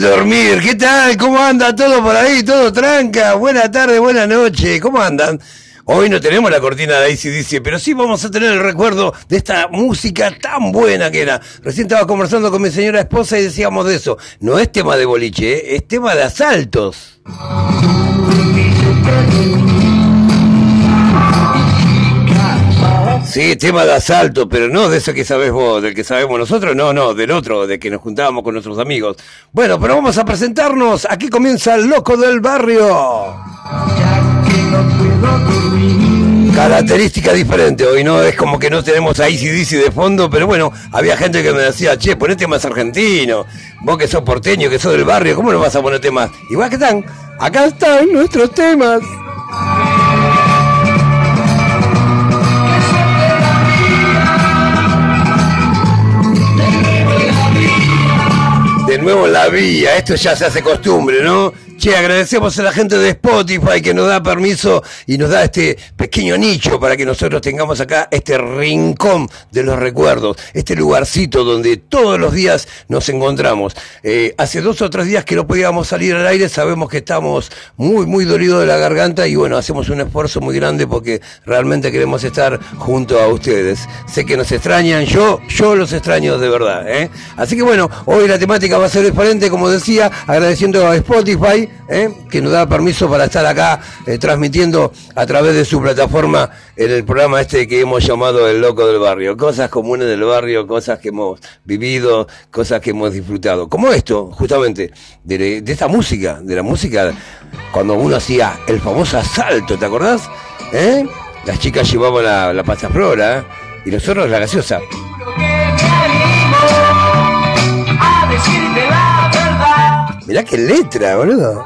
dormir, ¿qué tal? ¿Cómo anda todo por ahí? ¿Todo tranca? Buena tarde, buena noche, ¿cómo andan? Hoy no tenemos la cortina de ACDC, pero sí vamos a tener el recuerdo de esta música tan buena que era. Recién estaba conversando con mi señora esposa y decíamos de eso. No es tema de boliche, ¿eh? es tema de asaltos. Sí, tema de asalto, pero no de eso que sabes vos, del que sabemos nosotros, no, no, del otro, de que nos juntábamos con nuestros amigos. Bueno, pero vamos a presentarnos. Aquí comienza el loco del barrio. Característica diferente, hoy no es como que no tenemos ahí dice de fondo, pero bueno, había gente que me decía, che, ponete más argentino, vos que sos porteño, que sos del barrio, ¿cómo no vas a poner temas? Igual que están, acá están nuestros temas. De nuevo la vía, esto ya se hace costumbre, ¿no? Che, agradecemos a la gente de Spotify que nos da permiso y nos da este pequeño nicho para que nosotros tengamos acá este rincón de los recuerdos, este lugarcito donde todos los días nos encontramos. Eh, hace dos o tres días que no podíamos salir al aire, sabemos que estamos muy, muy dolidos de la garganta y bueno, hacemos un esfuerzo muy grande porque realmente queremos estar junto a ustedes. Sé que nos extrañan, yo, yo los extraño de verdad, ¿eh? Así que bueno, hoy la temática va a ser diferente, como decía, agradeciendo a Spotify ¿eh? que nos da permiso para estar acá eh, transmitiendo a través de su plataforma en el programa este que hemos llamado El Loco del Barrio. Cosas comunes del barrio, cosas que hemos vivido, cosas que hemos disfrutado. Como esto, justamente, de, esta música, de la música, cuando uno hacía el famoso asalto, ¿te acordás? ¿Eh? Las chicas llevaban la, la pasta flora y nosotros la gaseosa. Mirá qué letra, boludo.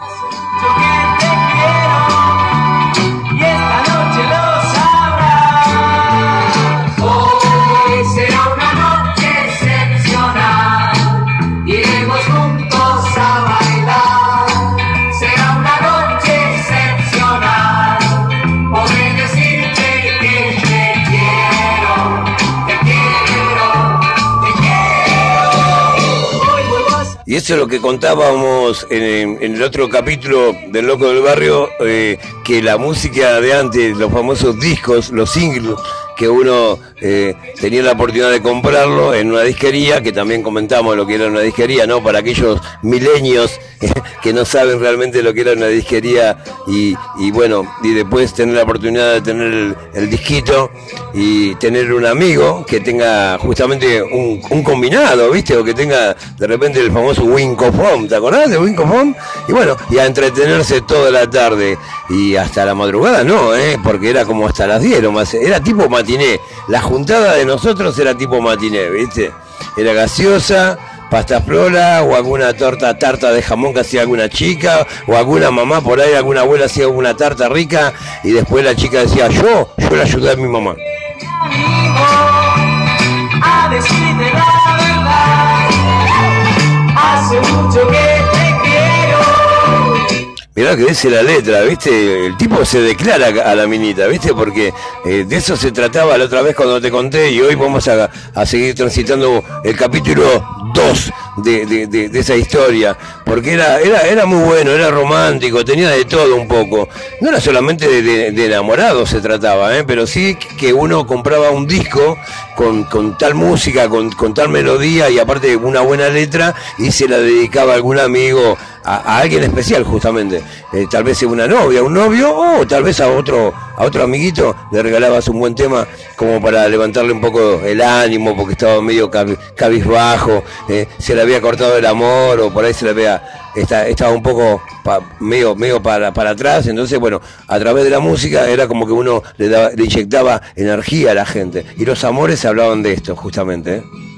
Eso es lo que contábamos en, el otro capítulo del Loco del Barrio, eh, que la música de antes, los famosos discos, los singles, que uno eh, tenía la oportunidad de comprarlo en una disquería, que también comentamos lo que era una disquería, ¿no? Para aquellos milenios que no saben realmente lo que era una disquería y, bueno, y después tener la oportunidad de tener el, disquito y tener un amigo que tenga justamente un, combinado, ¿viste? O que tenga de repente el famoso Wincofon, ¿te acordás de Wincofon? Y bueno, y a entretenerse toda la tarde y hasta la madrugada no, ¿eh? Porque era como hasta las 10 más, era tipo matiné. La juntada de nosotros era tipo matiné, ¿viste? Era gaseosa pasta flora o alguna torta tarta de jamón que hacía alguna chica o alguna mamá por ahí, alguna abuela hacía alguna tarta rica y después la chica decía yo, yo le ayudé a mi mamá. Mirá que dice la letra, ¿viste? El tipo se declara a la minita, ¿viste? Porque eh, de eso se trataba la otra vez cuando te conté y hoy vamos a, seguir transitando el capítulo 2 de, esa historia. Porque era, era, era muy bueno, era romántico, tenía de todo un poco. No era solamente de, enamorado se trataba, ¿eh? Pero sí que uno compraba un disco con, con tal música, con, con tal melodía y aparte una buena letra y se la dedicaba a algún amigo a, alguien especial justamente, eh, tal vez una novia, un novio o tal vez a otro a otro amiguito le regalabas un buen tema como para levantarle un poco el ánimo porque estaba medio cabizbajo, eh, se le había cortado el amor o por ahí se le había estaba un poco medio medio para, para atrás, entonces bueno, a través de la música era como que uno le, daba, le inyectaba energía a la gente y los amores hablaban de esto justamente. ¿eh?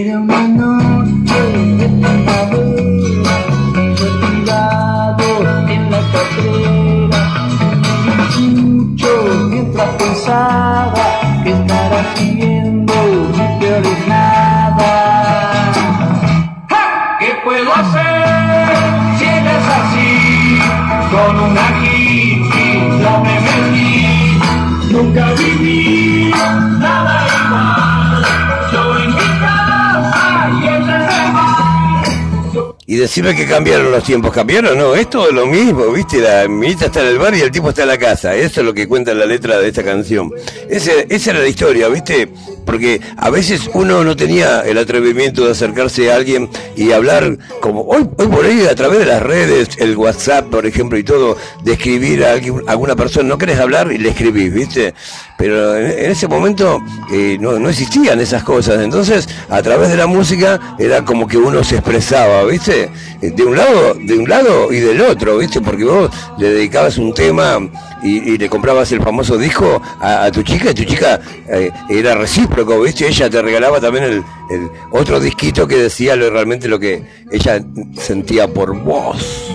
Era una noche de primavera, retirado en la carrera, mucho mientras pensaba que estará haciendo mi peor es nada. ¿Qué puedo hacer si eres así? Con una hippie yo me metí, nunca viví nada igual. Y decirme que cambiaron los tiempos, ¿cambiaron? No, es todo lo mismo, ¿viste? La minita está en el bar y el tipo está en la casa. Eso es lo que cuenta la letra de esta canción. Esa era la historia, ¿viste? Porque a veces uno no tenía el atrevimiento de acercarse a alguien y hablar como hoy, por hoy a través de las redes, el WhatsApp, por ejemplo, y todo, de escribir a, alguien, a alguna persona. No querés hablar y le escribís, ¿viste? Pero en, ese momento eh, no existían esas cosas. Entonces, a través de la música era como que uno se expresaba, ¿viste? De un lado, de un lado y del otro, ¿viste? Porque vos le dedicabas un tema y, le comprabas el famoso disco a, tu chica y tu chica eh, era recíproco, ¿viste? Ella te regalaba también el otro disquito que decía lo, realmente lo que ella sentía por vos.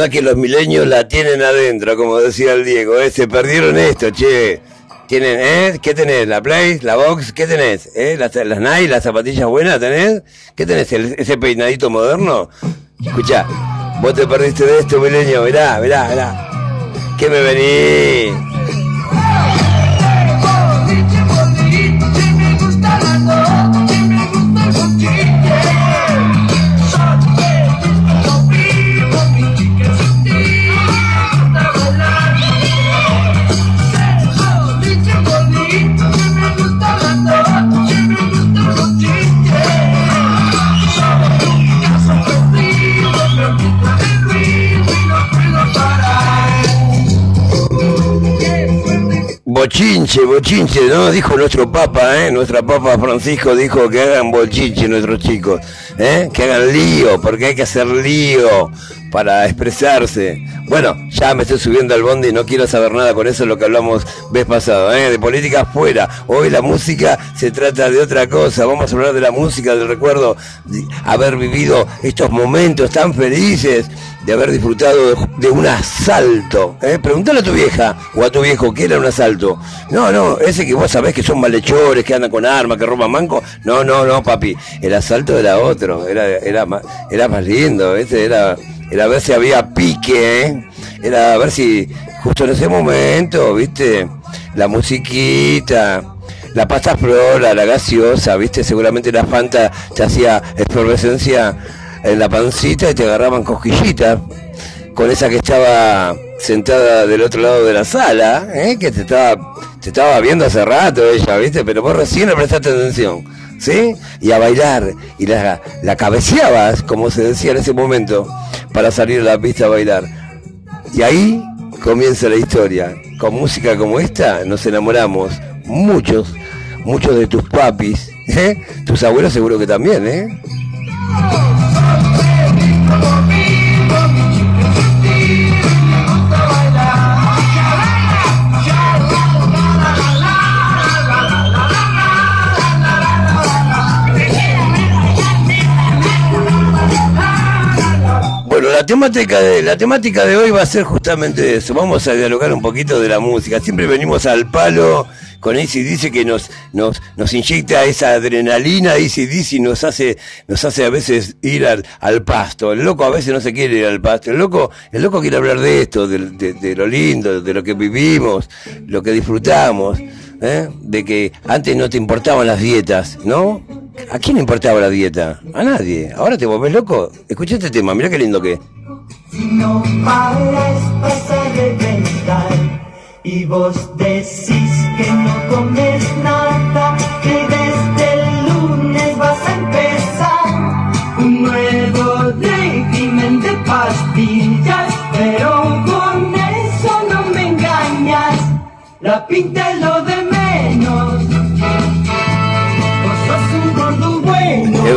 Verdad que los milenios la tienen adentro, como decía el Diego, ¿eh? se perdieron esto, che. Tienen, ¿eh? ¿Qué tenés? ¿La Play? ¿La Box? ¿Qué tenés? ¿Eh? ¿Las, las Nike? ¿Las zapatillas buenas tenés? ¿Qué tenés? ¿El- ¿Ese peinadito moderno? Escuchá, vos te perdiste de esto, milenio, mirá, mirá, mirá. ¿Qué me venís? Bochinche, bochinche, ¿no? Dijo nuestro Papa, ¿eh? Nuestra Papa Francisco dijo que hagan bochinche nuestros chicos, ¿eh? Que hagan lío, porque hay que hacer lío para expresarse. Bueno, ya me estoy subiendo al bondi y no quiero saber nada con eso, lo que hablamos vez pasado, ¿eh? De política fuera. Hoy la música se trata de otra cosa. Vamos a hablar de la música, del recuerdo de haber vivido estos momentos tan felices, de haber disfrutado de, de un asalto. ¿eh? A tu vieja o a tu viejo qué era un asalto. No, no, ese que vos sabés que son malhechores, que andan con armas, que roban manco. No, no, no, papi. El asalto era era, era, más, era más lindo, ¿viste? Era, era ver si había pique, ¿eh? Era ver si justo en ese momento, ¿viste? La musiquita. La pasta flora, la gaseosa, ¿viste? Seguramente la Fanta te hacía efervescencia en la pancita y te agarraban cosquillitas con esa que estaba sentada del otro lado de la sala, ¿eh? que te estaba, te estaba viendo hace rato ella, ¿viste? Pero vos recién le prestaste atención, ¿sí? Y a bailar, y la, la cabeceabas, como se decía en ese momento, para salir a la pista a bailar. Y ahí comienza la historia. Con música como esta nos enamoramos, muchos, muchos de tus papis, ¿eh? Tus abuelos seguro que también, ¿eh? Temática de la temática de hoy va a ser justamente eso. Vamos a dialogar un poquito de la música. Siempre venimos al palo con dice que nos nos nos inyecta esa adrenalina, dice nos hace nos hace a veces ir al, al pasto. El loco a veces no se quiere ir al pasto. El loco el loco quiere hablar de esto, de, de- de lo lindo, de lo que vivimos, lo que disfrutamos, ¿eh? de que antes no te importaban las dietas, ¿no? ¿A quién le importaba la dieta? A nadie. ¿Ahora te volvés loco? Escucha este tema, mira qué lindo que es. Si no paras vas a reventar y vos decís que no comes nada, que desde el lunes vas a empezar un nuevo pastillas, pero con eso no me engañas. La pinta es lo de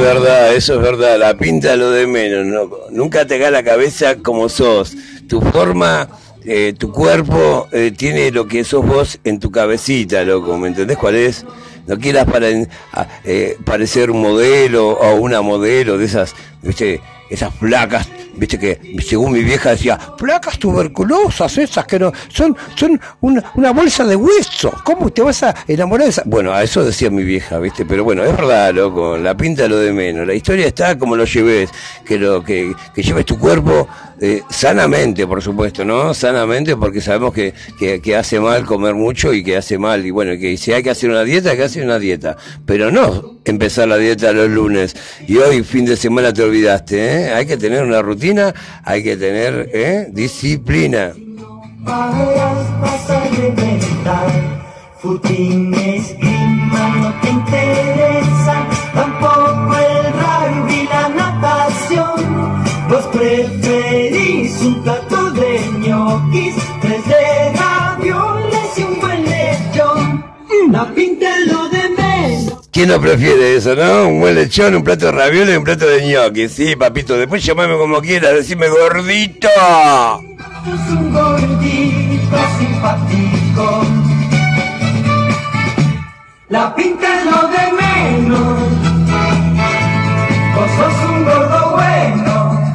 verdad, eso es verdad, la pinta lo de menos, ¿no? nunca te haga la cabeza como sos, tu forma, eh, tu cuerpo eh, tiene lo que sos vos en tu cabecita, loco, ¿me entendés cuál es? No quieras para, a- eh, parecer un modelo o una modelo de esas, viste, esas placas, viste que según mi vieja decía, placas tuberculosas esas que no, son, son una, una bolsa de hueso, ¿cómo te vas a enamorar de esa? Bueno, a eso decía mi vieja, viste, pero bueno, es verdad, loco, la pinta lo de menos, la historia está como lo lleves, que lo, que, que lleves tu cuerpo eh, sanamente, por supuesto, ¿no? Sanamente, porque sabemos que, que, que hace mal comer mucho y que hace mal, y bueno, que si hay que hacer una dieta, hay que hacer una dieta, pero no empezar la dieta los lunes y hoy fin de semana te olvidaste, ¿eh? Hay que tener una rutina, hay que tener, ¿eh? Disciplina. Vos preferís un plato de ñoquis, tres de ravioles y un buen lechón. La pinta ¿Quién no prefiere eso, no? Un buen lechón, un plato de ravioles y un plato de gnocchi. Sí, papito, después llamame como quieras, decime gordito. Sos un gordito simpático. La pinta es lo de menos. Vos sos un gordo bueno.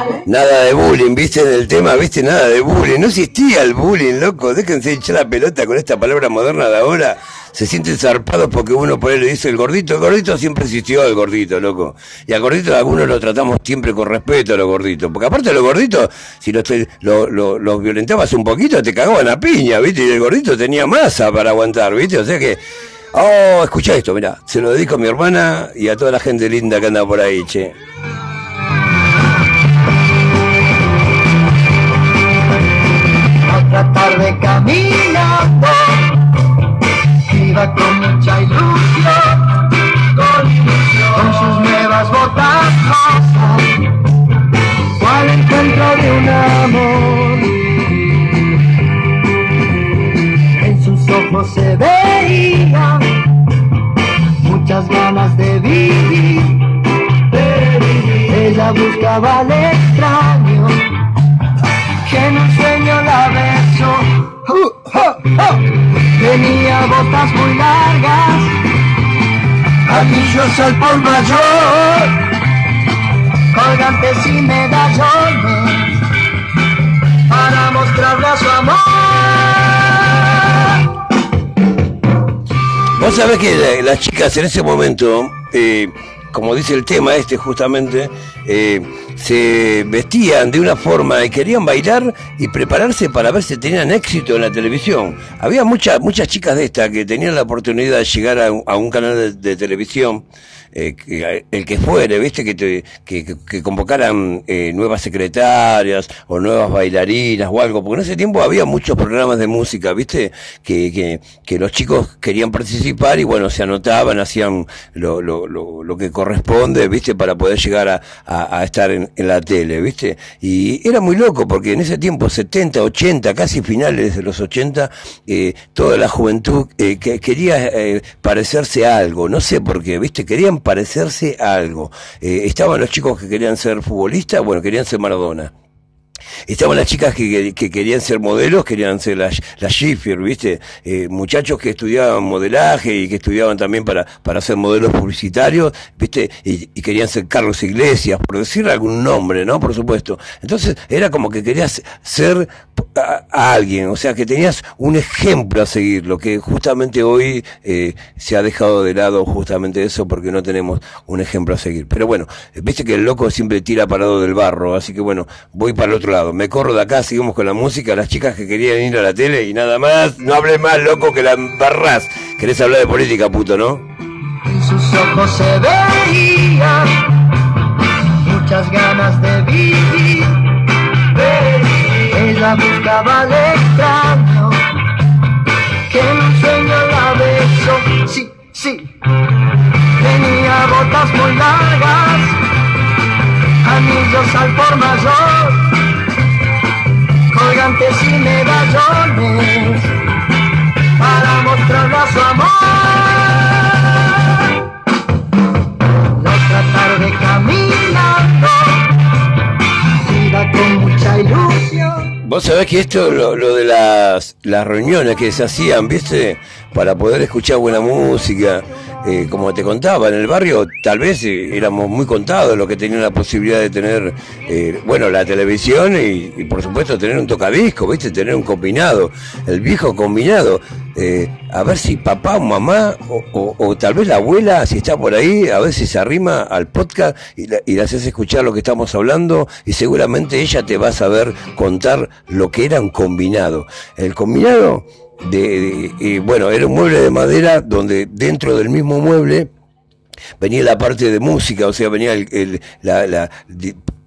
Ale- Nada de bullying, ¿viste? En el tema, ¿viste? Nada de bullying. No existía el bullying, loco. Déjense echar la pelota con esta palabra moderna de ahora. Se sienten zarpados porque uno por ahí le dice el gordito. El gordito siempre existió, el gordito, loco. Y al gordito algunos lo tratamos siempre con respeto a los gorditos. Porque aparte los gorditos, si los, lo- lo- los violentabas un poquito, te cagaban a piña, ¿viste? Y el gordito tenía masa para aguantar, ¿viste? O sea que... Oh, escucha esto, mira, se lo dedico a mi hermana y a toda la gente linda que anda por ahí, che. Otra tarde caminando, con mucha ilusión, con sus nuevas botas rosas, cual encuentro de un amor. En sus ojos se veía muchas ganas de vivir, de vivir. ella buscaba al extraño que en un sueño la besó. Tenía botas muy largas, anillos al por mayor, colgantes y medallones, para mostrarle a su amor. Vos sabés que la- las chicas en ese momento, eh, como dice el tema este justamente, eh, se vestían de una forma y querían bailar y prepararse para ver si tenían éxito en la televisión. Había muchas muchas chicas de estas que tenían la oportunidad de llegar a, a un canal de, de televisión, eh, el que fuere, viste, que, te- que, que- convocaran eh, nuevas secretarias o nuevas bailarinas o algo, porque en ese tiempo había muchos programas de música, viste, que, que, que los chicos querían participar y bueno, se anotaban, hacían lo, lo, lo, lo que corresponde, viste, para poder llegar a, a, estar en, la tele, viste. Y era muy loco, porque en ese tiempo, 70, 80, casi finales de los 80, eh, toda la juventud eh, que quería eh, parecerse algo, no sé por qué, viste, querían parecerse a algo. Eh, estaban los chicos que querían ser futbolistas, bueno, querían ser Maradona. Estaban las chicas que, que- que querían ser modelos, querían ser las la Schiffer, ¿viste? Eh, muchachos que estudiaban modelaje y que estudiaban también para, para ser modelos publicitarios, ¿viste? Y, y querían ser Carlos Iglesias, por decir algún nombre, ¿no? Por supuesto. Entonces era como que querías ser a, a alguien, o sea, que tenías un ejemplo a seguir, lo que justamente hoy eh, se ha dejado de lado justamente eso porque no tenemos un ejemplo a seguir. Pero bueno, viste que el loco siempre tira parado del barro, así que bueno, voy para el otro lado. Me corro de acá, seguimos con la música, las chicas que querían ir a la tele y nada más, no hables más loco que la embarrás. Querés hablar de política, puto, ¿no? En sus ojos se veía muchas ganas de vivir. Ella buscaba al extraño que en un sueño la besó. Sí, sí. Tenía botas muy largas, anillos al por mayor, colgantes y medallones, para mostrarle su amor. Nuestra tarde caminando, iba con mucha ilusión. Vos sabés que esto, lo, lo de las, las reuniones que se hacían, ¿viste? Para poder escuchar buena música, eh, como te contaba, en el barrio tal vez eh, éramos muy contados los que tenían la posibilidad de tener, eh, bueno, la televisión y, por supuesto tener un tocadisco, ¿viste? Tener un combinado, el viejo combinado. A ver si papá o mamá o, o- o tal vez la abuela, si está por ahí, a ver si se arrima al podcast y, la- y le haces escuchar lo que estamos hablando y seguramente ella te va a saber contar lo que era un combinado. El combinado, de, de- eh, bueno, era un mueble de madera donde dentro del mismo mueble venía la parte de música, o sea, venía el, el- la- la-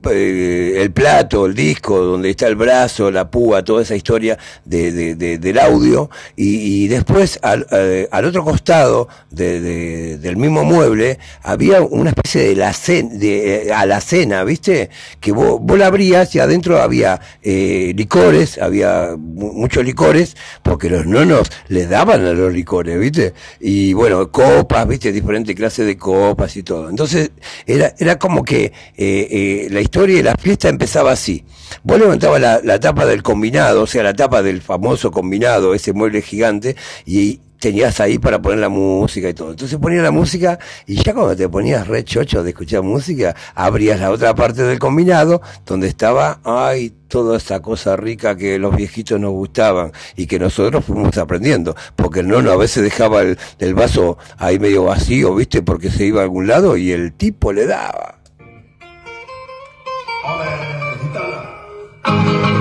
eh, el plato, el disco, donde está el brazo, la púa, toda esa historia de, de- de- del audio, y, después al, eh, al otro costado de- de- del mismo mueble había una especie de, la de eh, alacena, ¿viste? Que vos, la abrías y adentro había eh, licores, había mu- muchos licores, porque los nonos les daban a los licores, ¿viste? Y bueno, copas, ¿viste? Diferentes clases de copas y todo. Entonces, era, era como que la historia y la fiesta empezaba así. Vos levantabas la, la tapa del combinado, o sea, la tapa del famoso combinado, ese mueble gigante, y tenías ahí para poner la música y todo. Entonces ponías la música y ya cuando te ponías re chocho de escuchar música, abrías la otra parte del combinado donde estaba, ay, toda esa cosa rica que los viejitos nos gustaban y que nosotros fuimos aprendiendo. Porque el nono a veces dejaba el, el vaso ahí medio vacío, ¿viste? Porque se iba a algún lado y el tipo le daba.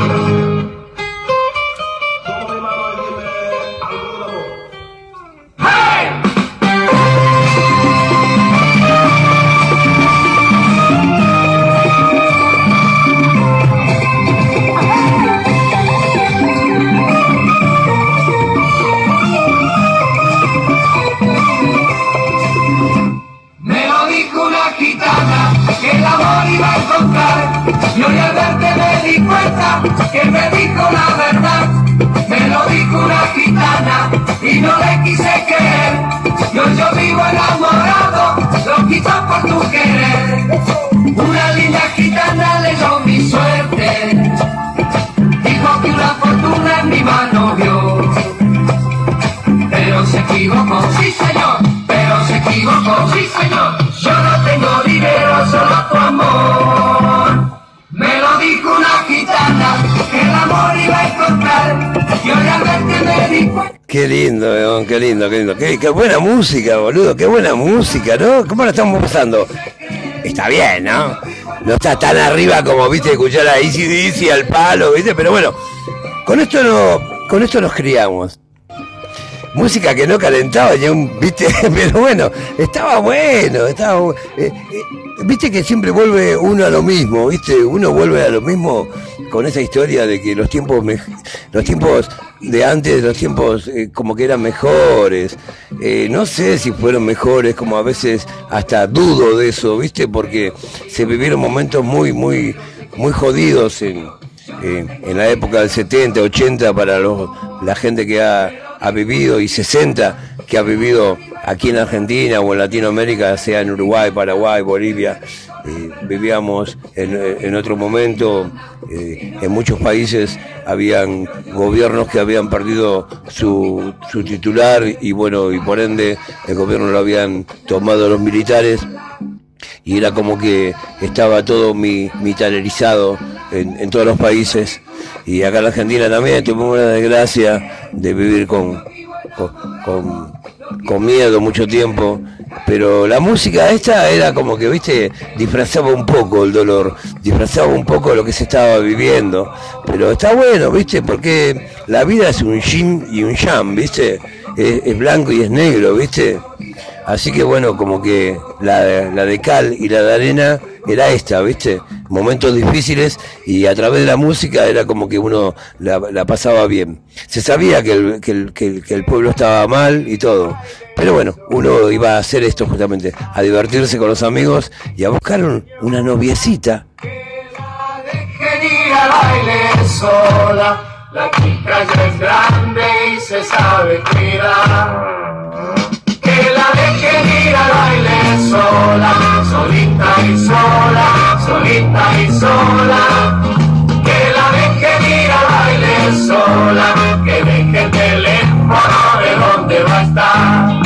Me que el amor iba a encontrar. Y hoy al verte me di cuenta que me dijo la verdad. Me lo dijo una gitana y no le quise creer. Y hoy yo vivo enamorado, loquito por tu querer. Una linda gitana leyó mi suerte. Dijo que una fortuna en mi mano vio. Pero se equivocó, sí señor, se equivocó, sí señor. Yo no tengo dinero, solo tu amor. Me lo dijo una gitana, que el amor iba a encontrar. Y hoy al verte me di cuenta. Qué lindo, León, qué lindo, qué lindo. Qué, qué buena música, boludo, qué buena música, ¿no? ¿Cómo la estamos pasando? Está bien, ¿no? No está tan arriba como, viste, escuchar a Easy Dizzy al palo, viste, pero bueno, con esto no, con esto nos criamos. Música que no calentaba, ya un, viste, pero bueno, estaba bueno, estaba eh, eh, viste que siempre vuelve uno a lo mismo, viste, uno vuelve a lo mismo con esa historia de que los tiempos mej- los tiempos de antes, los tiempos eh, como que eran mejores. Eh, no sé si fueron mejores, como a veces hasta dudo de eso, viste, porque se vivieron momentos muy, muy, muy jodidos en, en, en la época del 70, 80 para los, la gente que ha, ha vivido y 60 que ha vivido aquí en Argentina o en Latinoamérica, sea en Uruguay, Paraguay, Bolivia. Eh, vivíamos en, en otro momento, eh, en muchos países habían gobiernos que habían perdido su, su titular y bueno, y por ende el gobierno lo habían tomado los militares y era como que estaba todo mi, militarizado en, en todos los países. Y acá en la Argentina también tuvimos una desgracia de vivir con, con, con- miedo mucho tiempo. Pero la música esta era como que viste disfrazaba un poco el dolor disfrazaba un poco lo que se estaba viviendo. Pero está bueno viste porque la vida es un yin y un yang viste. Es blanco y es negro viste Así que bueno, como que la, la de cal y la de arena era esta, ¿viste? Momentos difíciles y a través de la música era como que uno la, la pasaba bien. Se sabía que el, que, el, que, el, pueblo estaba mal y todo. Pero bueno, uno iba a hacer esto justamente, a divertirse con los amigos y a buscar un- una noviecita al baile sola. La chica ya es grande y se sabe cuidar. Que la dejen ir al baile sola, solita y sola, solita y sola. Que la dejen ir al baile sola, que deje el teléfono de dónde va a estar.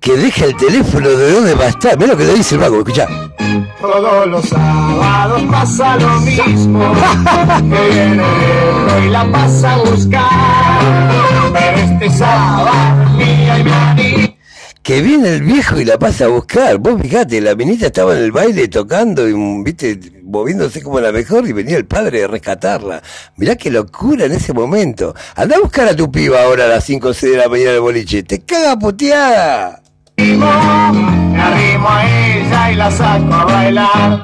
Que deje el teléfono de dónde va a estar. Mira lo que le dice el vago, escuchá. Todos los sábados pasa lo mismo, que viene el y la pasa a buscar. Pero este sábado mía y mi. Que viene el viejo y la pasa a buscar. Vos fijate, la minita estaba en el baile tocando y, viste, moviéndose como la mejor y venía el padre a rescatarla. Mirá qué locura en ese momento. Anda a buscar a tu piba ahora a las 5 o 6 de la mañana del boliche. Te caga puteada. Me arrimo a ella y la saco a bailar.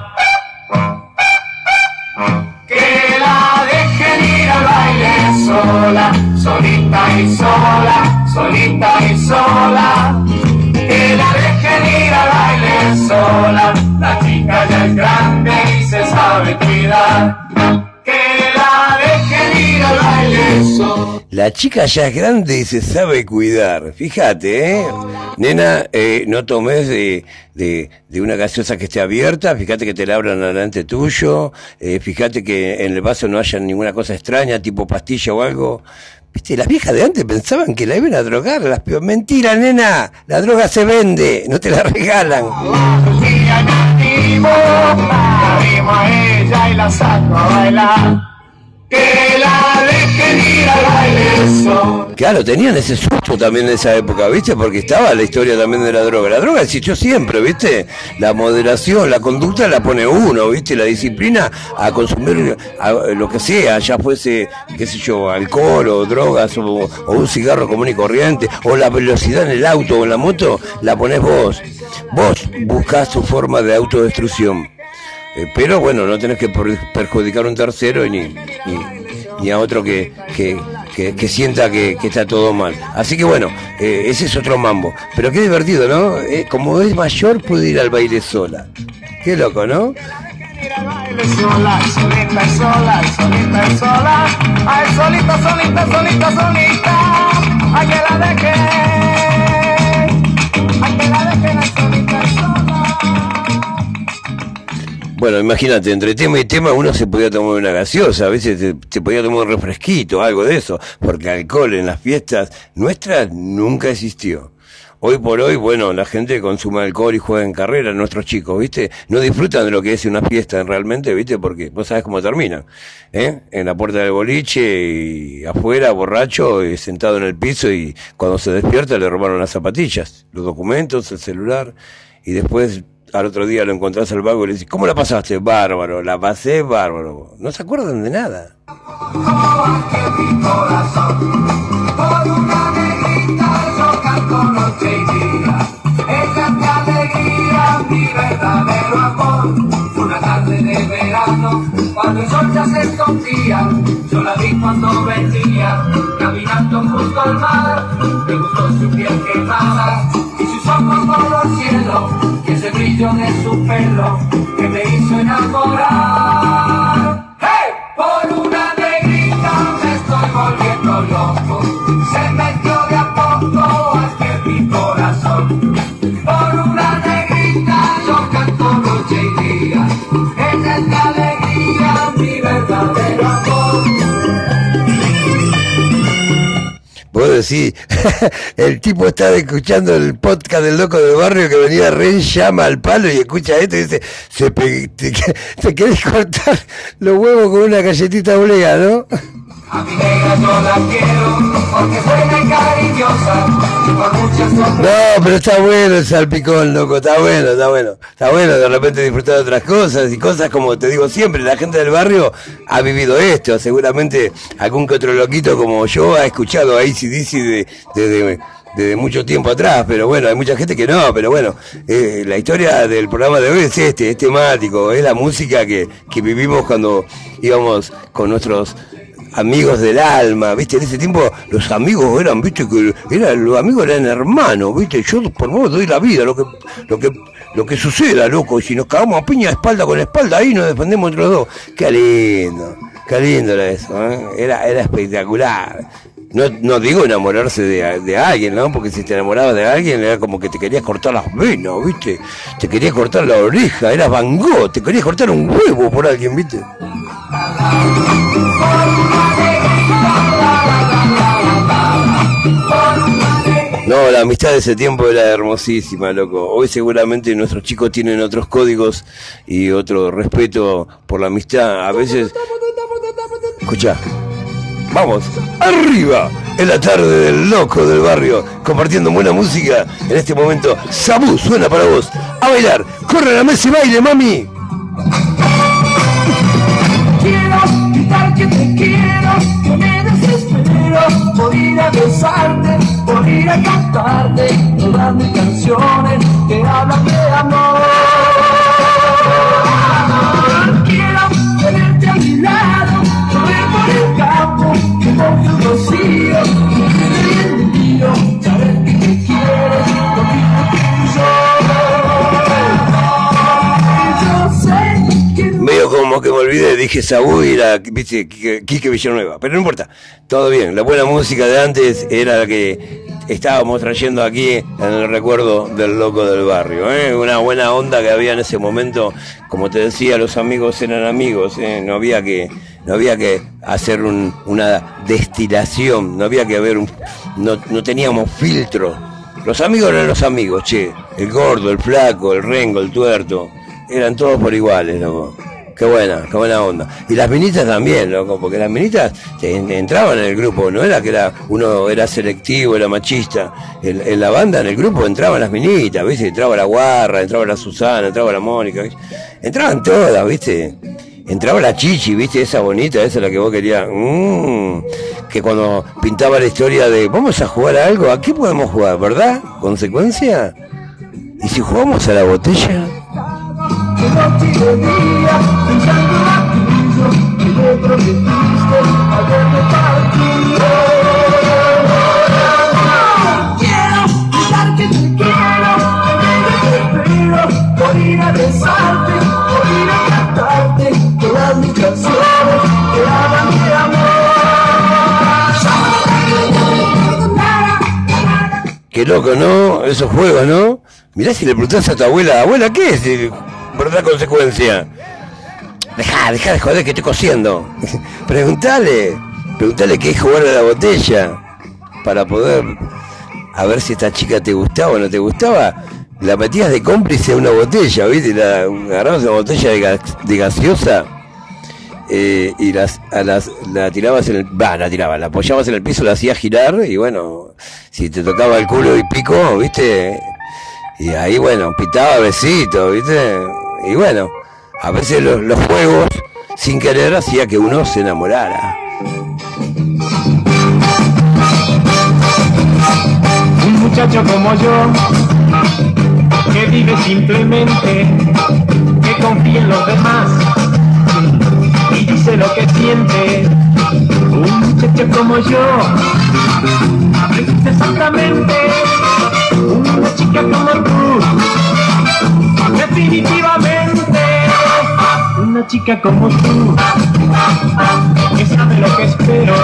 Que la dejen ir al baile sola, solita y sola, solita y sola. Que la dejen ir al baile sola, la chica ya es grande y se sabe cuidar. La chica ya es grande y se sabe cuidar. Fíjate, ¿eh? Nena, eh, no tomes de, de, una gaseosa que esté abierta. Fíjate que te la abran delante tuyo. Eh, fíjate que en el vaso no haya ninguna cosa extraña, tipo pastilla o algo. Viste, las viejas de antes pensaban que la iban a drogar. Las. Mentira, nena. La droga se vende, no te la regalan. A ella y la saco a bailar. Que la dejen ir al. Claro, tenían ese susto también en esa época, ¿viste? Porque estaba la historia también de la droga. La droga existió siempre, ¿viste? La moderación, la conducta la pone uno, ¿viste? La disciplina a consumir lo que sea, ya fuese, qué sé yo, alcohol o drogas o, o un cigarro común y corriente, o la velocidad en el auto o en la moto, la pones vos. Vos buscás tu forma de autodestrucción. Eh, pero bueno, no tenés que per- perjudicar a un tercero ni, a otro que, que, que, sienta que, está todo mal. Así que bueno, eh, ese es otro mambo. Pero qué divertido, ¿no? Eh, como es mayor, puede ir al baile sola. Qué loco, ¿no? Ay, solita Bueno, imagínate, entre tema y tema uno se podía tomar una gaseosa, a veces se, podía tomar un refresquito, algo de eso, porque alcohol en las fiestas nuestras nunca existió. Hoy por hoy, bueno, la gente consume alcohol y juega en carrera, nuestros chicos, ¿viste? No disfrutan de lo que es una fiesta realmente, ¿viste? Porque vos sabés cómo termina, ¿eh? En la puerta del boliche y afuera, borracho, y sentado en el piso y cuando se despierta le robaron las zapatillas, los documentos, el celular y después al otro día lo encontrás al vago y le decís, ¿cómo la pasaste? Bárbaro, la pasé bárbaro. No se acuerdan de nada. Mi verdadero amor. Una tarde de verano, cuando el sol ya se escondía, yo la vi cuando venía, caminando junto al mar. Me gustó su piel quemada de su pelo que me hizo enamorar. ¡Hey! Por una negrita me estoy volviendo loco. Se metió de a poco hasta mi corazón. Por una negrita yo canto noche y día. Ella es mi alegría, mi verdadero amor. Decís, el tipo está escuchando el podcast del loco del barrio que venía re llama al palo y escucha esto y dice, se te, te querés cortar los huevos con una galletita oblea, ¿no? A mi negra yo la quiero porque es buena cariñosa. Por. No, pero está bueno el salpicón, loco, está bueno, está bueno. Está bueno de repente disfrutar de otras cosas y cosas como te digo siempre, la gente del barrio ha vivido esto. Seguramente algún que otro loquito como yo ha escuchado a ACDC de, desde mucho tiempo atrás, pero bueno, hay mucha gente que no, pero bueno, eh, la historia del programa de hoy es este, es temático, es la música que, que vivimos cuando íbamos con nuestros amigos del alma, ¿viste? En ese tiempo los amigos eran, ¿viste? Que era, los amigos eran hermanos, ¿viste? Yo por vos doy la vida, lo que, lo que, lo que suceda, loco, si nos cagamos a piña espalda con espalda, ahí nos defendemos entre los dos. Qué lindo, qué lindo era eso, ¿eh? Era, era espectacular. No, no digo enamorarse de, de alguien, ¿no? Porque si te enamorabas de alguien era como que te querías cortar las venas, ¿viste? Te querías cortar la oreja, eras Van Gogh, te querías cortar un huevo por alguien, ¿viste? No, la amistad de ese tiempo era hermosísima, loco. Hoy seguramente nuestros chicos tienen otros códigos y otro respeto por la amistad. A veces... Escucha. Vamos, arriba, en la tarde del loco del barrio, compartiendo buena música. En este momento, Sabu suena para vos. A bailar, corre a la mesa y baile, mami. Quiero que te quiero, que me desespero por ir a besarte, por ir a cantarte todas mis canciones que hablan de amor. Quiero tenerte a mi lado, correr por el campo, que moje un rocío, que mío, saber que te quieres, Que me olvidé, dije Sabu y era, viste, Quique Villanueva. Pero no importa, todo bien. La buena música de antes era la que estábamos trayendo aquí en el recuerdo del loco del barrio. ¿eh? Una buena onda que había en ese momento. Como te decía, los amigos eran amigos. ¿eh? No había que no había que hacer un- una destilación, no había que haber un, no, no teníamos filtro. Los amigos eran los amigos, che. El gordo, el flaco, el rengo, el tuerto. Eran todos por iguales, loco. Qué buena, qué buena onda. Y las minitas también, loco, porque las minitas eh, entraban en el grupo, no era que era uno era selectivo, era machista. En, la banda, en el grupo, entraban las minitas, ¿viste? Entraba la Guarra, entraba la Susana, entraba la Mónica, ¿viste? Entraban todas, ¿viste? Entraba la Chichi, ¿viste? Esa bonita, esa es la que vos querías. Mm, que cuando pintaba la historia de, vamos a jugar a algo, ¿a qué podemos jugar, verdad? ¿Consecuencia? ¿Y si jugamos a la botella? Que noche y de día, pensando aquello que me prometiste al verme partir. Quiero gritar que te quiero, que me desespero por ir a besarte, por ir a cantarte todas mis canciones que hablan de amor. Qué loco, ¿no? Esos juegos, ¿no? Mirá si le preguntás a tu abuela, abuela, ¿qué es? ¿Verdad consecuencia? Dejá, dejá de joder que estoy cosiendo. preguntale, preguntale qué es jugar a la botella. Para poder, a ver si esta chica te gustaba o no te gustaba. La metías de cómplice a una botella, ¿viste? La, agarrabas una botella de, gas- de gaseosa eh, y las, a las, la tirabas en el, va, la tirabas, la apoyabas en el piso, la hacías girar y bueno, si te tocaba el culo y pico, viste, y ahí bueno, pitaba besito, viste, y bueno, a veces los, juegos, sin querer, hacía que uno se enamorara. Un muchacho como yo, que vive simplemente, que confía en los demás y dice lo que siente. Un muchacho como yo, es exactamente una chica como tú, definitivamente una chica como tú, que sabe lo que espero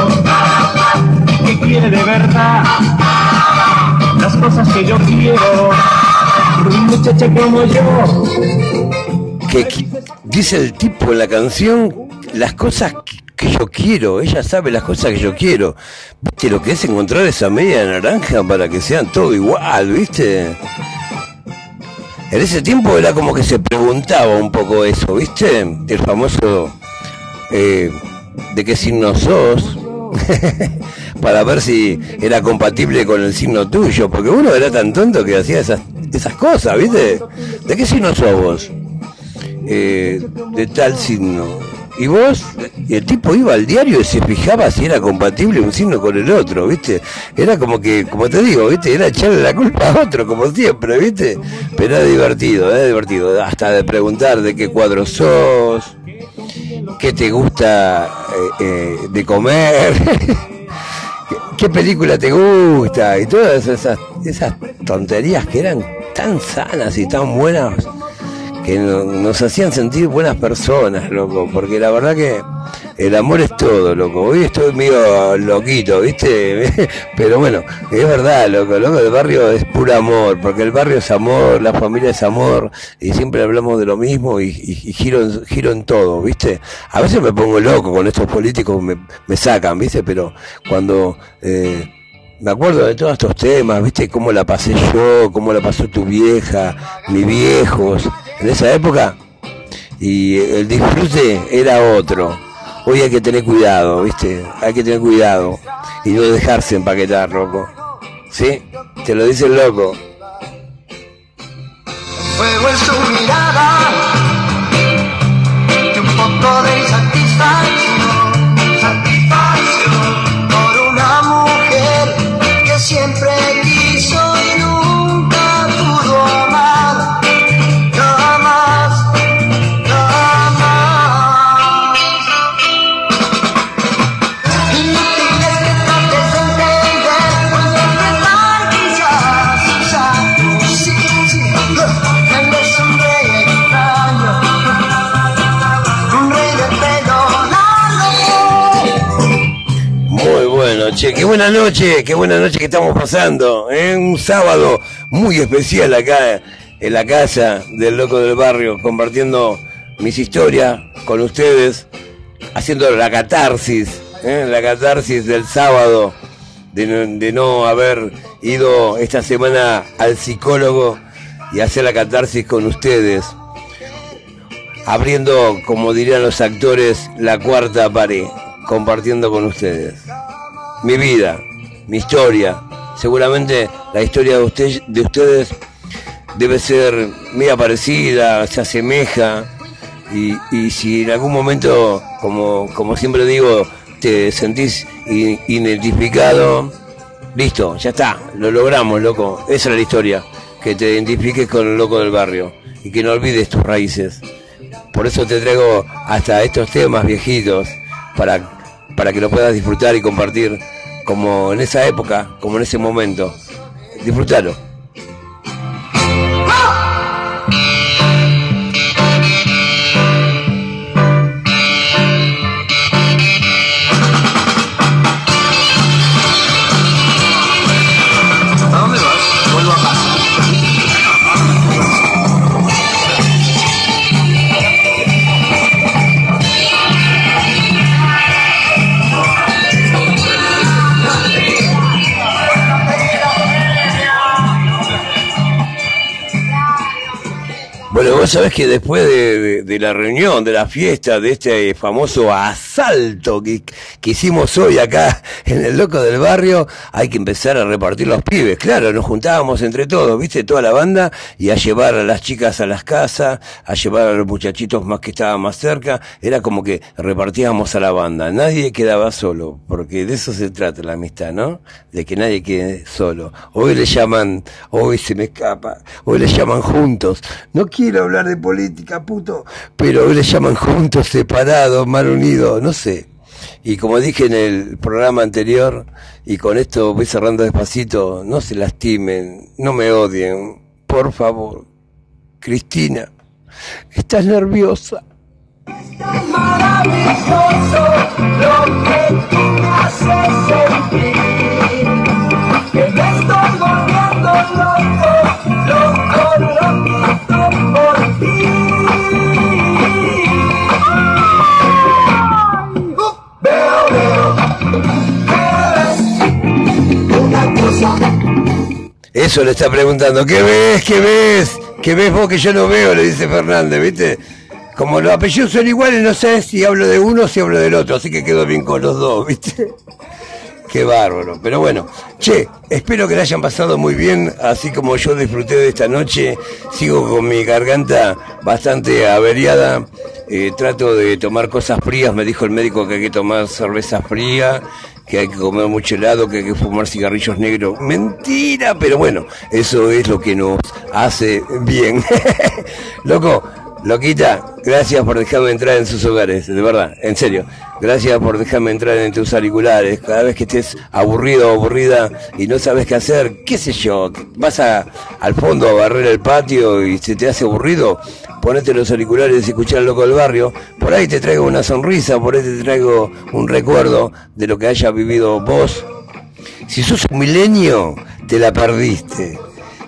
y que quiere de verdad las cosas que yo quiero. Una muchacha como yo, que dice el tipo en la canción las cosas que- que yo quiero, ella sabe las cosas que yo quiero. ¿Viste lo que es encontrar esa media naranja para que sean todo igual, viste? En ese tiempo era como que se preguntaba un poco eso, ¿viste? El famoso eh, de qué signo sos, para ver si era compatible con el signo tuyo, porque uno era tan tonto que hacía esas, esas cosas, ¿viste? ¿De qué signo sos vos? Eh, de tal signo. Y vos, y el tipo iba al diario y se fijaba si era compatible un signo con el otro, ¿viste? Era como que, como te digo, ¿viste? Era echarle la culpa a otro, como siempre, ¿viste? Pero era divertido, era divertido. Hasta de preguntar de qué cuadro sos, qué te gusta eh, eh, de comer, ¿Qué, película te gusta y todas esas, esas tonterías que eran tan sanas y tan buenas que no- nos hacían sentir buenas personas, loco, porque la verdad que el amor es todo, loco. Hoy estoy medio loquito, ¿viste? Pero bueno, es verdad, loco, loco, el barrio es puro amor, porque el barrio es amor, la familia es amor, y siempre hablamos de lo mismo y, y- y giro, en, todo, ¿viste? A veces me pongo loco con estos políticos, me, me sacan, ¿viste? Pero cuando... eh, me acuerdo de todos estos temas, ¿viste? Cómo la pasé yo, cómo la pasó tu vieja, mis viejos, en esa época. Y el disfrute era otro. Hoy hay que tener cuidado, ¿viste? Hay que tener cuidado. Y no dejarse empaquetar, loco. ¿Sí? Te lo dice el loco. Mirada de Qué buena noche, qué buena noche que estamos pasando. ¿eh? Un sábado muy especial acá en la casa del loco del barrio, compartiendo mis historias con ustedes, haciendo la catarsis, ¿eh? la catarsis del sábado, de no, de no haber ido esta semana al psicólogo y hacer la catarsis con ustedes, abriendo, como dirían los actores, la cuarta pared, compartiendo con ustedes mi vida, mi historia. Seguramente la historia de, de ustedes debe ser media parecida, se asemeja. Y, si en algún momento, como, siempre digo, te sentís identificado, listo, ya está, lo logramos, loco. Esa es la historia, que te identifiques con el loco del barrio y que no olvides tus raíces. Por eso te traigo hasta estos temas viejitos para, para que lo puedas disfrutar y compartir como en esa época, como en ese momento. Disfrútalo. Vos sabés que después de, de- la reunión, de la fiesta, de este famoso asalto que, que hicimos hoy acá en el Loco del Barrio, hay que empezar a repartir los pibes. Claro, nos juntábamos entre todos, viste, toda la banda, y a llevar a las chicas a las casas, a llevar a los muchachitos más que estaban más cerca. Era como que repartíamos a la banda. Nadie quedaba solo, porque de eso se trata la amistad, ¿no? De que nadie quede solo. Hoy le llaman, hoy se me escapa, hoy le llaman juntos. No quiero hablar de política, puto, pero hoy le llaman juntos, separados, mal unidos, no sé. Y como dije en el programa anterior, y con esto voy cerrando despacito, no se lastimen, no me odien, por favor. Cristina, estás nerviosa. maravilloso lo que sentir. Eso le está preguntando, ¿qué ves? ¿Qué ves? ¿Qué ves vos que yo no veo? Le dice Fernández, ¿viste? Como los apellidos son iguales, no sé si hablo de uno o si hablo del otro, así que quedo bien con los dos, ¿viste? Qué bárbaro. Pero bueno, che, espero que la hayan pasado muy bien, así como yo disfruté de esta noche. Sigo con mi garganta bastante averiada. Eh, trato de tomar cosas frías. Me dijo el médico que hay que tomar cerveza fría, que hay que comer mucho helado, que hay que fumar cigarrillos negros. Mentira, pero bueno, eso es lo que nos hace bien. Loco, Loquita, gracias por dejarme entrar en sus hogares, de verdad, en serio. Gracias por dejarme entrar en tus auriculares. Cada vez que estés aburrido o aburrida y no sabes qué hacer, qué sé yo, vas a, al fondo a barrer el patio y se te hace aburrido, ponete los auriculares y escuchar al loco del barrio. Por ahí te traigo una sonrisa, por ahí te traigo un recuerdo de lo que haya vivido vos. Si sos un milenio, te la perdiste.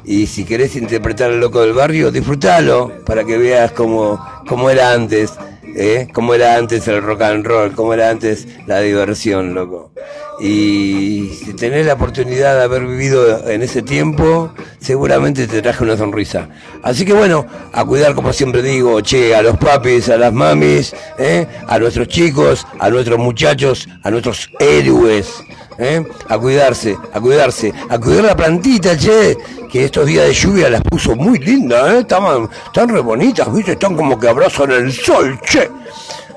Y si querés interpretar al loco del barrio, disfrútalo para que veas cómo, cómo era antes, ¿eh? cómo era antes el rock and roll, cómo era antes la diversión, loco. Y si tenés la oportunidad de haber vivido en ese tiempo, seguramente te traje una sonrisa. Así que bueno, a cuidar como siempre digo, che, a los papis, a las mamis, ¿eh? a nuestros chicos, a nuestros muchachos, a nuestros héroes. ¿Eh? A cuidarse, a cuidarse, a cuidar la plantita, che, que estos días de lluvia las puso muy lindas, ¿eh? Estaban, están re bonitas, ¿viste? Están como que abrazan el sol, che.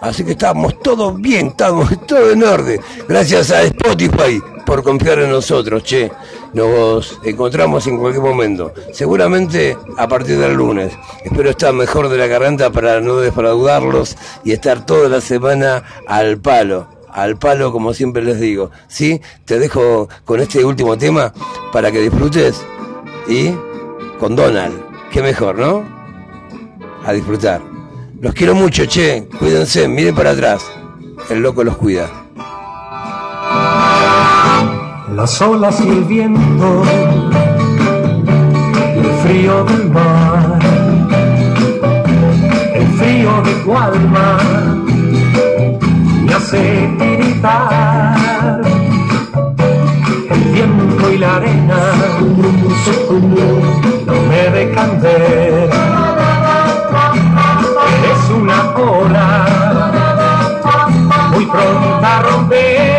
Así que estamos todos bien, estamos todo en orden. Gracias a Spotify por confiar en nosotros, che. Nos encontramos en cualquier momento. Seguramente a partir del lunes. Espero estar mejor de la garganta para no defraudarlos y estar toda la semana al palo al palo, como siempre les digo. ¿Sí? Te dejo con este último tema para que disfrutes y con Donald. Qué mejor, ¿no? A disfrutar. Los quiero mucho, che. Cuídense, miren para atrás. El loco los cuida. Las olas y el viento, el frío del mar, el frío de tu alma hace tiritar. El viento y la arena no me dejan ver. Eres una ola muy pronta a romper.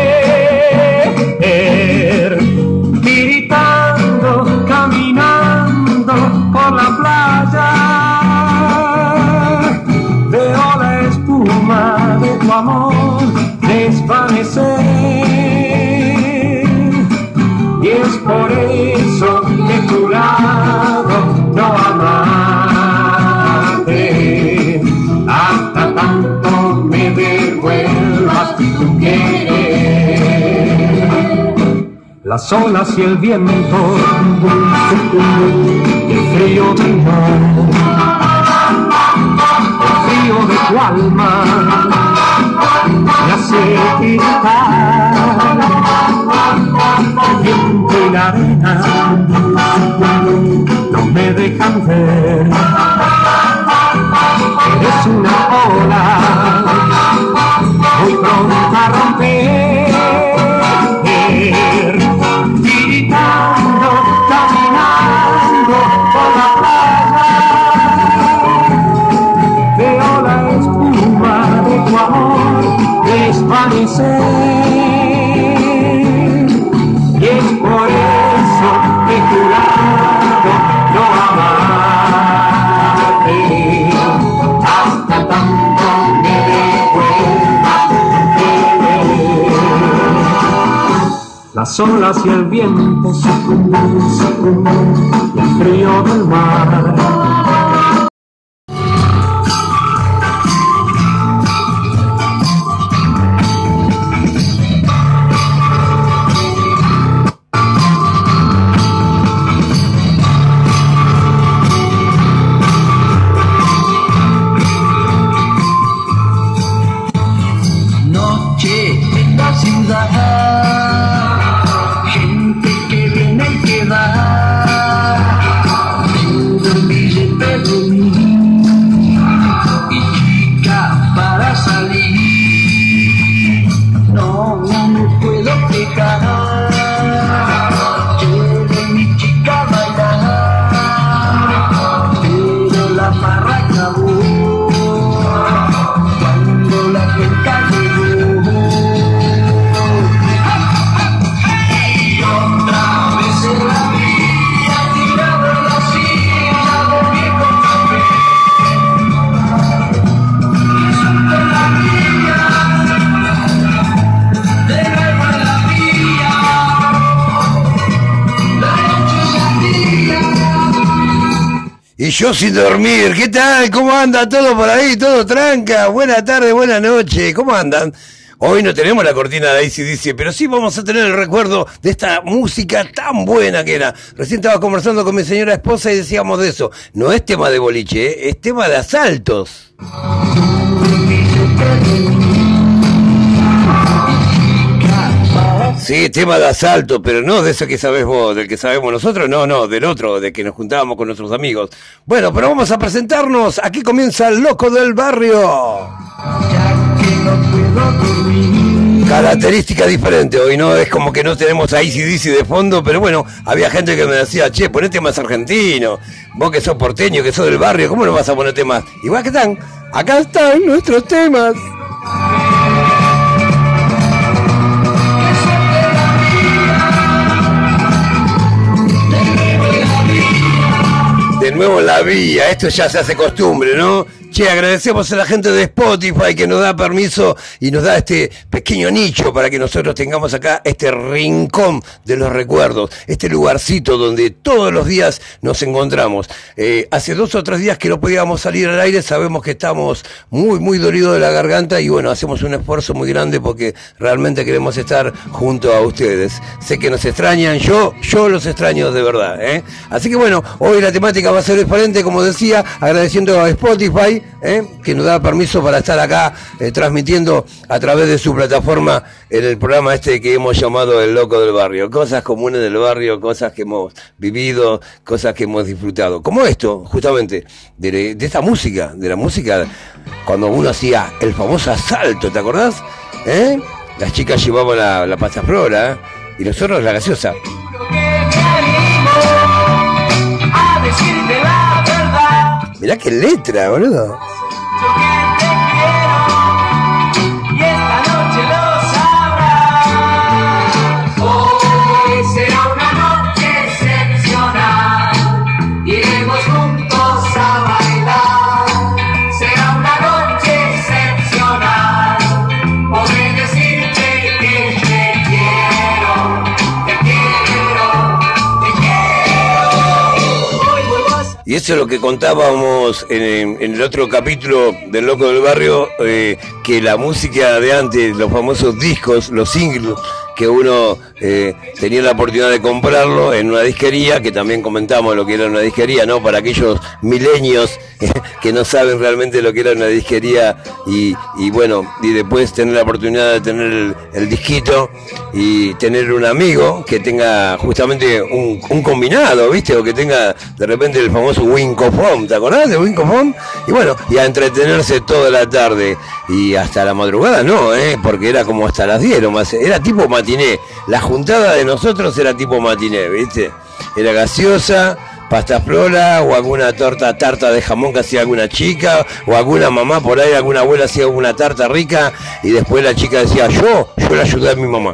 Por eso que he jurado no amarte. Hasta tanto me devuelvas tu querer. Las olas y el viento el frío del mar, el frío de tu alma me hace gritar. El viento y la arena no me dejan ver. Eres una ola muy pronta a romper. Las olas y el viento, y el frío del mar. Yo sin dormir, ¿qué tal? ¿Cómo anda todo por ahí? ¿Todo tranca? Buena tarde, buena noche, ¿cómo andan? Hoy no tenemos la cortina de ACDC, pero sí vamos a tener el recuerdo de esta música tan buena que era. Recién estaba conversando con mi señora esposa y decíamos de eso. No es tema de boliche, ¿eh? es tema de asaltos. Sí, tema de asalto, pero no de eso que sabes vos, del que sabemos nosotros, no, no, del otro, de que nos juntábamos con nuestros amigos. Bueno, pero vamos a presentarnos. Aquí comienza el loco del barrio. Característica diferente, hoy no es como que no tenemos a DC de fondo, pero bueno, había gente que me decía, che, ponete más argentino, vos que sos porteño, que sos del barrio, ¿cómo no vas a poner temas? Igual que están, acá están nuestros temas. De nuevo la vía, esto ya se hace costumbre, ¿no? Che, agradecemos a la gente de Spotify que nos da permiso y nos da este pequeño nicho para que nosotros tengamos acá este rincón de los recuerdos, este lugarcito donde todos los días nos encontramos. Eh, hace dos o tres días que no podíamos salir al aire, sabemos que estamos muy, muy dolidos de la garganta y bueno, hacemos un esfuerzo muy grande porque realmente queremos estar junto a ustedes. Sé que nos extrañan, yo, yo los extraño de verdad, ¿eh? Así que bueno, hoy la temática va a ser diferente, como decía, agradeciendo a Spotify ¿eh? que nos da permiso para estar acá eh, transmitiendo a través de su plataforma en el programa este que hemos llamado El Loco del Barrio. Cosas comunes del barrio, cosas que hemos vivido, cosas que hemos disfrutado. Como esto, justamente, de, esta música, de la música, cuando uno hacía el famoso asalto, ¿te acordás? ¿Eh? Las chicas llevaban la, la pasta flora y nosotros la gaseosa. Mirá qué letra, boludo. Eso es lo que contábamos en, en el otro capítulo del Loco del Barrio, eh, que la música de antes, los famosos discos, los singles, que uno eh, tenía la oportunidad de comprarlo en una disquería, que también comentamos lo que era una disquería, ¿no? Para aquellos milenios que no saben realmente lo que era una disquería y, bueno, y después tener la oportunidad de tener el, el disquito y tener un amigo que tenga justamente un, combinado, ¿viste? O que tenga de repente el famoso Wincofon, ¿te acordás de Wincofon? Y bueno, y a entretenerse toda la tarde y hasta la madrugada no, ¿eh? Porque era como hasta las 10 más, era tipo matiné. La juntada de nosotros era tipo matiné, ¿viste? Era gaseosa, pasta flora o alguna torta tarta de jamón que hacía alguna chica o alguna mamá por ahí, alguna abuela hacía alguna tarta rica y después la chica decía yo, yo le ayudé a mi mamá.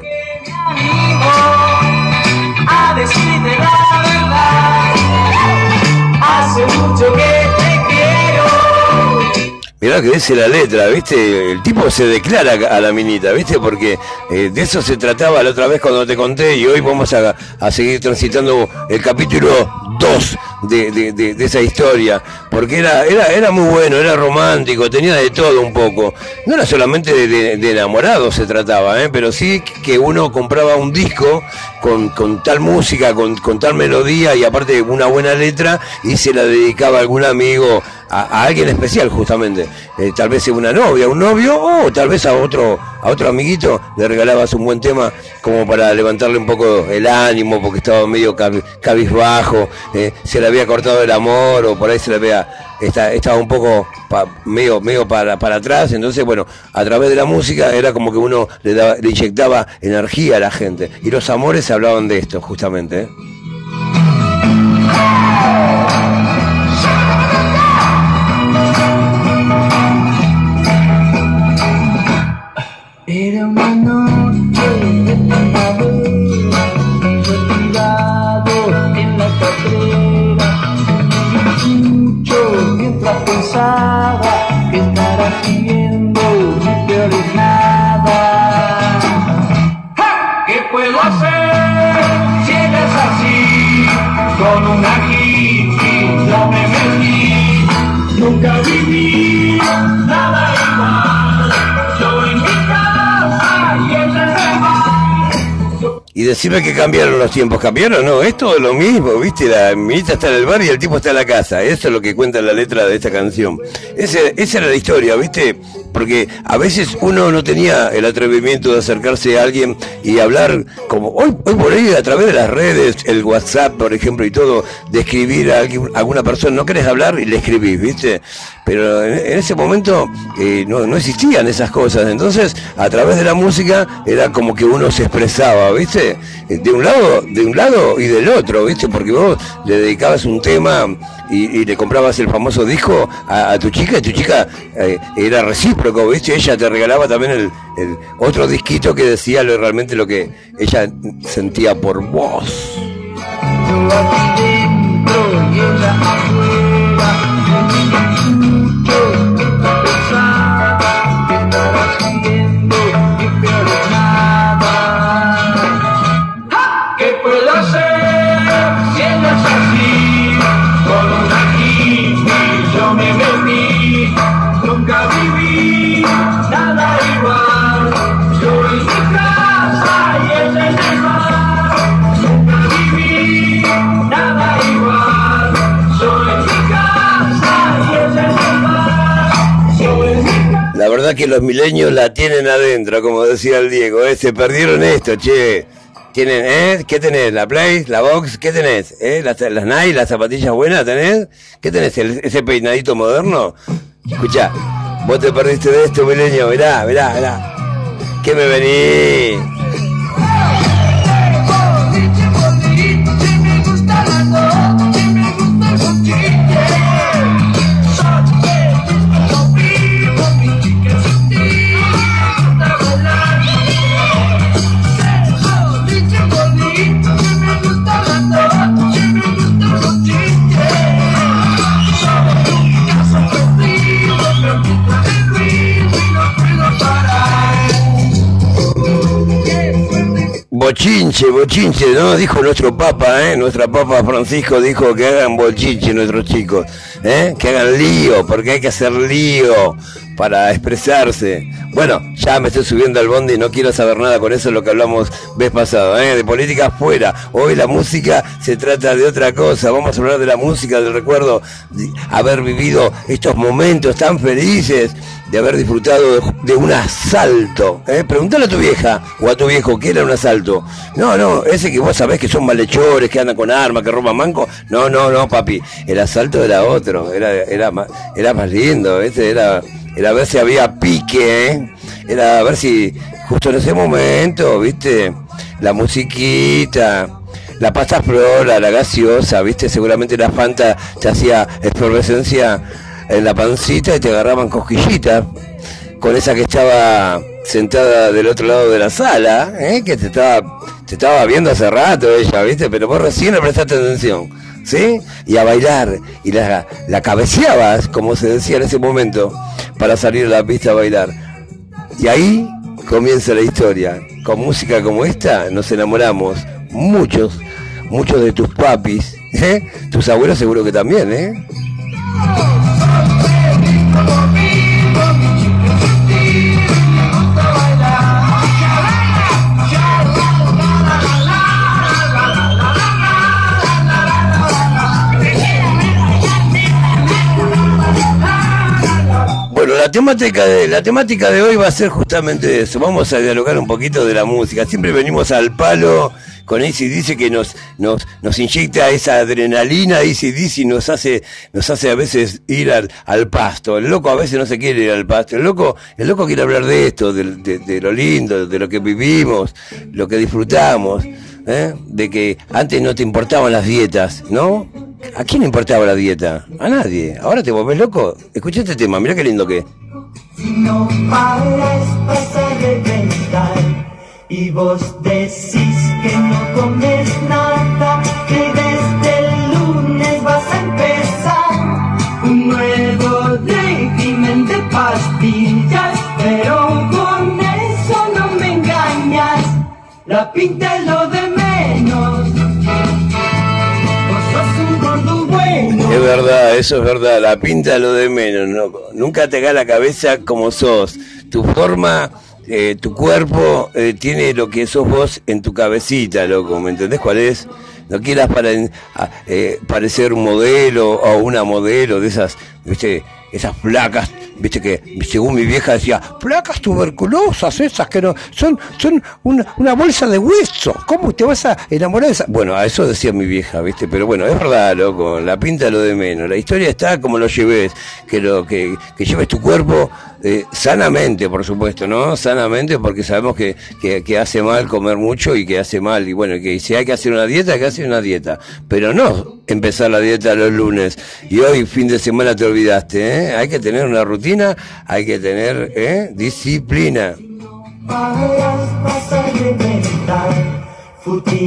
Mirá que dice la letra, ¿viste? El tipo se declara a la minita, ¿viste? Porque eh, de eso se trataba la otra vez cuando te conté y hoy vamos a, seguir transitando el capítulo 2 de, de- esa historia. Porque era, era, era muy bueno, era romántico, tenía de todo un poco. No era solamente de, enamorados se trataba, ¿eh? Pero sí que uno compraba un disco con, con tal música, con, con tal melodía y aparte una buena letra y se la dedicaba a algún amigo a, a alguien especial justamente. Eh, tal vez una novia un novio o tal vez a otro a otro amiguito le regalabas un buen tema como para levantarle un poco el ánimo porque estaba medio cabi- cabizbajo eh, se le había cortado el amor o por ahí se le había está- estaba un poco pa- medio medio para, para atrás. Entonces bueno a través de la música era como que uno le, daba, le inyectaba energía a la gente. Y los amores se hablaban de esto justamente ¿eh? Era una noche decirme que cambiaron los tiempos. ¿Cambiaron? No, es todo lo mismo, ¿viste? La minita está en el bar y el tipo está en la casa. Eso es lo que cuenta la letra de esta canción. Ese- esa era la historia, ¿viste? Porque a veces uno no tenía el atrevimiento de acercarse a alguien y hablar como hoy, hoy por hoy a través de las redes, el WhatsApp, por ejemplo, y todo, de escribir a alguien, alguna persona. No querés hablar y le escribís, ¿viste? Pero en, en ese momento eh, no, no existían esas cosas. Entonces, a través de la música era como que uno se expresaba, ¿viste? Eh, De un lado, de un lado y del otro, ¿viste? Porque vos le dedicabas un tema y, le comprabas el famoso disco a, tu chica y tu chica eh, era recíproco, ¿viste? Ella te regalaba también el otro disquito que decía lo, realmente lo que ella sentía por vos. Que los milenios la tienen adentro, como decía el Diego, ¿eh? se perdieron esto, che. Tienen, ¿eh? ¿Qué tenés? ¿La Play? ¿La Box? ¿Qué tenés? ¿Eh? ¿Las, las Nike? ¿Las zapatillas buenas tenés? ¿Qué tenés? ¿El- ¿Ese peinadito moderno? Escucha, vos te perdiste de esto, milenio, mirá, mirá, mirá. ¿Qué me venís? Bochinche, bochinche, ¿no? Dijo nuestro Papa, ¿eh? Nuestra Papa Francisco dijo que hagan bochinche nuestros chicos, ¿eh? Que hagan lío, porque hay que hacer lío para expresarse. Bueno, ya me estoy subiendo al bondi y no quiero saber nada con eso, lo que hablamos vez pasado, ¿eh? De política fuera. Hoy la música se trata de otra cosa. Vamos a hablar de la música, del recuerdo de haber vivido estos momentos tan felices, de haber disfrutado de, un asalto. ¿eh? Preguntale a tu vieja o a tu viejo qué era un asalto. No, no, ese que vos sabés que son malhechores, que andan con armas, que roban manco. No, no, no, papi. El asalto era otro, era, era, más, era más lindo, ¿viste? Era, era ver si había pique, ¿eh? Era ver si justo en ese momento, ¿viste? La musiquita. La pasta flora, la gaseosa, ¿viste? Seguramente la Fanta te hacía efervescencia en la pancita y te agarraban cosquillitas con esa que estaba sentada del otro lado de la sala, ¿eh? que te estaba, te estaba viendo hace rato ella, ¿viste? Pero vos recién le prestaste atención, ¿sí? Y a bailar, y la, la cabeceabas, como se decía en ese momento, para salir a la pista a bailar. Y ahí comienza la historia. Con música como esta nos enamoramos, muchos, muchos de tus papis, ¿eh? Tus abuelos seguro que también, ¿eh? La temática de hoy va a ser justamente eso. Vamos a dialogar un poquito de la música. Siempre venimos al palo con dice que nos nos nos inyecta esa adrenalina, dice nos hace nos hace a veces ir al, al pasto. El loco a veces no se quiere ir al pasto. El loco el loco quiere hablar de esto, de, lo lindo, de lo que vivimos, lo que disfrutamos, ¿eh? de que antes no te importaban las dietas, ¿no? ¿A quién le importaba la dieta? A nadie. ¿Ahora te volvés loco? Escucha este tema, mira qué lindo que es. Si no paras vas a reventar. Y vos decís que no comes nada, que desde el lunes vas a empezar. Un nuevo régimen de pastillas, pero con eso no me engañas, la pinta lo de verdad, eso es verdad. La pinta lo de menos. ¿no? Nunca te haga la cabeza como sos. Tu forma eh, tu cuerpo eh, tiene lo que sos vos en tu cabecita, loco, ¿me entendés cuál es? No quieras para, eh, parecer un modelo o una modelo de esas, viste, esas placas, viste que según mi vieja decía, placas tuberculosas esas que no, son, son una, una bolsa de hueso, ¿cómo te vas a enamorar de esa? Bueno, a eso decía mi vieja, viste, pero bueno, es verdad, loco, la pinta lo de menos, la historia está como lo lleves, que lo, que, que lleves tu cuerpo eh, sanamente, por supuesto, ¿no? Sanamente, porque sabemos que, que, hace mal comer mucho y que hace mal, y bueno, que si hay que hacer una dieta, hay que hacer una dieta, pero no empezar la dieta los lunes y hoy fin de semana te olvidaste, ¿eh? Hay que tener una rutina, hay que tener, ¿eh? Disciplina. No te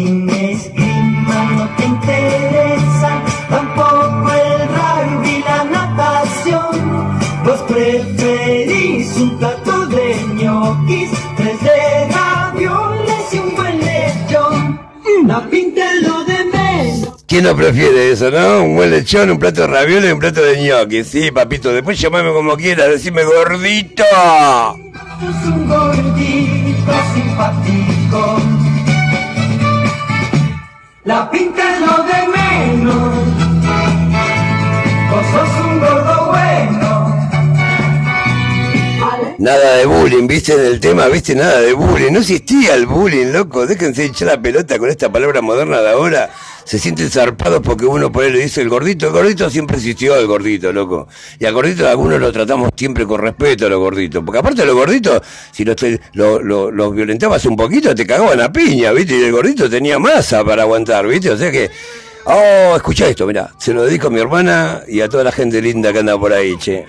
¿Quién no prefiere eso, no? Un buen lechón, un plato de ravioles y un plato de gnocchi. Sí, papito, después llamame como quieras, decime gordito. Sos un gordito simpático. La pinta es lo de menos. Vos sos un gordo bueno. Nada de bullying, ¿viste? En el tema, ¿viste? Nada de bullying. No existía el bullying, loco. Déjense echar la pelota con esta palabra moderna de ahora. Se sienten zarpados porque uno por ahí le dice el gordito. El gordito siempre existió, el gordito, loco. Y al gordito algunos lo tratamos siempre con respeto a los gorditos. Porque aparte los gorditos, si los, lo- los violentabas un poquito, te cagaban a piña, ¿viste? Y el gordito tenía masa para aguantar, ¿viste? O sea que... Oh, escucha esto, mira, se lo dedico a mi hermana y a toda la gente linda que anda por ahí, che.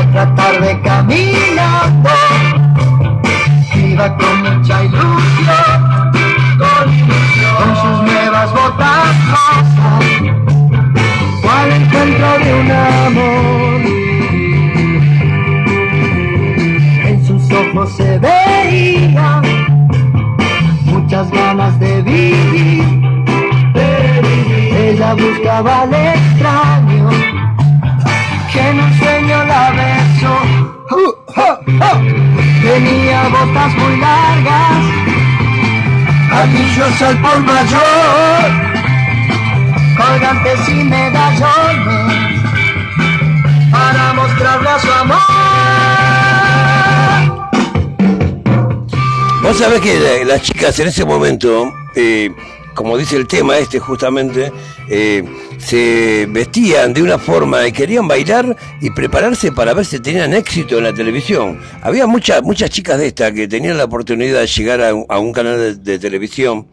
otra tarde caminando, con mucha ilusión, con ilusión, con sus nuevas botas rosas, cual encuentro de un amor. En sus ojos se veía muchas ganas de vivir, de vivir. ella buscaba al extraño que en un sueño la besó. Tenía botas muy largas, anillos al por mayor, colgantes y medallones, para mostrarle a su amor. Vos sabés que la- las chicas en ese momento, eh, como dice el tema este justamente, eh, se vestían de una forma y querían bailar y prepararse para ver si tenían éxito en la televisión. Había muchas muchas chicas de estas que tenían la oportunidad de llegar a, un- canal de televisión,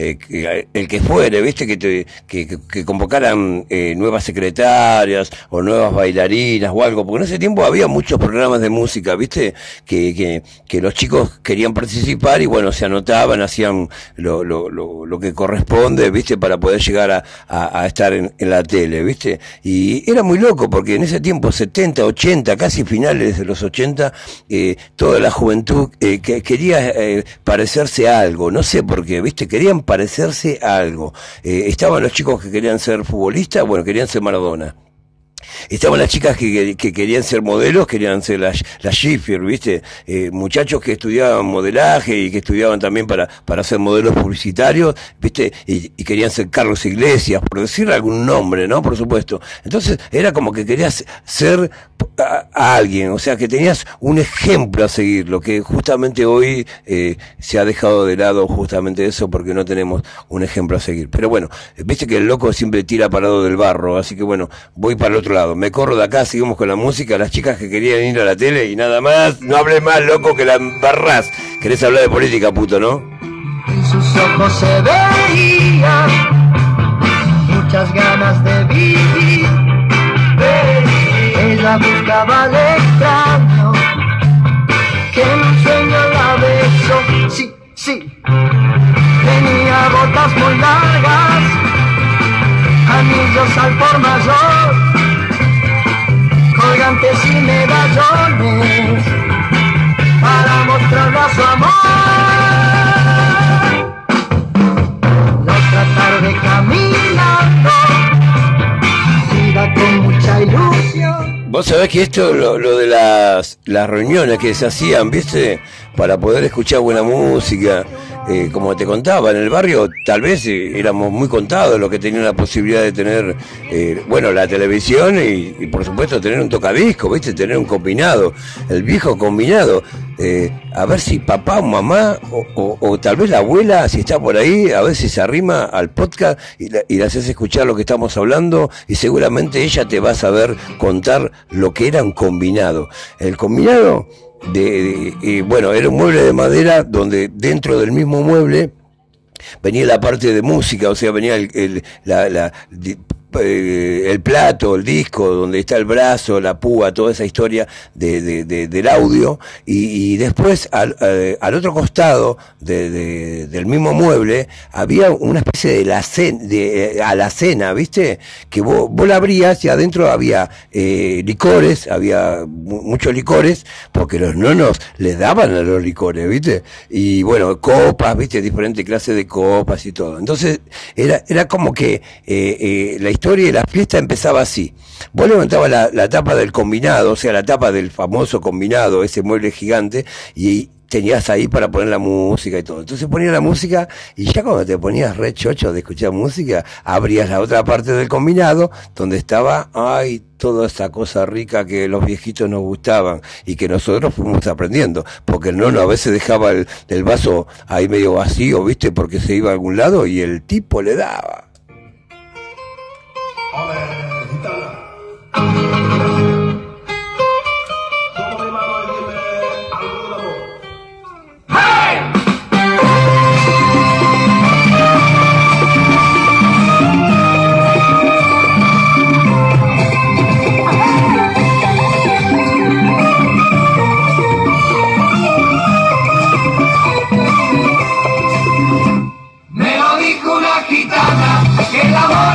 eh, el que fuere, viste, que, te- que, convocaran eh, nuevas secretarias o nuevas bailarinas o algo, porque en ese tiempo había muchos programas de música, viste, que, que, los chicos querían participar y bueno, se anotaban, hacían lo, lo, lo, lo que corresponde, viste, para poder llegar a, a, estar en, en la tele, viste. Y era muy loco porque en ese tiempo, 70, 80, casi finales de los 80, eh, toda la juventud eh, que quería eh, parecerse a algo, no sé por qué, viste, querían parecerse a algo. Eh, estaban los chicos que querían ser futbolistas, bueno, querían ser Maradona. Estaban las chicas que, que- que querían ser modelos, querían ser las la Schiffer, ¿viste? Eh, muchachos que estudiaban modelaje y que estudiaban también para, para ser modelos publicitarios, ¿viste? Y, querían ser Carlos Iglesias, por decir algún nombre, ¿no? Por supuesto. Entonces era como que querías ser a, a alguien, o sea, que tenías un ejemplo a seguir, lo que justamente hoy eh, se ha dejado de lado justamente eso porque no tenemos un ejemplo a seguir. Pero bueno, viste que el loco siempre tira parado del barro, así que bueno, voy para el otro lado. Me corro de acá, seguimos con la música, las chicas que querían ir a la tele y nada más, no hables más loco que la embarrás. Querés hablar de política, puto, ¿no? En sus ojos se veía muchas ganas de vivir. Ella buscaba al extraño que en un sueño la besó. Sí, sí. Tenía botas muy largas, anillos al por mayor, colgantes y medallones para mostrarle a su amor. La otra tarde caminando, iba con mucha ilusión, Vos sabés que esto, lo, lo de las, las reuniones que se hacían, ¿viste? Para poder escuchar buena música, eh, como te contaba, en el barrio tal vez eh, éramos muy contados los que tenían la posibilidad de tener, eh, bueno, la televisión y, por supuesto tener un tocadisco, ¿viste? Tener un combinado, el viejo combinado. A ver si papá o mamá o, o- o tal vez la abuela, si está por ahí, a ver si se arrima al podcast y, la- y le haces escuchar lo que estamos hablando y seguramente ella te va a saber contar lo que era un combinado. El combinado, de, de- eh, bueno, era un mueble de madera donde dentro del mismo mueble venía la parte de música, o sea, venía el, la- la- eh, el plato, el disco, donde está el brazo, la púa, toda esa historia de, de- de- del audio, y, después al, eh, al otro costado de- de- del mismo mueble había una especie de, la de eh, alacena, ¿viste? Que vos, la abrías y adentro había eh, licores, había mu- muchos licores, porque los nonos les daban a los licores, ¿viste? Y bueno, copas, ¿viste? Diferentes clases de copas y todo. Entonces, era, era como que la historia de la fiesta empezaba así. Vos levantabas la, la tapa del combinado, o sea, la tapa del famoso combinado, ese mueble gigante, y tenías ahí para poner la música y todo. Entonces ponías la música y ya cuando te ponías re chocho de escuchar música, abrías la otra parte del combinado donde estaba, ay, toda esa cosa rica que los viejitos nos gustaban y que nosotros fuimos aprendiendo. Porque el nono a veces dejaba el, el vaso ahí medio vacío, viste, porque se iba a algún lado y el tipo le daba. Me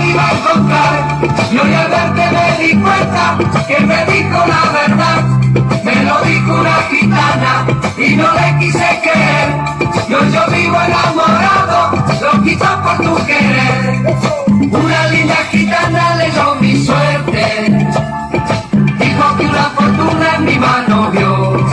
iba a encontrar. Y hoy al verte me di cuenta que me dijo la verdad. Me lo dijo una gitana y no le quise creer. Y hoy yo vivo enamorado, lo quito por tu querer. Una linda gitana leyó mi suerte. Dijo que una fortuna en mi mano vio.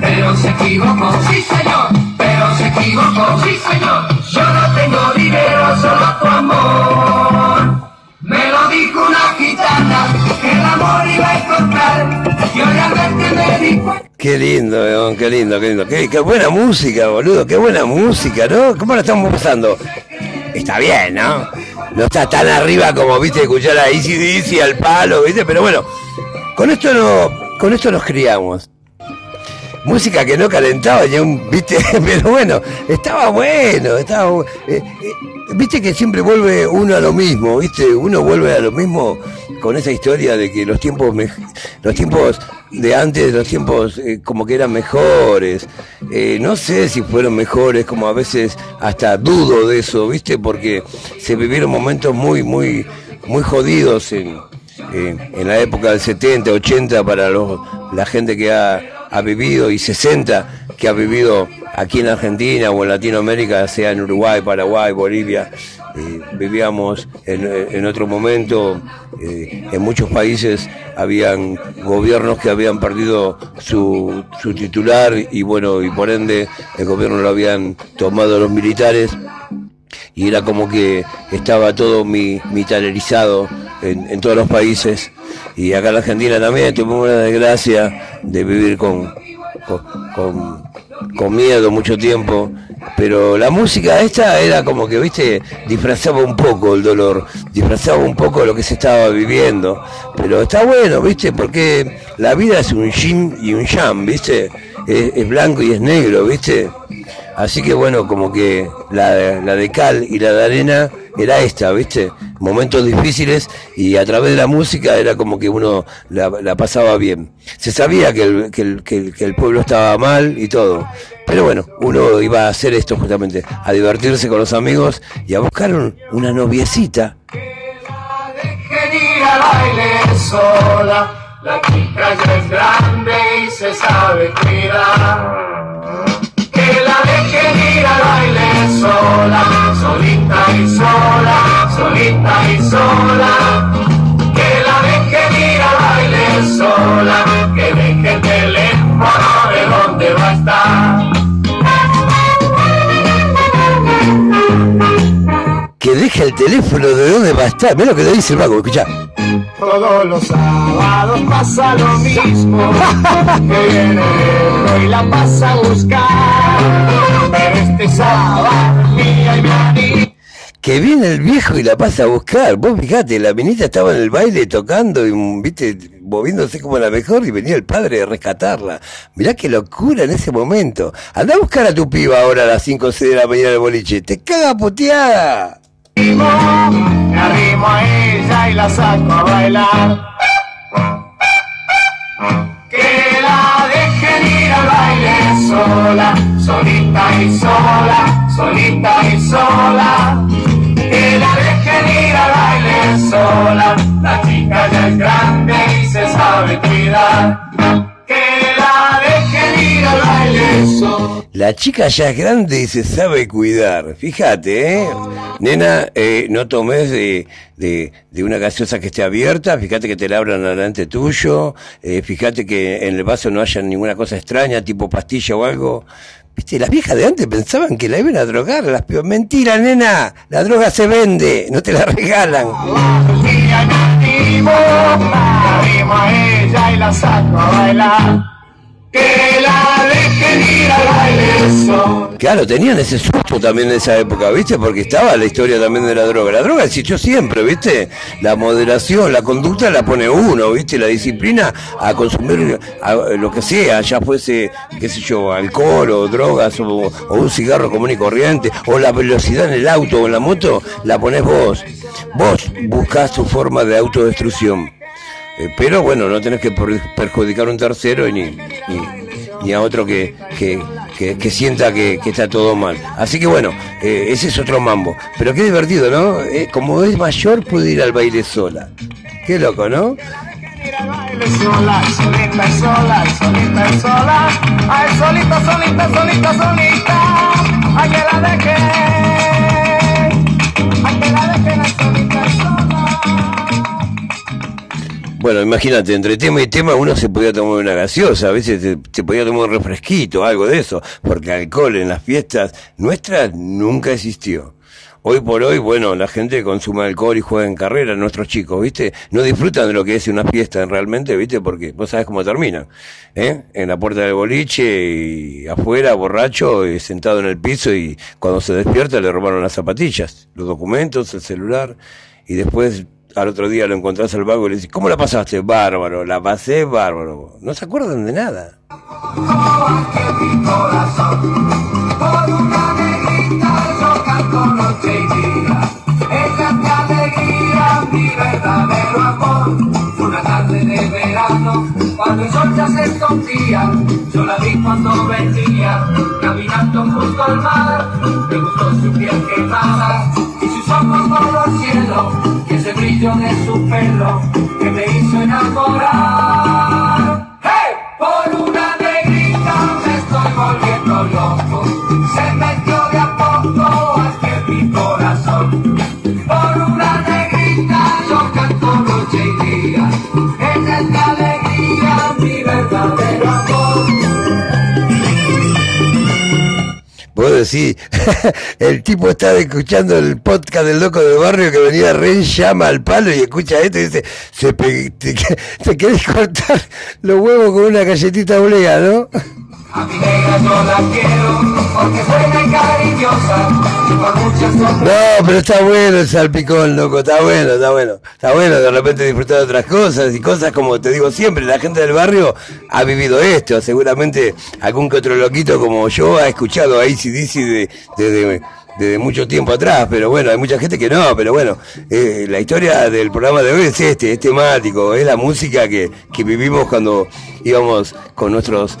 Pero se equivocó, sí señor, pero se equivocó, sí señor. Yo no tengo dinero, solo tu amor. Me lo dijo una gitana, que el amor iba a encontrar. Y hoy al verte me di cuenta. Qué lindo, León, qué lindo, qué lindo. Qué, qué buena música, boludo, qué buena música, ¿no? ¿Cómo la estamos pasando? Está bien, ¿no? No está tan arriba como, viste, escuchar a Easy Dizzy al palo, viste, pero bueno, con esto no, con esto nos criamos. Música que no calentaba ya un, viste, pero bueno, estaba bueno, estaba eh, eh, viste que siempre vuelve uno a lo mismo, viste, uno vuelve a lo mismo con esa historia de que los tiempos mej- los tiempos de antes, los tiempos eh, como que eran mejores. Eh, no sé si fueron mejores, como a veces hasta dudo de eso, viste, porque se vivieron momentos muy, muy, muy jodidos en, en, en la época del 70, 80 para los, la gente que ha, ha vivido y 60 que ha vivido aquí en Argentina o en Latinoamérica, sea en Uruguay, Paraguay, Bolivia. Vivíamos en, en otro momento, eh, en muchos países habían gobiernos que habían perdido su, su titular y bueno, y por ende el gobierno lo habían tomado los militares y era como que estaba todo mi, militarizado en, en todos los países. Y acá en la Argentina también tuvimos una desgracia de vivir con, con, con, miedo mucho tiempo. Pero la música esta era como que viste disfrazaba un poco el dolor disfrazaba un poco lo que se estaba viviendo. Pero está bueno viste porque la vida es un yin y un yang viste. Es blanco y es negro viste Así que bueno, como que la, de cal y la de arena era esta, ¿viste? Momentos difíciles y a través de la música era como que uno la, pasaba bien. Se sabía que el, que, el, que, el, pueblo estaba mal y todo. Pero bueno, uno iba a hacer esto justamente, a divertirse con los amigos y a buscar un- una noviecita. La chica ya es grande y se sabe cuidar seguir al baile sola, solita y sola, solita y sola. Que la dejen ir baile sola, que deje el teléfono de dónde va a estar. Que deje el teléfono de dónde va a estar. Mira lo que te dice el vago, escuchá. Todos los sábados pasa lo mismo, que viene el y la pasa a buscar. Que viene el viejo y la pasa a buscar. Vos fijate, la minita estaba en el baile tocando y, viste, moviéndose como la mejor y venía el padre a rescatarla. Mirá qué locura en ese momento. Anda a buscar a tu piba ahora a las 5 o 6 de la mañana del boliche. Te caga puteada. Que la dejen al baile sola, solita y sola, solita y sola. Que la dejen ir al baile sola, la chica ya es grande y se sabe cuidar. Que la dejen ir al baile sola. La chica ya es grande y se sabe cuidar. Fíjate, ¿eh? Nena, eh, no tomes de, de, una gaseosa que esté abierta. Fíjate que te la abran delante tuyo. Eh, fíjate que en el vaso no haya ninguna cosa extraña, tipo pastilla o algo. Viste, las viejas de antes pensaban que la iban a drogar. Las pibas. Mentira, nena. La droga se vende, no te la regalan. Que la dejen ir al. Claro, tenían ese susto también en esa época, ¿viste? Porque estaba la historia también de la droga. La droga existió siempre, ¿viste? La moderación, la conducta la pone uno, ¿viste? La disciplina a consumir lo que sea, ya fuese, qué sé yo, alcohol o drogas o, o un cigarro común y corriente, o la velocidad en el auto o en la moto, la pones vos. Vos buscás tu forma de autodestrucción. Eh, pero bueno, no tenés que per- perjudicar a un tercero ni, a otro que, que, que, sienta que, está todo mal. Así que bueno, eh, ese es otro mambo. Pero qué divertido, ¿no? Eh, como es mayor, puede ir al baile sola. Qué loco, ¿no? Ay. Bueno, imagínate, entre tema y tema uno se podía tomar una gaseosa, a veces se, podía tomar un refresquito, algo de eso, porque alcohol en las fiestas nuestras nunca existió. Hoy por hoy, bueno, la gente consume alcohol y juega en carrera, nuestros chicos, ¿viste? No disfrutan de lo que es una fiesta realmente, ¿viste? Porque vos sabés cómo termina, ¿eh? En la puerta del boliche y afuera, borracho, y sentado en el piso y cuando se despierta le robaron las zapatillas, los documentos, el celular y después al otro día lo encontrás al vago y le decís, ¿cómo la pasaste? Bárbaro, la pasé bárbaro. No se acuerdan de nada. Mi verdadero amor. Una tarde de verano, cuando el sol ya se escondía, yo la vi cuando venía, caminando junto al mar. Me gustó su piel quemada de su pelo que me hizo enamorar. Decís, el tipo está escuchando el podcast del loco del barrio que venía re llama al palo y escucha esto y dice, se te, te querés cortar los huevos con una galletita oblea, ¿no? A mi negra yo la quiero porque buena y cariñosa. Por muchas. No, pero está bueno el salpicón, loco, está bueno, está bueno. Está bueno de repente disfrutar de otras cosas y cosas como te digo siempre, la gente del barrio ha vivido esto. Seguramente algún que otro loquito como yo ha escuchado a ACDC de, desde desde mucho tiempo atrás, pero bueno, hay mucha gente que no, pero bueno, eh, la historia del programa de hoy es este, es temático, es la música que, que vivimos cuando íbamos con nuestros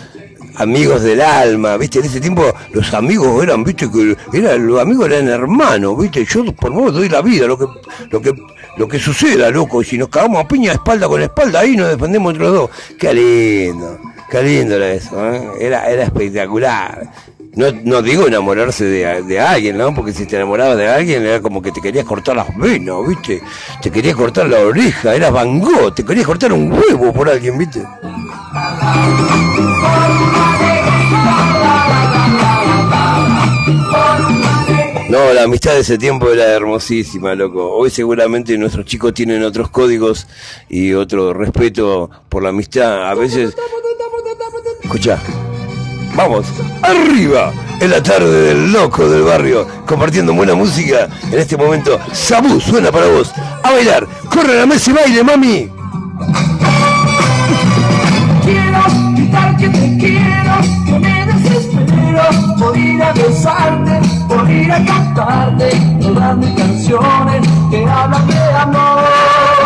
amigos del alma, viste, en ese tiempo los amigos eran, viste, que eran, los amigos eran hermanos, viste, yo por vos doy la vida, lo que, lo que, lo que suceda, loco, y si nos cagamos a piña espalda con espalda, ahí nos defendemos entre los dos, qué lindo, qué lindo era eso, ¿eh? era, era espectacular. No, no digo enamorarse de, de alguien, ¿no? Porque si te enamorabas de alguien era como que te querías cortar las venas, ¿viste? Te querías cortar la oreja, eras Van Gogh, te querías cortar un huevo por alguien, ¿viste? No, la amistad de ese tiempo era hermosísima, loco. Hoy seguramente nuestros chicos tienen otros códigos y otro respeto por la amistad. A veces... Escucha. Vamos, arriba, en la tarde del loco del barrio, compartiendo buena música. En este momento, Sabu suena para vos. A bailar, corre a la mesa y baile, mami. Quiero gritar que te quiero, que me desespero por ir a besarte, por ir a cantarte todas mis canciones que hablan de amor.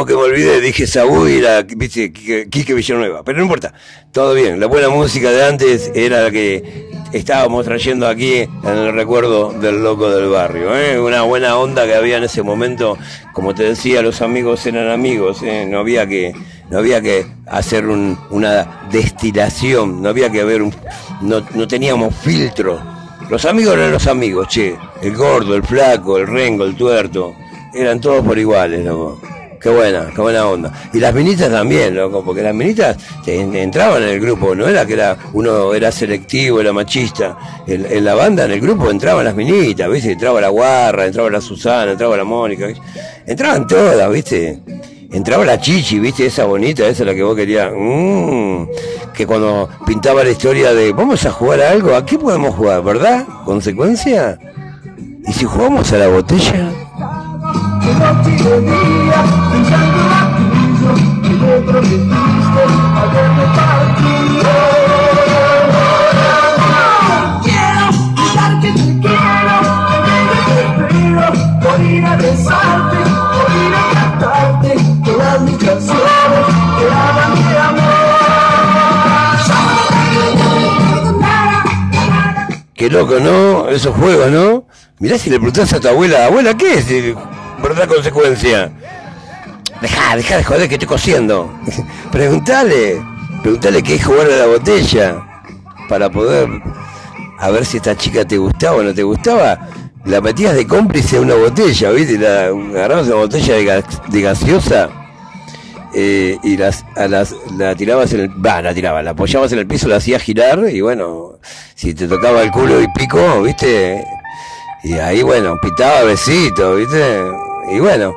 No que me olvidé, dije Sabu y era, viste, Quique Villanueva. Pero no importa, todo bien. La buena música de antes era la que estábamos trayendo aquí en el recuerdo del loco del barrio. ¿eh? Una buena onda que había en ese momento. Como te decía, los amigos eran amigos. ¿eh? No había que no había que hacer un- una destilación, no había que haber un, no, no teníamos filtro. Los amigos eran los amigos, che. El gordo, el flaco, el rengo, el tuerto. Eran todos por iguales, loco. Qué buena, qué buena onda. Y las minitas también, loco, porque las en- entraban en el grupo, no era que era uno era selectivo, era machista. En, la banda, en el grupo, entraban las minitas, ¿viste? Entraba la Guarra, entraba la Susana, entraba la Mónica, ¿viste? Entraban todas, ¿viste? Entraba la Chichi, ¿viste? Esa bonita, esa es la que vos querías. Mm, que cuando pintaba la historia de, vamos a jugar a algo, ¿a qué podemos jugar, verdad? ¿Consecuencia? ¿Y si jugamos a la botella? Que noche y de día, pensando en aquello que me prometiste al verme partir. Quiero gritar que te quiero, que te espero, por ir a besarte, por ir a cantarte todas mis canciones que hablan de amor. Qué loco, ¿no? Esos juegos, ¿no? Mirá si le preguntás a tu abuela, abuela, ¿qué es? ¿Verdad consecuencia? Dejá, dejá de joder que estoy cosiendo. preguntale, preguntale qué jugar a la botella. Para poder, a ver si esta chica te gustaba o no te gustaba. La metías de cómplice a una botella, ¿viste? La, agarrabas una botella de, gas- de gaseosa eh, y las, a las, la tirabas en el, va, la tirabas, la apoyabas en el piso, la hacías girar y bueno, si te tocaba el culo y pico, viste, y ahí bueno, pitaba besito, viste, y bueno,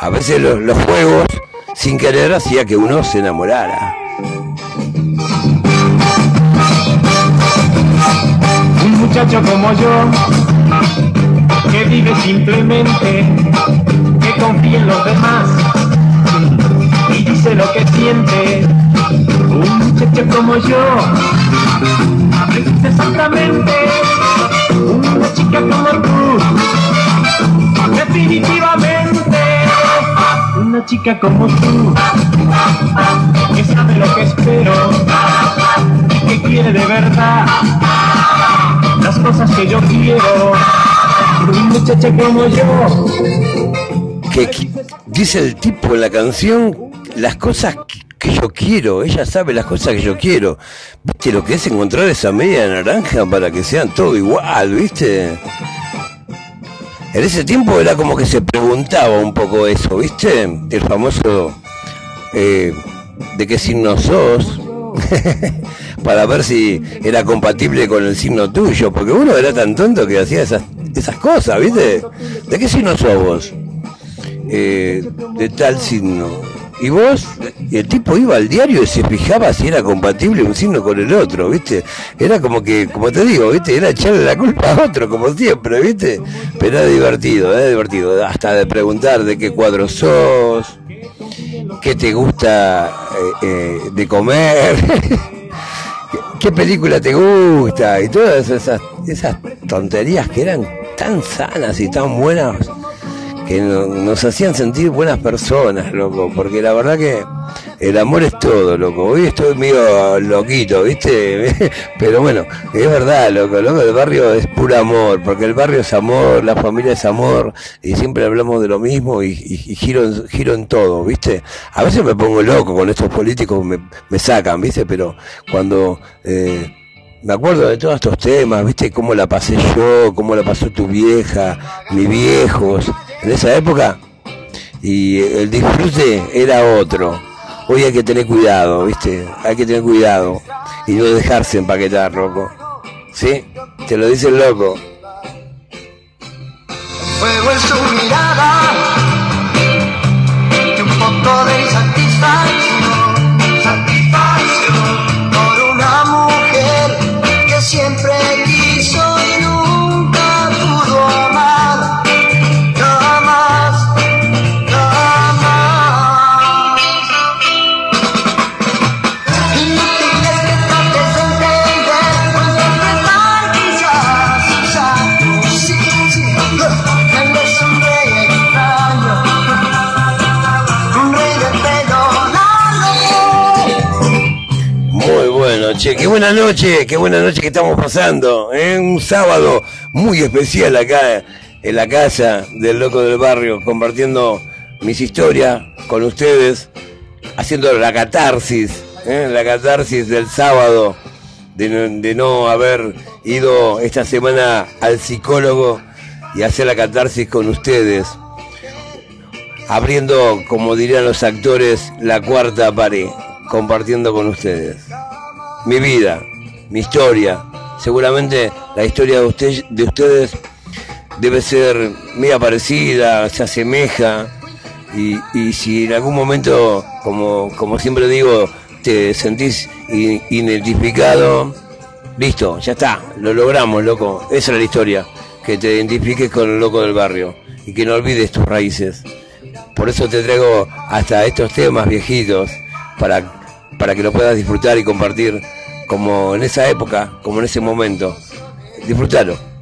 a veces los, los juegos, sin querer, hacía que uno se enamorara. Un muchacho como yo, que vive simplemente, que confía en los demás y dice lo que siente. Un muchacho como yo, aprende exactamente. Una chica como Chica como tú, que sabe lo que espero que quiere de verdad las cosas que yo quiero. Un muchacho como yo, que, que- dice el tipo en la canción las cosas que, que yo quiero, ella sabe las cosas que yo quiero. ¿Viste lo que es encontrar esa media naranja para que sean todo igual, viste? En ese tiempo era como que se preguntaba un poco eso, ¿viste? El famoso eh, de qué signo sos, para ver si era compatible con el signo tuyo, porque uno era tan tonto que hacía esas, esas cosas, ¿viste? ¿De qué signo sos vos? Eh, de tal signo. Y vos, y el tipo iba al diario y se fijaba si era compatible un signo con el otro, ¿viste? Era como que, como te digo, ¿viste? Era echarle la culpa a otro, como siempre, ¿viste? Pero era divertido, era divertido. Hasta de preguntar de qué cuadro sos, qué te gusta eh, eh, de comer, qué, película te gusta, y todas esas, esas tonterías que eran tan sanas y tan buenas que no- nos hacían sentir buenas personas, loco, porque la verdad que el amor es todo, loco. Hoy estoy medio loquito, ¿viste? Pero bueno, es verdad, loco, loco, el barrio es puro amor, porque el barrio es amor, la familia es amor, y siempre hablamos de lo mismo y, y- y giro, en, todo, ¿viste? A veces me pongo loco con estos políticos, me, me sacan, ¿viste? Pero cuando... eh, me acuerdo de todos estos temas, viste cómo la pasé yo, cómo la pasó tu vieja, mis viejos, en esa época. Y el disfrute era otro. Hoy hay que tener cuidado, viste, hay que tener cuidado y no dejarse empaquetar, loco. ¿Sí? Te lo dice el loco. Muy bueno, che, qué buena noche, qué buena noche que estamos pasando. ¿eh? Un sábado muy especial acá en la casa del loco del barrio, compartiendo mis historias con ustedes, haciendo la catarsis, ¿eh? la catarsis del sábado, de no, de no haber ido esta semana al psicólogo y hacer la catarsis con ustedes, abriendo, como dirían los actores, la cuarta pared, compartiendo con ustedes mi vida, mi historia. Seguramente la historia de, usted, de ustedes debe ser media parecida, se asemeja. Y, y si en algún momento, como, como siempre digo, te sentís identificado, listo, ya está, lo logramos, loco. Esa es la historia, que te identifiques con el loco del barrio y que no olvides tus raíces. Por eso te traigo hasta estos temas viejitos para, para que lo puedas disfrutar y compartir como en esa época, como en ese momento. Disfrútalo.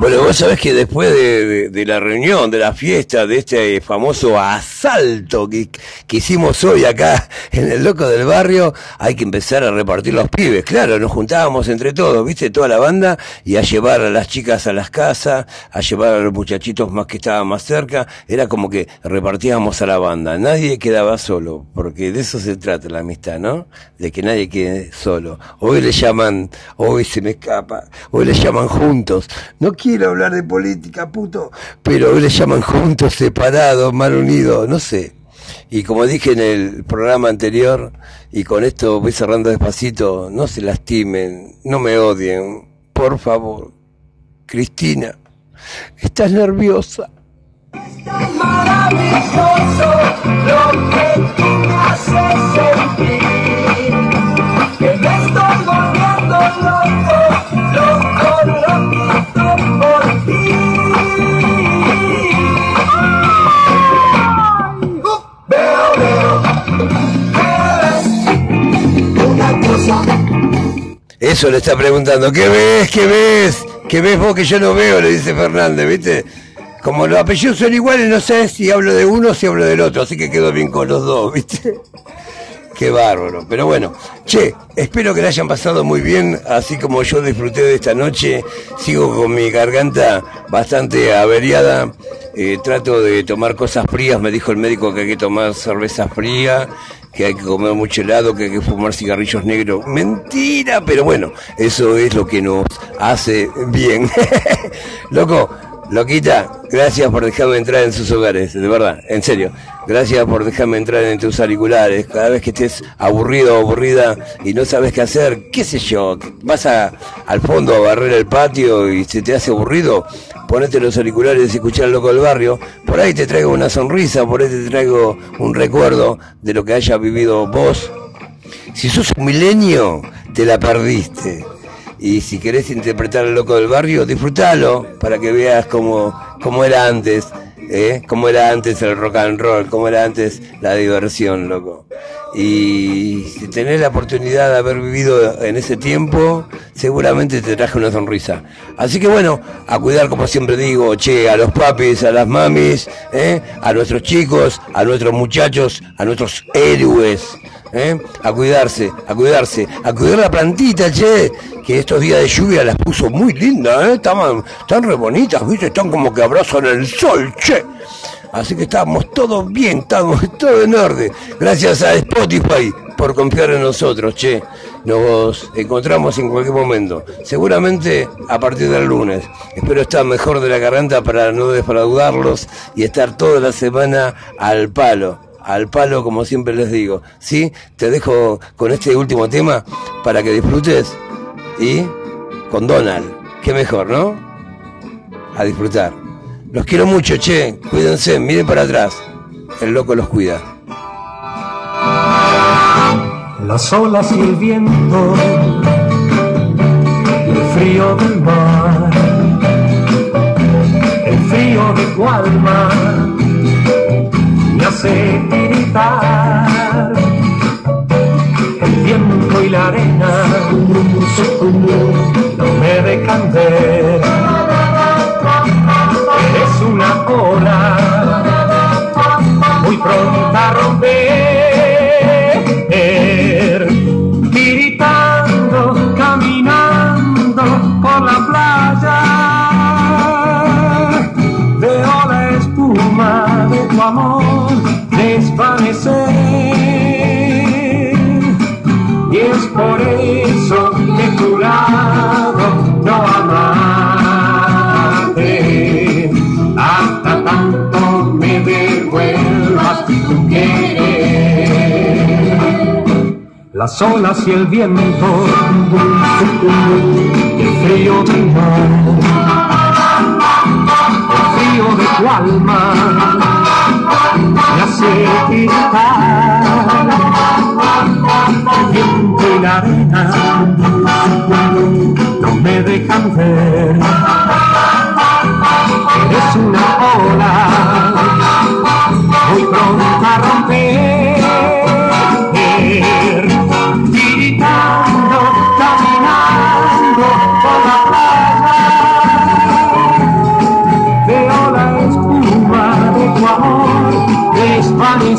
Bueno, vos sabés que después de, la reunión, de la fiesta, de este famoso asalto que, que hicimos hoy acá en el Loco del Barrio, hay que empezar a repartir los pibes. Claro, nos juntábamos entre todos, viste, toda la banda, y a llevar a las chicas a las casas, a llevar a los muchachitos más que estaban más cerca. Era como que repartíamos a la banda. Nadie quedaba solo, porque de eso se trata la amistad, ¿no? De que nadie quede solo. Hoy le llaman, hoy se me escapa, hoy le llaman juntos. No hablar de política, puto, pero hoy le llaman juntos, separados, mal unidos, no sé. Y como dije en el programa anterior, y con esto voy cerrando despacito, no se lastimen, no me odien, por favor. Cristina, estás nerviosa. maravilloso lo que tú me haces sentir. Que me estoy volviendo loco, Eso le está preguntando, ¿qué ves? ¿Qué ves? ¿Qué ves vos que yo no veo? Le dice Fernández, ¿viste? Como los apellidos son iguales, no sé si hablo de uno o si hablo del otro, así que quedo bien con los dos, ¿viste? Qué bárbaro. Pero bueno, che, espero que la hayan pasado muy bien, así como yo disfruté de esta noche. Sigo con mi garganta bastante averiada. Eh, trato de tomar cosas frías. Me dijo el médico que hay que tomar cerveza fría, que hay que comer mucho helado, que hay que fumar cigarrillos negros. Mentira, pero bueno, eso es lo que nos hace bien. Loco, Loquita, gracias por dejarme entrar en sus hogares, de verdad, en serio. Gracias por dejarme entrar en tus auriculares. Cada vez que estés aburrido o aburrida y no sabes qué hacer, qué sé yo, vas a, al fondo a barrer el patio y se te hace aburrido, ponete los auriculares y escuchar al loco del barrio. Por ahí te traigo una sonrisa, por ahí te traigo un recuerdo de lo que haya vivido vos. Si sos un milenio, te la perdiste. Y si querés interpretar al loco del barrio, disfrutalo para que veas cómo, cómo era antes. ¿eh? Cómo era antes el rock and roll, cómo era antes la diversión, loco. Y si tenés la oportunidad de haber vivido en ese tiempo, seguramente te traje una sonrisa. Así que bueno, a cuidar como siempre digo, che, a los papis, a las mamis, ¿eh? a nuestros chicos, a nuestros muchachos, a nuestros héroes. ¿Eh? A cuidarse, a cuidarse, a cuidar la plantita, che, que estos días de lluvia las puso muy lindas, ¿eh? Estaban, están re bonitas, ¿viste? Están como que abrazan el sol, che. Así que estamos todos bien, estamos todo en orden. Gracias a Spotify por confiar en nosotros, che. Nos encontramos en cualquier momento. Seguramente a partir del lunes. Espero estar mejor de la garganta para no defraudarlos y estar toda la semana al palo. Al palo, como siempre les digo. ¿Sí? Te dejo con este último tema para que disfrutes. Y con Donald. Qué mejor, ¿no? A disfrutar. Los quiero mucho, che. Cuídense, miren para atrás. El loco los cuida. Las olas y el viento el frío del mar, el frío de tu alma me hace tiritar. El viento y la arena no me dejan Las olas y el viento, el frío del mar, el frío de tu alma, me hace gritar. El viento y la arena no me dejan ver. Eres una ola muy pronta a romper.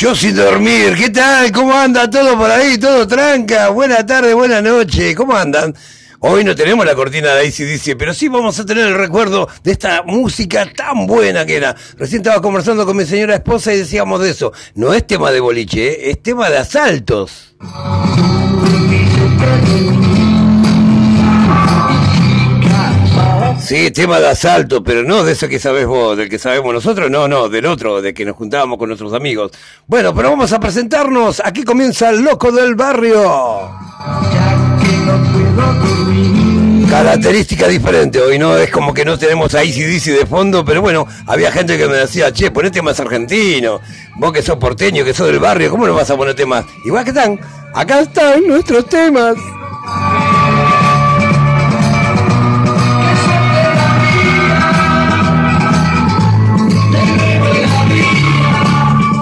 yo sin dormir, ¿qué tal? ¿Cómo anda todo por ahí? ¿Todo tranca? Buena tarde, buena noche, ¿cómo andan? Hoy no tenemos la cortina de ACDC, pero sí vamos a tener el recuerdo de esta música tan buena que era. Recién estaba conversando con mi señora esposa y decíamos de eso. No es tema de boliche, ¿eh? es tema de asaltos. Sí, tema de asalto, pero no de eso que sabes vos, del que sabemos nosotros, no, no, del otro, de que nos juntábamos con nuestros amigos. Bueno, pero vamos a presentarnos. Aquí comienza el loco del barrio. Característica diferente, hoy no es como que no tenemos a DC de fondo, pero bueno, había gente que me decía, che, ponete más argentino, vos que sos porteño, que sos del barrio, ¿cómo no vas a poner temas? Igual que están, acá están nuestros temas.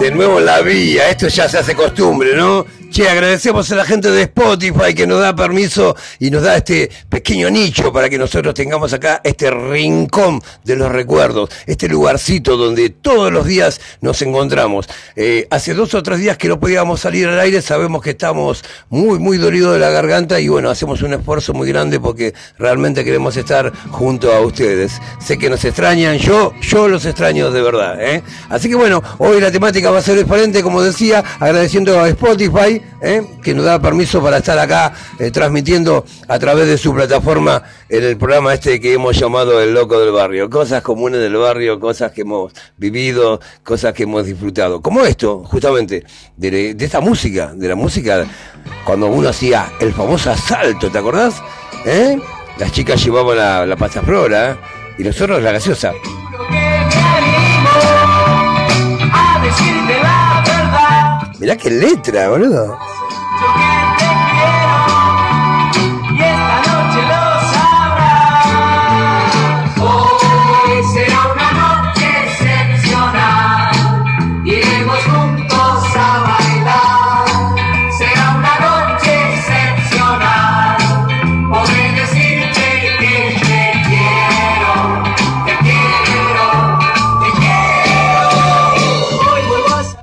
De nuevo la vía, esto ya se hace costumbre, ¿no? Che, agradecemos a la gente de Spotify que nos da permiso y nos da este pequeño nicho para que nosotros tengamos acá este rincón de los recuerdos, este lugarcito donde todos los días nos encontramos. Eh, hace dos o tres días que no podíamos salir al aire, sabemos que estamos muy, muy dolidos de la garganta y bueno, hacemos un esfuerzo muy grande porque realmente queremos estar junto a ustedes. Sé que nos extrañan, yo, yo los extraño de verdad, ¿eh? Así que bueno, hoy la temática va a ser diferente, como decía, agradeciendo a Spotify, ¿eh? que nos da permiso para estar acá eh, transmitiendo a través de su plataforma en el programa este que hemos llamado El Loco del Barrio. Cosas comunes del barrio, cosas que hemos vivido, cosas que hemos disfrutado. Como esto, justamente, de, esta música, de la música, cuando uno hacía el famoso asalto, ¿te acordás? ¿Eh? Las chicas llevaban la, la pasta flora ¿eh? y nosotros la gaseosa. Mirá qué letra, boludo.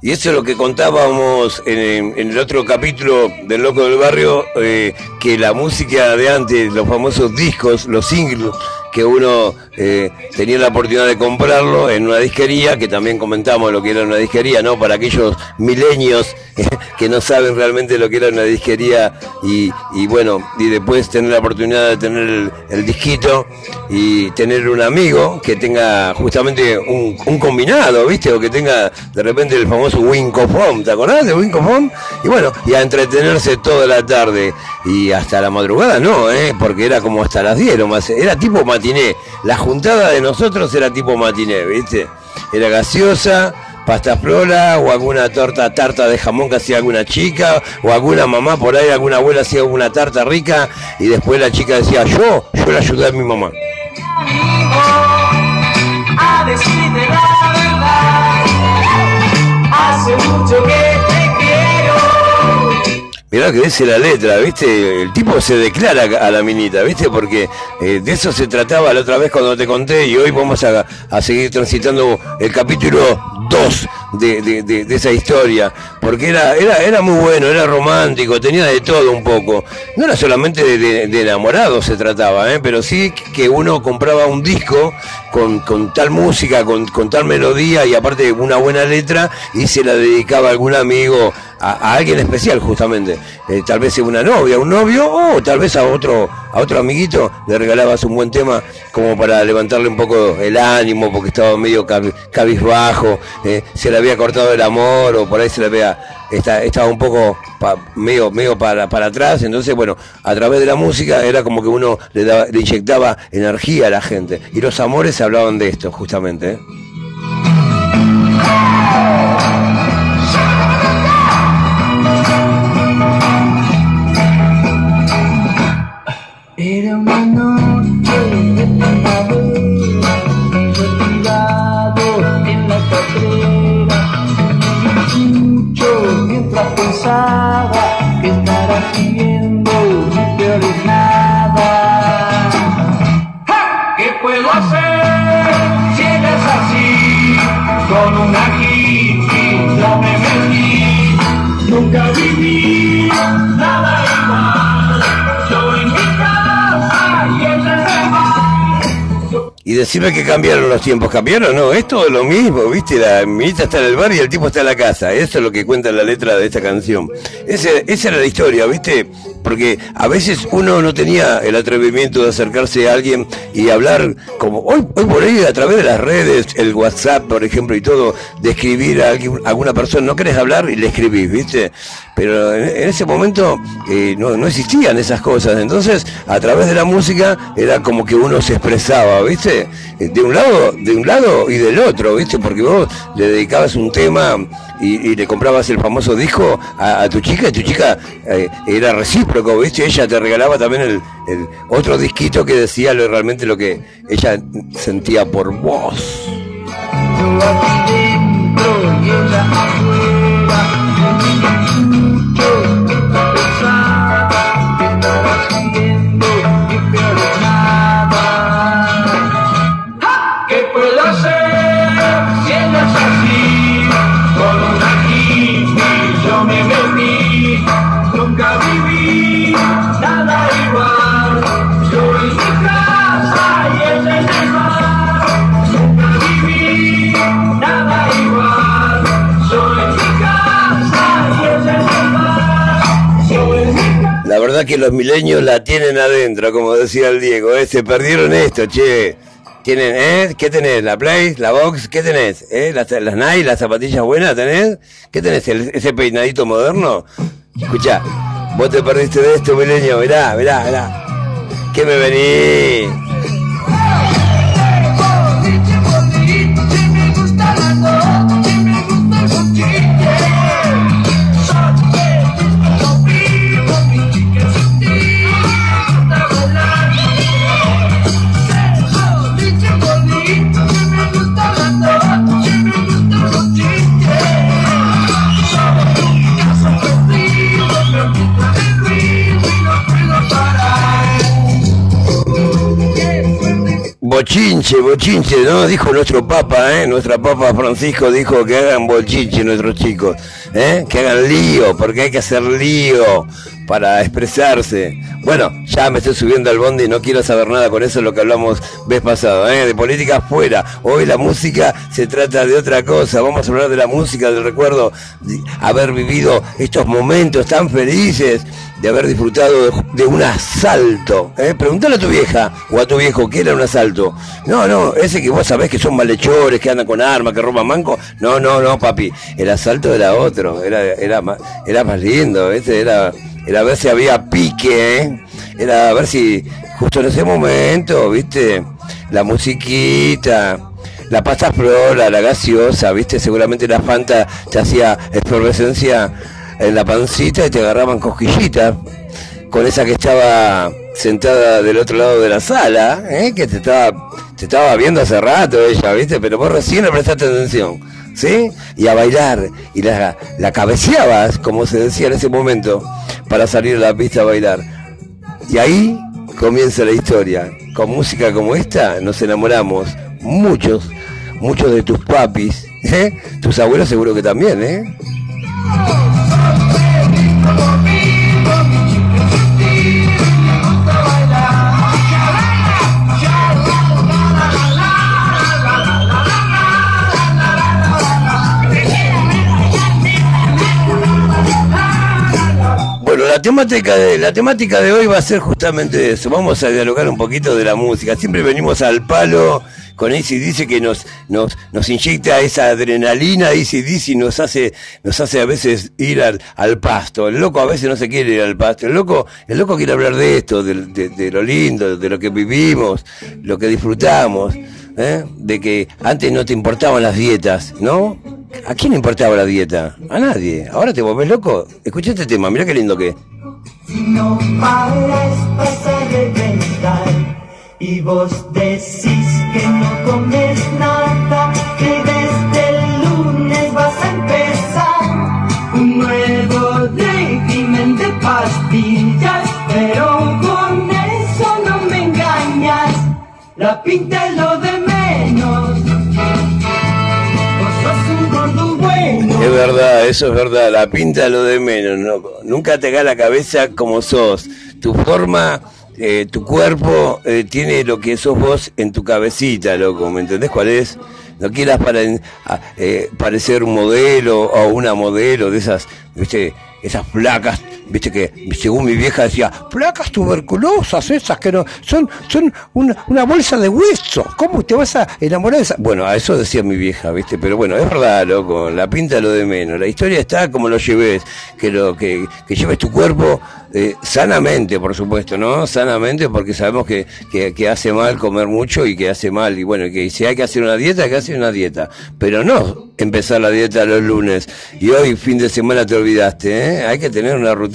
Y eso es lo que contábamos en, el otro capítulo del Loco del Barrio, eh, que la música de antes, los famosos discos, los singles, que uno eh, tenía la oportunidad de comprarlo en una disquería, que también comentamos lo que era una disquería, ¿no? Para aquellos milenios que no saben realmente lo que era una disquería y, bueno, y después tener la oportunidad de tener el, disquito y tener un amigo que tenga justamente un, combinado, ¿viste? O que tenga de repente el famoso Wincofon, ¿te acordás de Wincofon? Y bueno, y a entretenerse toda la tarde y hasta la madrugada no, ¿eh? Porque era como hasta las 10 más, era tipo La juntada de nosotros era tipo matiné, ¿viste? Era gaseosa, pasta flora o alguna torta tarta de jamón que hacía alguna chica o alguna mamá por ahí, alguna abuela hacía alguna tarta rica y después la chica decía yo, yo le ayudé a mi mamá. la. Mirá que dice la letra, ¿viste? El tipo se declara a la minita, ¿viste? Porque eh, de eso se trataba la otra vez cuando te conté y hoy vamos a, seguir transitando el capítulo 2 de, de- esa historia. Porque era, era, era muy bueno, era romántico, tenía de todo un poco. No era solamente de, enamorados se trataba, ¿eh? Pero sí que uno compraba un disco con, con tal música, con, con tal melodía y aparte una buena letra y se la dedicaba a algún amigo a, a alguien especial justamente. Eh, tal vez una novia un novio o tal vez a otro a otro amiguito le regalabas un buen tema como para levantarle un poco el ánimo porque estaba medio cabi- cabizbajo eh, se le había cortado el amor o por ahí se le había está- estaba un poco pa- medio medio para, para atrás. Entonces bueno a través de la música era como que uno le daba le inyectaba energía a la gente. Y los amores se hablaban de esto justamente ¿eh? Era una noche de primavera retirado en la catrera mucho mientras pensaba que estará viviendo mi peor es nada. ¿Qué puedo hacer si eres así? Con una hippie yo me metí. Nunca viví y decirme que cambiaron los tiempos. ¿Cambiaron? No, es todo lo mismo, ¿viste? La minita está en el bar y el tipo está en la casa. Eso es lo que cuenta la letra de esta canción. Ese- esa era la historia, ¿viste? Porque a veces uno no tenía el atrevimiento de acercarse a alguien y hablar como hoy, hoy por hoy a través de las redes, el WhatsApp, por ejemplo, y todo, de escribir a alguien, a alguna persona. No querés hablar y le escribís, ¿viste? Pero en, en ese momento eh, no, no existían esas cosas. Entonces, a través de la música era como que uno se expresaba, ¿viste? De un lado, de un lado y del otro, ¿viste? Porque vos le dedicabas un tema y, le comprabas el famoso disco a, tu chica y tu chica eh, era recíproco, ¿viste? Ella te regalaba también el, otro disquito que decía lo, realmente lo que ella sentía por vos. Verdad que los milenios la tienen adentro, como decía el Diego, ¿eh? se perdieron esto, che. Tienen, ¿eh? ¿Qué tenés? ¿La Play? ¿La Box? ¿Qué tenés? ¿Eh? ¿Las, las Nike? ¿Las zapatillas buenas tenés? ¿Qué tenés? ¿El- ¿Ese peinadito moderno? Escucha, vos te perdiste de esto, milenio, mirá, mirá, mirá. ¿Qué me venís? Bochinche, bochinche, ¿no? Dijo nuestro Papa, ¿eh? Nuestra Papa Francisco dijo que hagan bochinche nuestros chicos, ¿eh? Que hagan lío, porque hay que hacer lío para expresarse. Bueno, ya me estoy subiendo al bondi y no quiero saber nada con eso, lo que hablamos vez pasado, ¿eh? De política fuera. Hoy la música se trata de otra cosa. Vamos a hablar de la música, del recuerdo de haber vivido estos momentos tan felices, de haber disfrutado de, un asalto. ¿eh? A tu vieja o a tu viejo qué era un asalto. No, no, ese que vos sabés que son malhechores, que andan con armas, que roban manco. No, no, no, papi. El asalto era otro, era, era, era más lindo, ¿viste? Era, era ver si había pique, ¿eh? Era ver si justo en ese momento, ¿viste? La musiquita. La pasta flora, la gaseosa, ¿viste? Seguramente la Fanta te hacía efervescencia en la pancita y te agarraban cosquillitas con esa que estaba sentada del otro lado de la sala, ¿eh? que te estaba, te estaba viendo hace rato ella, ¿viste? Pero vos recién le prestaste atención, ¿sí? Y a bailar, y la, la cabeceabas, como se decía en ese momento, para salir a la pista a bailar. Y ahí comienza la historia. Con música como esta nos enamoramos, muchos, muchos de tus papis, ¿eh? Tus abuelos seguro que también, ¿eh? La temática de hoy va a ser justamente eso. Vamos a dialogar un poquito de la música. Siempre venimos al palo con dice que nos nos nos inyecta esa adrenalina, dice nos hace nos hace a veces ir al, al pasto. El loco a veces no se quiere ir al pasto. El loco el loco quiere hablar de esto, de, de- de lo lindo, de lo que vivimos, lo que disfrutamos, ¿eh? de que antes no te importaban las dietas, ¿no? ¿A quién le importaba la dieta? A nadie. ¿Ahora te volvés loco? Escucha este tema, mira qué lindo que es. No paras vas a reventar y vos decís que no comes nada, que desde el lunes vas a empezar. Un nuevo régimen de pastillas, pero con eso no me engañas, la pinta lo Es verdad, eso es verdad. La pinta lo de menos. ¿no? Nunca te haga la cabeza como sos. Tu forma eh, tu cuerpo eh, tiene lo que sos vos en tu cabecita, loco, ¿me entendés cuál es? No quieras para, eh, parecer un modelo o una modelo de esas, esas placas, viste que según mi vieja decía, placas tuberculosas esas que no, son, son una, una bolsa de huesos, ¿cómo te vas a enamorar de esa? Bueno, a eso decía mi vieja, viste, pero bueno, es verdad, loco, la pinta lo de menos, la historia está como lo lleves, que lo, que, que lleves tu cuerpo eh, sanamente, por supuesto, ¿no? Sanamente, porque sabemos que, que, que hace mal comer mucho y que hace mal, y bueno, que si hay que hacer una dieta, hay que hacer una dieta, pero no empezar la dieta los lunes y hoy fin de semana te olvidaste, ¿eh? Hay que tener una rutina,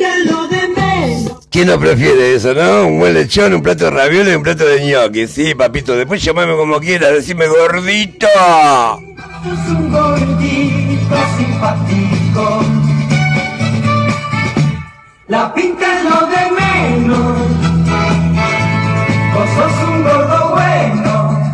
¿Quién no prefiere eso, no? Un buen lechón, un plato de ravioles y un plato de ñoqui. Sí, papito, después llamame como quieras, decime gordito. Es un gordito simpático. La pinta es lo de menos. Vos sos un gordo bueno.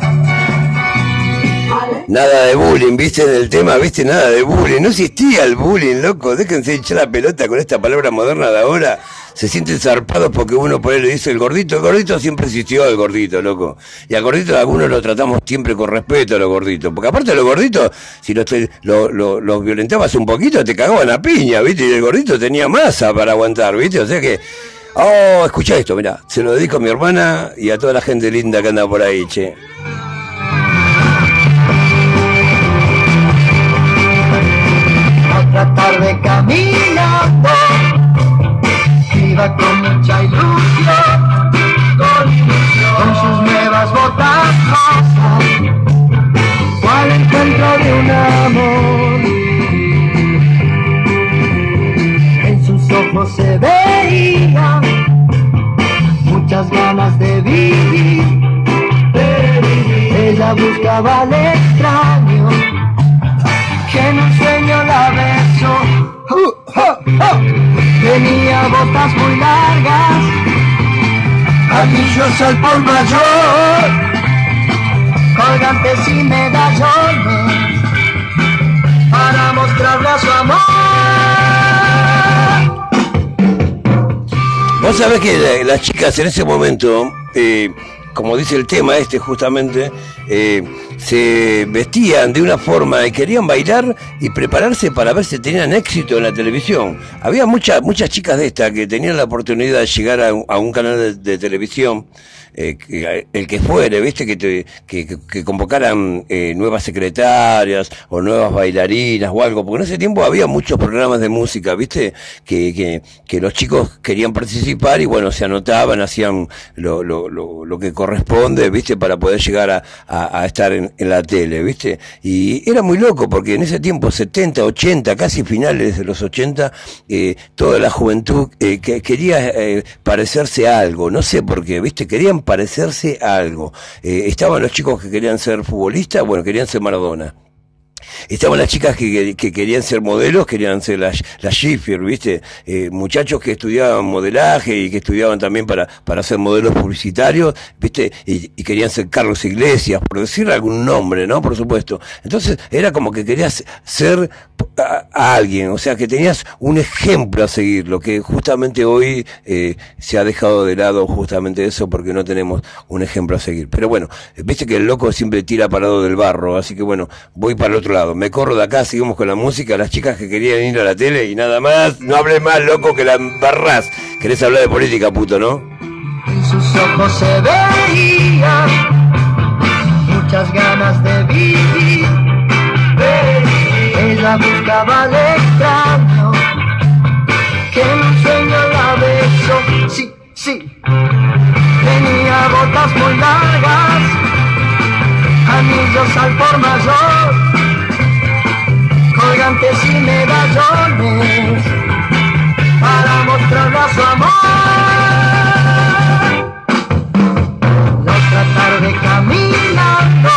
Ale- Nada de bullying, ¿viste? En el tema, ¿viste? Nada de bullying. No existía el bullying, loco. Déjense echar la pelota con esta palabra moderna de ahora. Se sienten zarpados porque uno por ahí le dice el gordito. El gordito siempre existió, el gordito, loco. Y al gordito algunos lo tratamos siempre con respeto a los gorditos. Porque aparte los gorditos, si los, te- lo- lo- violentabas un poquito, te cagaban a piña, ¿viste? Y el gordito tenía masa para aguantar, ¿viste? O sea que... Oh, escucha esto, mira, se lo dedico a mi hermana y a toda la gente linda que anda por ahí, che. Con mucha ilusión, con sus nuevas botas rosas, cual encuentro de un amor. En sus ojos se veían muchas ganas de vivir, de ella buscaba al extraño que en un sueño la besó. Uh, uh, uh. Tenía botas muy largas, anillos al por mayor, colgantes y medallones, para mostrarle a su amor. Vos sabés que la- las chicas en ese momento, eh, como dice el tema este justamente, eh, se vestían de una forma y querían bailar y prepararse para ver si tenían éxito en la televisión. Había muchas muchas chicas de estas que tenían la oportunidad de llegar a, un- canal de televisión, eh, el que fuere, viste, que, te- que, convocaran eh, nuevas secretarias o nuevas bailarinas o algo, porque en ese tiempo había muchos programas de música, viste, que, que, los chicos querían participar y bueno, se anotaban, hacían lo, lo, lo, lo que corresponde, viste, para poder llegar a, a, estar en, en la tele, viste. Y era muy loco, porque en ese tiempo, 70, 80, casi finales de los 80, eh, toda la juventud eh, que quería eh, parecerse a algo, no sé por qué, viste, querían parecerse a algo. Eh, estaban los chicos que querían ser futbolistas, bueno, querían ser Maradona. Estaban las chicas que, que- que querían ser modelos, querían ser las, las ¿viste? Eh, muchachos que estudiaban modelaje y que estudiaban también para, para ser modelos publicitarios, ¿viste? Y, querían ser Carlos Iglesias, por decir algún nombre, ¿no? Por supuesto. Entonces era como que querías ser a, a alguien, o sea, que tenías un ejemplo a seguir, lo que justamente hoy eh, se ha dejado de lado justamente eso porque no tenemos un ejemplo a seguir. Pero bueno, viste que el loco siempre tira parado del barro, así que bueno, voy para el otro lado. Me corro de acá, seguimos con la música, las chicas que querían ir a la tele y nada más, no hables más, loco, que la embarrás. Querés hablar de política, puto, ¿no? En sus ojos se veían muchas ganas de vivir. Ella buscaba al extraño que en un sueño la besó. Sí, sí. Tenía botas muy largas, anillos al por mayor, colgantes y medallones para mostrarle su amor. La tarde caminando,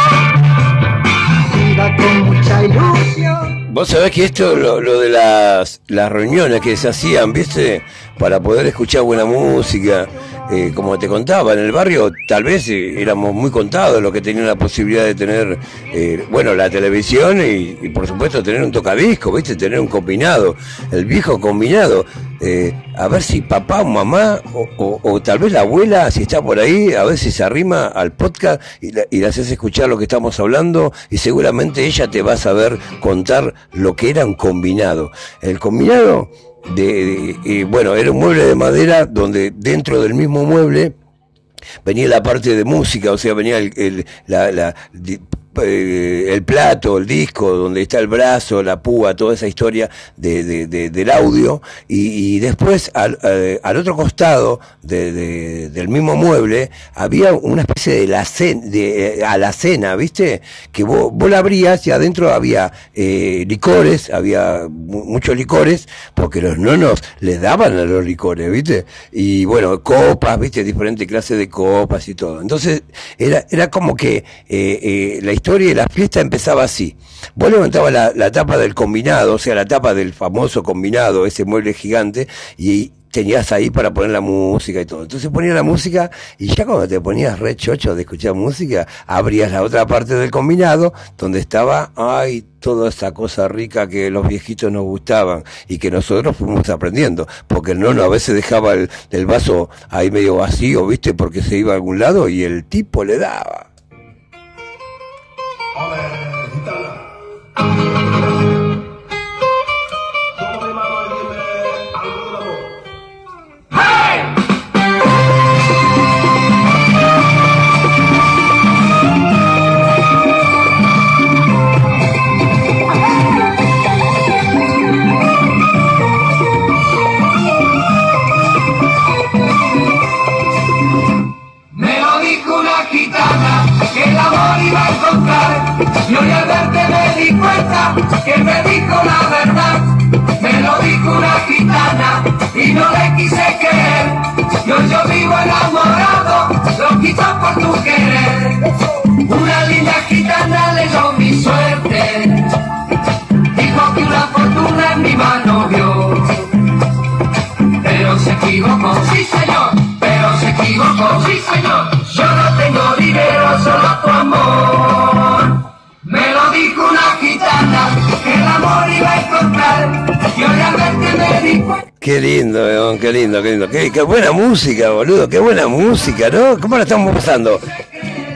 iba con mucha ilusión, Vos sabés que esto, lo, lo de las, las reuniones que se hacían, ¿viste? Para poder escuchar buena música, eh, como te contaba, en el barrio tal vez eh, éramos muy contados los que tenían la posibilidad de tener, eh, bueno, la televisión y, por supuesto tener un tocadisco, ¿viste? Tener un combinado, el viejo combinado. Eh, a ver si papá o mamá o, o- o tal vez la abuela, si está por ahí, a ver si se arrima al podcast y, la- y le haces escuchar lo que estamos hablando y seguramente ella te va a saber contar lo que era un combinado. El combinado, de, de- bueno, era un mueble de madera donde dentro del mismo mueble venía la parte de música, o sea, venía el, el- la- la- eh, el plato, el disco, donde está el brazo, la púa, toda esa historia de, de- de- del audio, y, después al, eh, al otro costado de- de- del mismo mueble había una especie de, la de eh, alacena, ¿viste? Que vos, la abrías y adentro había eh, licores, había mu- muchos licores, porque los nonos les daban a los licores, ¿viste? Y bueno, copas, ¿viste? Diferentes clases de copas y todo. Entonces, era, era como que la historia de la fiesta empezaba así. Vos levantabas la, la tapa del combinado, o sea, la tapa del famoso combinado, ese mueble gigante, y tenías ahí para poner la música y todo. Entonces ponías la música y ya cuando te ponías re chocho de escuchar música, abrías la otra parte del combinado donde estaba, ay, toda esa cosa rica que los viejitos nos gustaban y que nosotros fuimos aprendiendo. Porque el nono a veces dejaba el, el vaso ahí medio vacío, ¿viste? Porque se iba a algún lado y el tipo le daba. Me iba a encontrar. Y hoy al verte me di cuenta que me dijo la verdad. Me lo dijo una gitana y no le quise creer. Y hoy yo vivo enamorado, loquito por tu querer. Una linda gitana leyó mi suerte. Dijo que una fortuna en mi mano vio. Pero se equivocó, sí señor, pero se equivocó, sí señor. Yo no que. Qué lindo, qué lindo, qué lindo. Qué, qué buena música, boludo, qué buena música, ¿no? ¿Cómo la estamos pasando?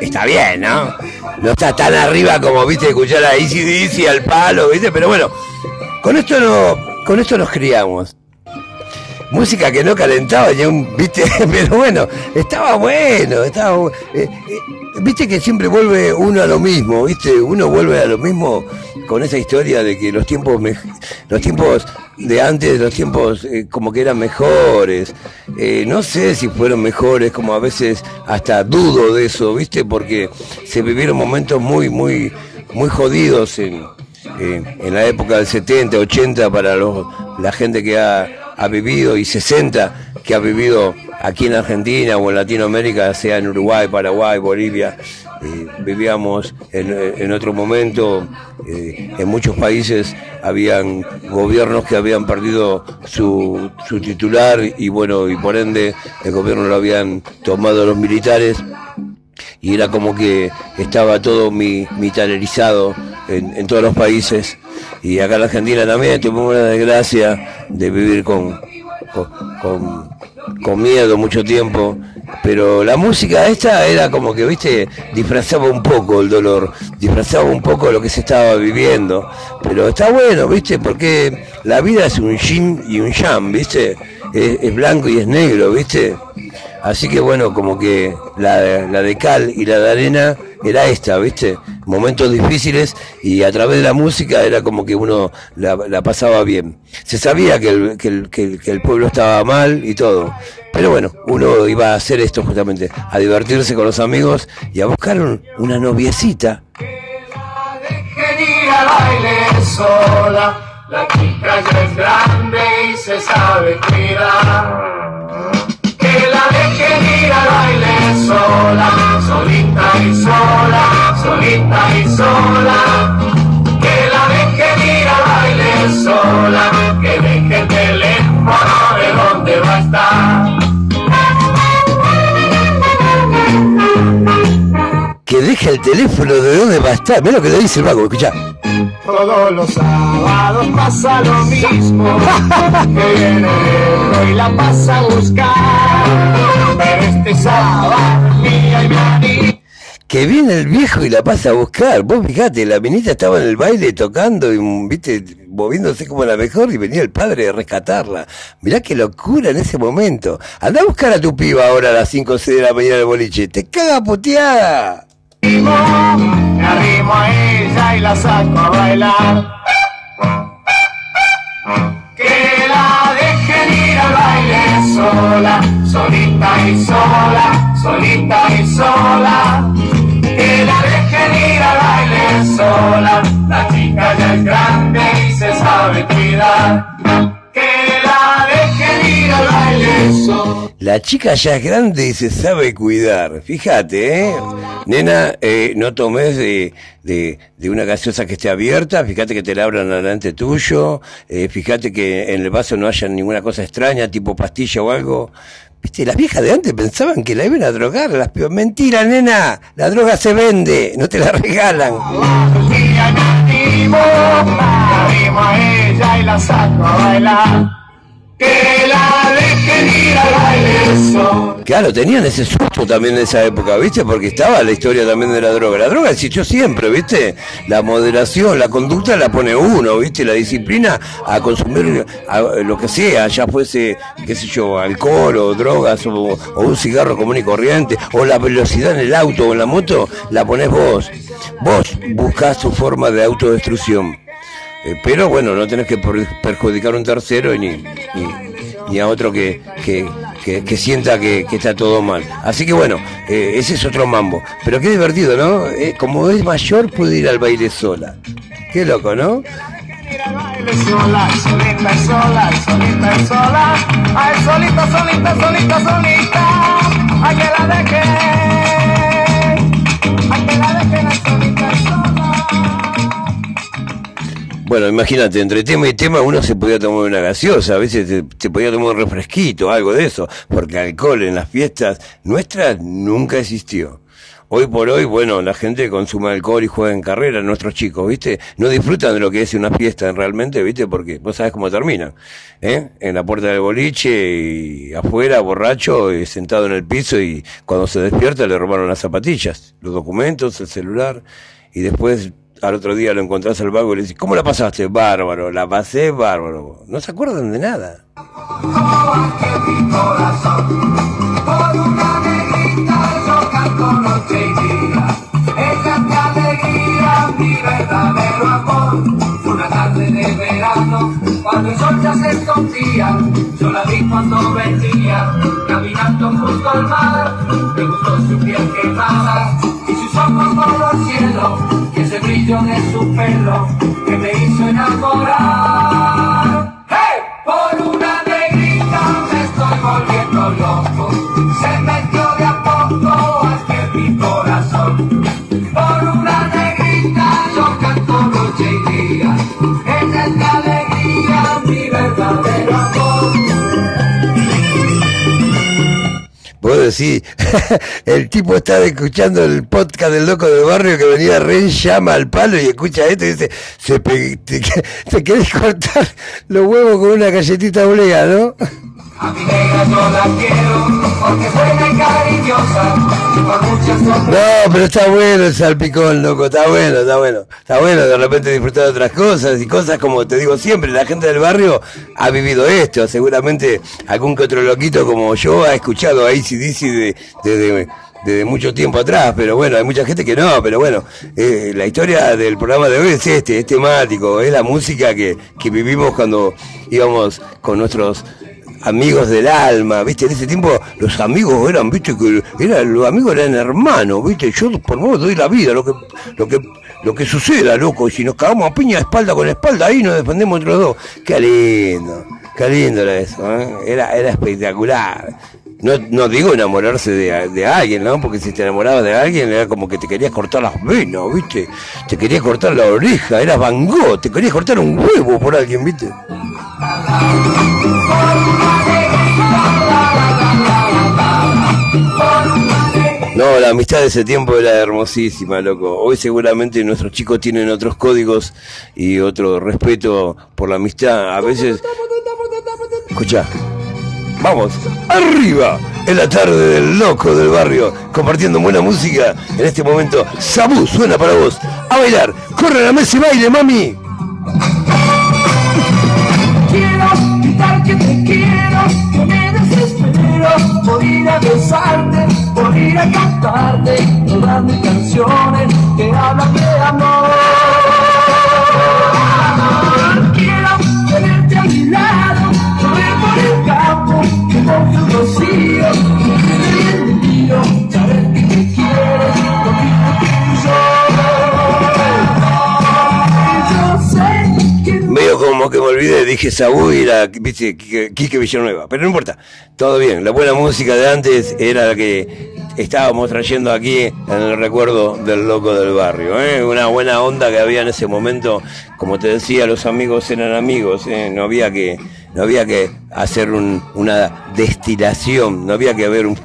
Está bien, ¿no? No está tan arriba como, viste, escuchar a Easy Dizzy al palo, viste, pero bueno, con esto no, con esto nos criamos. Música que no calentaba, ya un, viste, pero bueno, estaba bueno, estaba eh, eh, viste que siempre vuelve uno a lo mismo, viste, uno vuelve a lo mismo con esa historia de que los tiempos los tiempos de antes, los tiempos eh, como que eran mejores. Eh, no sé si fueron mejores, como a veces hasta dudo de eso, viste, porque se vivieron momentos muy, muy, muy jodidos en, en la época del 70, 80 para los, la gente que ha, ha vivido y 60 que ha vivido aquí en Argentina o en Latinoamérica, sea en Uruguay, Paraguay, Bolivia. Eh, vivíamos en, en otro momento, eh, en muchos países habían gobiernos que habían perdido su, su titular y bueno, y por ende el gobierno lo habían tomado los militares y era como que estaba todo mi, en, en todos los países. Y acá en la Argentina también tuvimos la desgracia de vivir con, con, con- miedo mucho tiempo. Pero la música esta era como que viste disfrazaba un poco el dolor disfrazaba un poco lo que se estaba viviendo. Pero está bueno viste porque la vida es un yin y un yang viste. Es, es blanco y es negro viste Así que bueno, como que la, de cal y la de arena era esta, ¿viste? Momentos difíciles y a través de la música era como que uno la, pasaba bien. Se sabía que el, pueblo estaba mal y todo. Pero bueno, uno iba a hacer esto justamente, a divertirse con los amigos y a buscar un- una noviecita. La chica ya es grande y se sabe cuidar que mira baile sola, solita y sola, solita y sola. Que la deje mira baile sola, que deje el teléfono de donde va a estar. Deja el teléfono de dónde va a estar. Mira lo que le dice el vago, escuchá. Todos los sábados pasa lo mismo. Que viene el viejo y la pasa a buscar. Pero este sábado mía y mi. Que viene el viejo y la pasa a buscar. Vos fijate, la minita estaba en el baile tocando y, viste, moviéndose como la mejor y venía el padre a rescatarla. Mirá qué locura en ese momento. Anda a buscar a tu piba ahora a las 5 o 6 de la mañana del boliche. Te caga puteada. Me arrimo a ella y la saco a bailar. Que la dejen ir al baile sola, solita y sola, solita y sola. Que la dejen ir al baile sola, la chica ya es grande y se sabe cuidar. La chica ya es grande y se sabe cuidar. Fíjate, ¿eh? Nena, eh, no tomes de, de, una gaseosa que esté abierta. Fíjate que te la abran delante tuyo. Eh, fíjate que en el vaso no haya ninguna cosa extraña, tipo pastilla o algo. Viste, las viejas de antes pensaban que la iban a drogar. Las. Mentira, nena. La droga se vende, no te la regalan. A ella y la saco a bailar. Que la dejen ir al baile sola. Claro, tenían ese susto también en esa época, ¿viste? Porque estaba la historia también de la droga. La droga existió siempre, ¿viste? La moderación, la conducta la pone uno, ¿viste? La disciplina a consumir lo que sea, ya fuese, qué sé yo, alcohol o drogas o, o un cigarro común y corriente, o la velocidad en el auto o en la moto, la pones vos. Vos buscás tu forma de autodestrucción. Eh, pero bueno, no tenés que per- perjudicar a un tercero ni, a otro que, que, que, sienta que, está todo mal. Así que bueno, eh, ese es otro mambo. Pero qué divertido, ¿no? Eh, como es mayor, puede ir al baile sola. Qué loco, ¿no? Ay, que la. Ay, que la sola. Bueno, imagínate, entre tema y tema uno se podía tomar una gaseosa, a veces te podía tomar un refresquito, algo de eso, porque alcohol en las fiestas nuestras nunca existió. Hoy por hoy, bueno, la gente consume alcohol y juega en carrera, nuestros chicos, ¿viste? No disfrutan de lo que es una fiesta realmente, ¿viste? Porque vos sabés cómo termina, ¿eh? En la puerta del boliche y afuera, borracho, y sentado en el piso y cuando se despierta le robaron las zapatillas, los documentos, el celular y después al otro día lo encontrás al vago y le decís, ¿cómo la pasaste? Bárbaro, la pasé bárbaro. No se acuerdan de nada. Mi verdadero amor. Una tarde de verano, cuando el sol ya se escondía, yo la vi cuando venía, caminando junto al mar. Me gustó su piel quemada de su pelo que me hizo enamorar. Decís, el tipo está escuchando el podcast del loco del barrio que venía re llama al palo y escucha esto y dice, se te, te querés cortar los huevos con una galletita oblea, ¿no? A mi negra yo la quiero porque y cariñosa. No, pero está bueno el salpicón, loco, está bueno, está bueno. Está bueno de repente disfrutar de otras cosas y cosas como te digo siempre, la gente del barrio ha vivido esto. Seguramente algún que otro loquito como yo ha escuchado a ACDC de, desde desde mucho tiempo atrás, pero bueno, hay mucha gente que no, pero bueno, eh, la historia del programa de hoy es este, es temático, es la música que, que vivimos cuando íbamos con nuestros amigos del alma, viste, en ese tiempo los amigos eran, viste, que eran, los amigos eran hermanos, viste, yo por vos doy la vida, lo que, lo que, lo que suceda, loco, y si nos cagamos a piña espalda con espalda, ahí nos defendemos entre los dos, qué lindo, qué lindo era eso, ¿eh? era, era espectacular. No, no digo enamorarse de, de alguien, ¿no? Porque si te enamorabas de alguien era como que te querías cortar las venas, ¿viste? Te querías cortar la oreja, eras Van Gogh, te querías cortar un huevo por alguien, ¿viste? No, la amistad de ese tiempo era hermosísima, loco. Hoy seguramente nuestros chicos tienen otros códigos y otro respeto por la amistad. A veces... Escucha. Vamos, arriba, en la tarde del loco del barrio, compartiendo buena música. En este momento, Sabu suena para vos. A bailar, corre a la mesa y baile, mami. Quiero gritar que te quiero, me desespero por ir a besarte, por ir a cantarte todas mis canciones que hablan de amor. Quiero tenerte a mi lado, correr por el campo, que un rocío, dije Sabu y era, viste, Quique Villanueva. Pero no importa, todo bien. La buena música de antes era la que estábamos trayendo aquí en el recuerdo del loco del barrio. ¿eh? Una buena onda que había en ese momento. Como te decía, los amigos eran amigos. ¿eh? No había que no había que hacer un- una destilación, no había que haber un,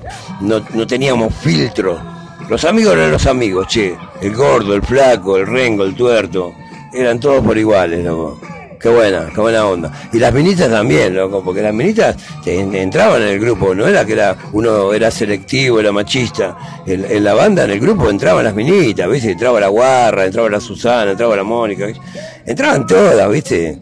no, no teníamos filtro. Los amigos eran los amigos, che. El gordo, el flaco, el rengo, el tuerto. Eran todos por iguales, loco. Qué buena, qué buena onda. Y las minitas también, loco, porque las en- entraban en el grupo, no era que era uno era selectivo, era machista. En, la banda, en el grupo, entraban las minitas, ¿viste? Entraba la Guarra, entraba la Susana, entraba la Mónica, ¿viste? Entraban todas, ¿viste?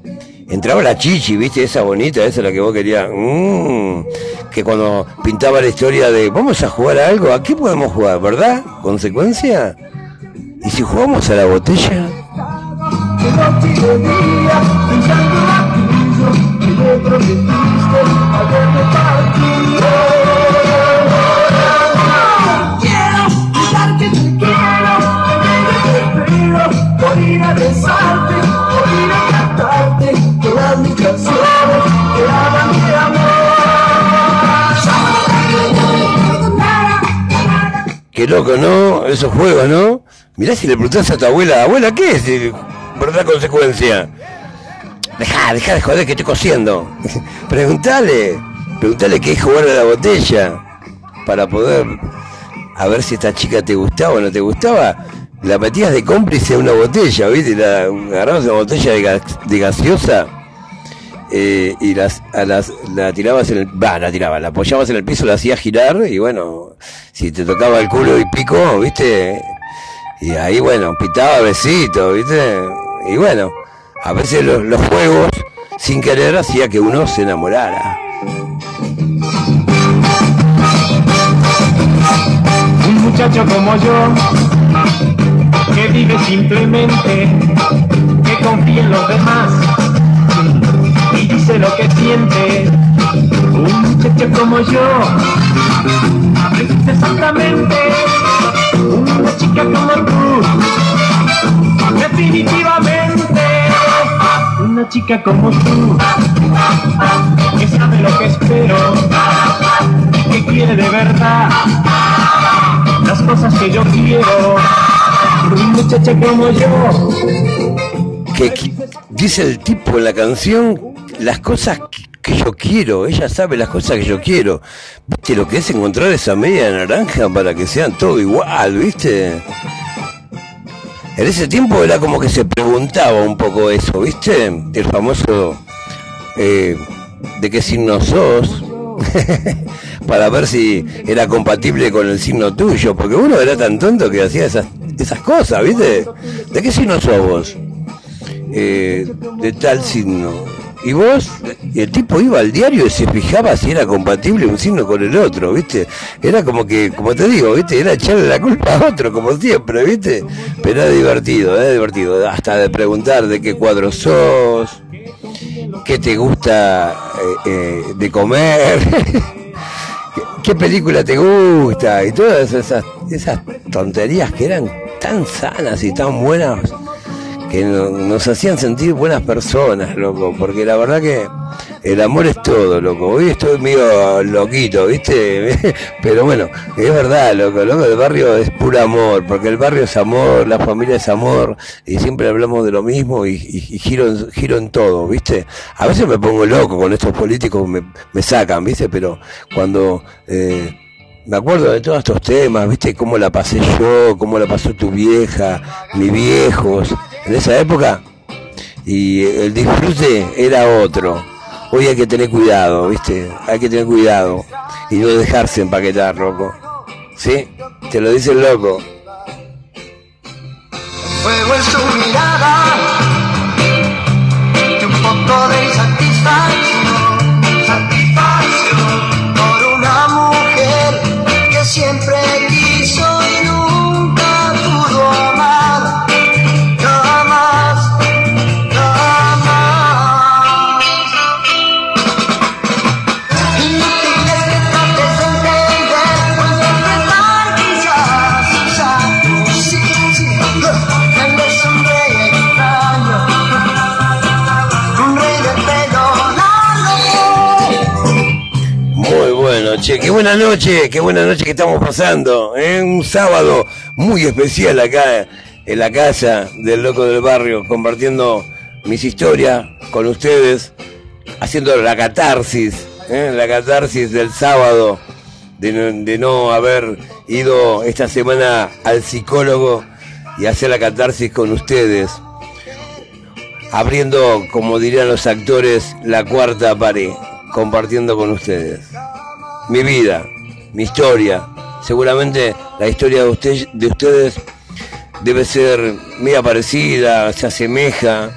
Entraba la Chichi, ¿viste? Esa bonita, esa la que vos querías. Mm, que cuando pintaba la historia de vamos a jugar a algo, ¿a qué podemos jugar, verdad? ¿Consecuencia? ¿Y si jugamos a la botella? Aquello que me prometiste al verme partido. Quiero gritar que te quiero, que te espero, por ir a besarte, por ir a cantarte todas mis canciones que hablan de amor. Qué loco, ¿no? Esos juegos, ¿no? Mirá si le preguntás a tu abuela, abuela, ¿qué es eh, verdad consecuencia? Dejá, dejá de joder que estoy cosiendo. preguntale, preguntale qué es jugar a la botella. Para poder, a ver si esta chica te gustaba o no te gustaba. La metías de cómplice a una botella, ¿viste? La, agarrabas una botella de, gas- de gaseosa eh, y las, a las, la tirabas en el, va, la tirabas, la apoyabas en el piso, la hacías girar y bueno, si te tocaba el culo y pico, viste, y ahí bueno, pitaba besito, viste, y bueno, a veces los, los juegos, sin querer, hacía que uno se enamorara. Un muchacho como yo, que vive simplemente, que confía en los demás y dice lo que siente. Un muchacho como yo, es exactamente Chica como tú, que sabe lo que espero, que quiere de verdad las cosas que yo quiero. Una muchacha como yo, Que, dice el tipo en la canción las cosas que, que yo quiero, ella sabe las cosas que yo quiero. ¿Viste lo que es encontrar esa media naranja para que sean todo igual, viste? En ese tiempo era como que se preguntaba un poco eso, ¿viste? El famoso eh, de qué signo sos, para ver si era compatible con el signo tuyo, porque uno era tan tonto que hacía esas, esas cosas, ¿viste? ¿De qué signo sos vos? Eh, de tal signo. Y vos, y el tipo iba al diario y se fijaba si era compatible un signo con el otro, ¿viste? Era como que, como te digo, ¿viste? Era echarle la culpa a otro, como siempre, ¿viste? Pero era divertido, era divertido. Hasta de preguntar de qué cuadro sos, qué te gusta eh, eh, de comer, qué, película te gusta, y todas esas, esas tonterías que eran tan sanas y tan buenas que no- nos hacían sentir buenas personas, loco, porque la verdad que el amor es todo, loco. Hoy estoy medio loquito, ¿viste? Pero bueno, es verdad, loco, loco, el barrio es puro amor, porque el barrio es amor, la familia es amor, y siempre hablamos de lo mismo y, y- y giro, giro en todo, ¿viste? A veces me pongo loco con estos políticos, me, me sacan, ¿viste? Pero cuando... eh, me acuerdo de todos estos temas, viste cómo la pasé yo, cómo la pasó tu vieja, mis viejos, en esa época. Y el disfrute era otro. Hoy hay que tener cuidado, viste, hay que tener cuidado y no dejarse empaquetar, loco. ¿Sí? Te lo dice el loco. de bueno, che, qué buena noche, qué buena noche que estamos pasando. ¿eh? Un sábado muy especial acá en la casa del loco del barrio, compartiendo mis historias con ustedes, haciendo la catarsis, ¿eh? la catarsis del sábado, de no, de no haber ido esta semana al psicólogo y hacer la catarsis con ustedes, abriendo, como dirían los actores, la cuarta pared, compartiendo con ustedes mi vida, mi historia. Seguramente la historia de, de ustedes debe ser media parecida, se asemeja.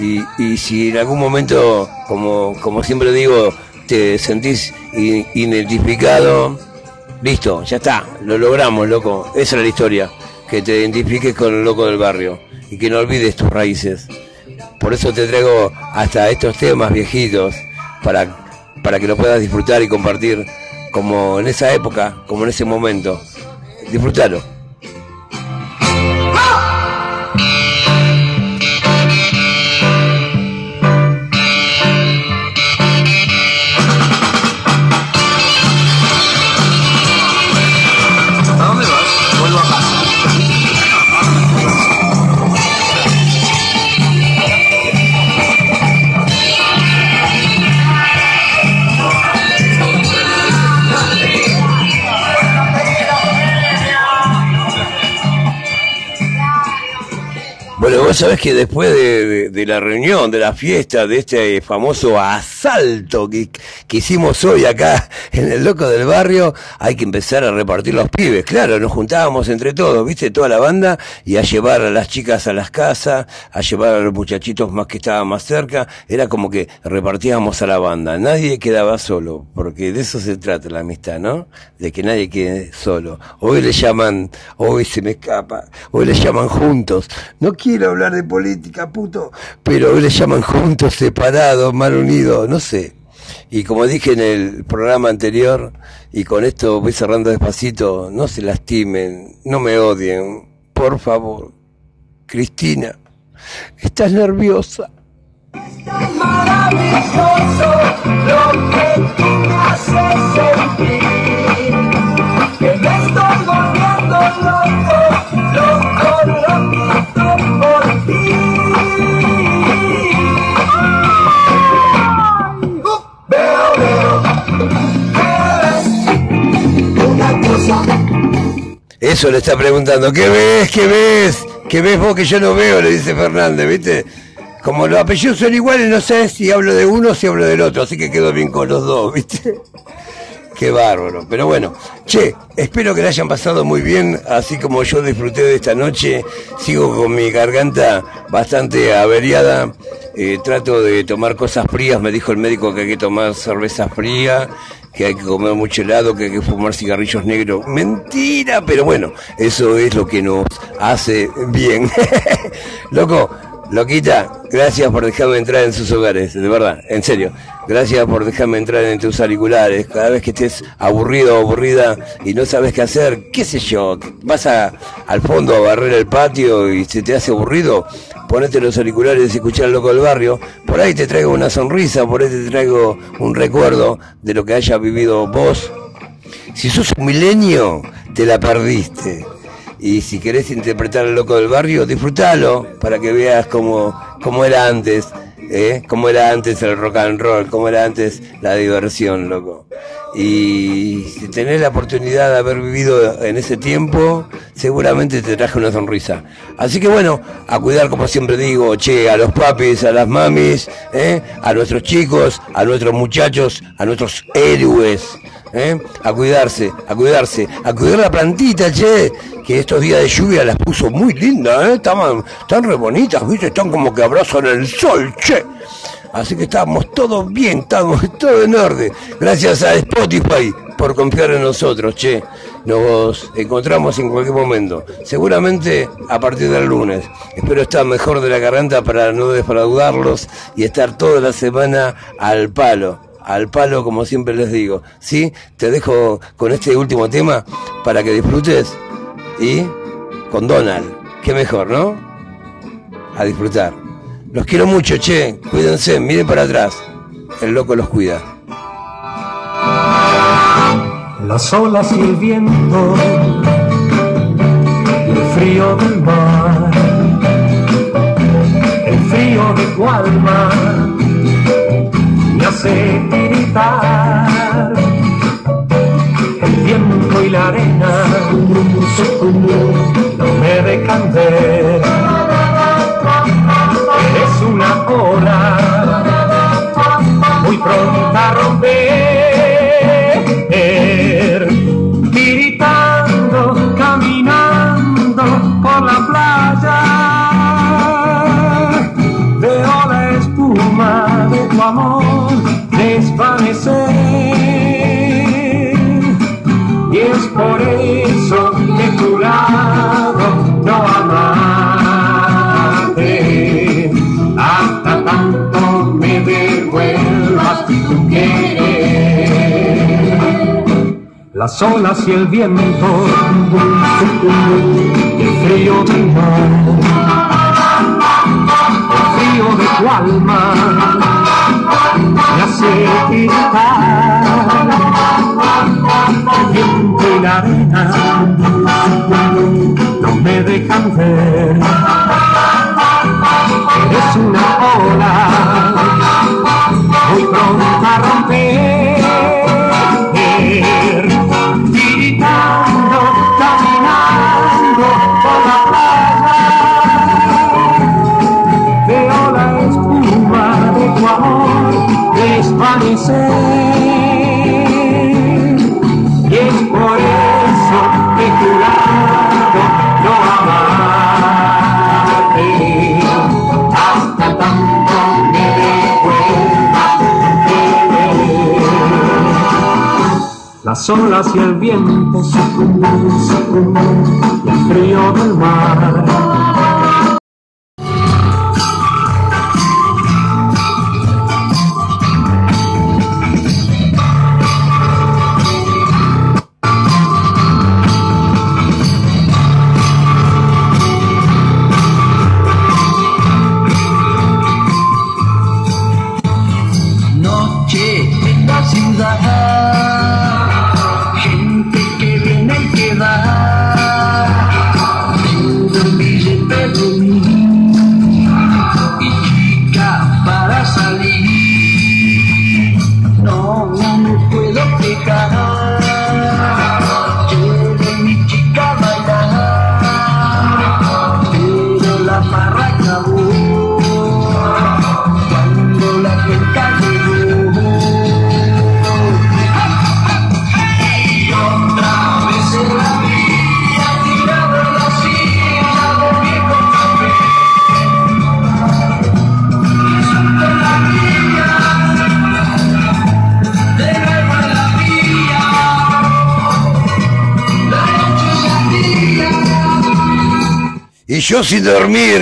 Y, y si en algún momento, como, como siempre digo, te sentís identificado, listo, ya está, lo logramos, loco. Esa es la historia, que te identifiques con el loco del barrio y que no olvides tus raíces. Por eso te traigo hasta estos temas viejitos para, para que lo puedas disfrutar y compartir como en esa época, como en ese momento. Disfrútalo. Sabés que después de, de- de la reunión, de la fiesta, de este famoso asalto que, que hicimos hoy acá en el Loco del Barrio, hay que empezar a repartir los pibes. Claro, nos juntábamos entre todos, viste, toda la banda, y a llevar a las chicas a las casas, a llevar a los muchachitos más que estaban más cerca. Era como que repartíamos a la banda. Nadie quedaba solo, porque de eso se trata la amistad, ¿no? De que nadie quede solo. Hoy le llaman, hoy se me escapa, hoy le llaman juntos. No quiero hablar de política, puto, pero hoy le llaman juntos, separados, mal unidos, no sé. Y como dije en el programa anterior, y con esto voy cerrando despacito, no se lastimen, no me odien, por favor. Cristina, estás nerviosa. maravilloso lo que tú sentir. Me estoy volviendo loco, loco, Eso le está preguntando, ¿qué ves? ¿Qué ves? ¿Qué ves vos que yo no veo? Le dice Fernández, ¿viste? Como los apellidos son iguales, no sé si hablo de uno o si hablo del otro, así que quedo bien con los dos, ¿viste? Qué bárbaro. Pero bueno, che, espero que la hayan pasado muy bien, así como yo disfruté de esta noche. Sigo con mi garganta bastante averiada. eh, trato de tomar cosas frías. Me dijo el médico que hay que tomar cerveza fría, que hay que comer mucho helado, que hay que fumar cigarrillos negros. Mentira, pero bueno, eso es lo que nos hace bien. Loco, Loquita, gracias por dejarme entrar en sus hogares, de verdad, en serio. Gracias por dejarme entrar en tus auriculares. Cada vez que estés aburrido o aburrida y no sabes qué hacer, qué sé yo, vas a, al fondo a barrer el patio y se te hace aburrido, ponete los auriculares y escuchar al loco del barrio. Por ahí te traigo una sonrisa, por ahí te traigo un recuerdo de lo que haya vivido vos. Si sos un milenio, te la perdiste. Y si querés interpretar al loco del barrio, disfrútalo para que veas cómo, cómo era antes, ¿eh? cómo era antes el rock and roll, cómo era antes la diversión, loco. Y tenés la oportunidad de haber vivido en ese tiempo, seguramente te traje una sonrisa. Así que bueno, a cuidar como siempre digo, che, a los papis, a las mamis, ¿eh? a nuestros chicos, a nuestros muchachos, a nuestros héroes. ¿eh? A cuidarse, a cuidarse, a cuidar la plantita, che, que estos días de lluvia las puso muy lindas, ¿eh? Estaban, están re bonitas, ¿viste? Están como que abrazan el sol, che. Así que estamos todos bien, estamos todo en orden. Gracias a Spotify por confiar en nosotros, che. Nos encontramos en cualquier momento. Seguramente a partir del lunes. Espero estar mejor de la garganta para no defraudarlos y estar toda la semana al palo. Al palo, como siempre les digo. ¿Sí? Te dejo con este último tema para que disfrutes. Y con Donald. Qué mejor, ¿no? A disfrutar. Los quiero mucho, che. Cuídense, miren para atrás. El loco los cuida. Las olas y el viento y el frío del mar, el frío de tu alma me hace tiritar. El viento y la arena no me dejan. Ola muy pronta a romper, tiritando, caminando por la playa. Veo la espuma de tu amor desvanecer, y es por eso Las olas y el viento, el frío del mar, el frío de tu alma, me hace gritar. El viento y la arena no me dejan ver. Eres una ola muy pronta a romper, Las olas y el viento y el frío del mar.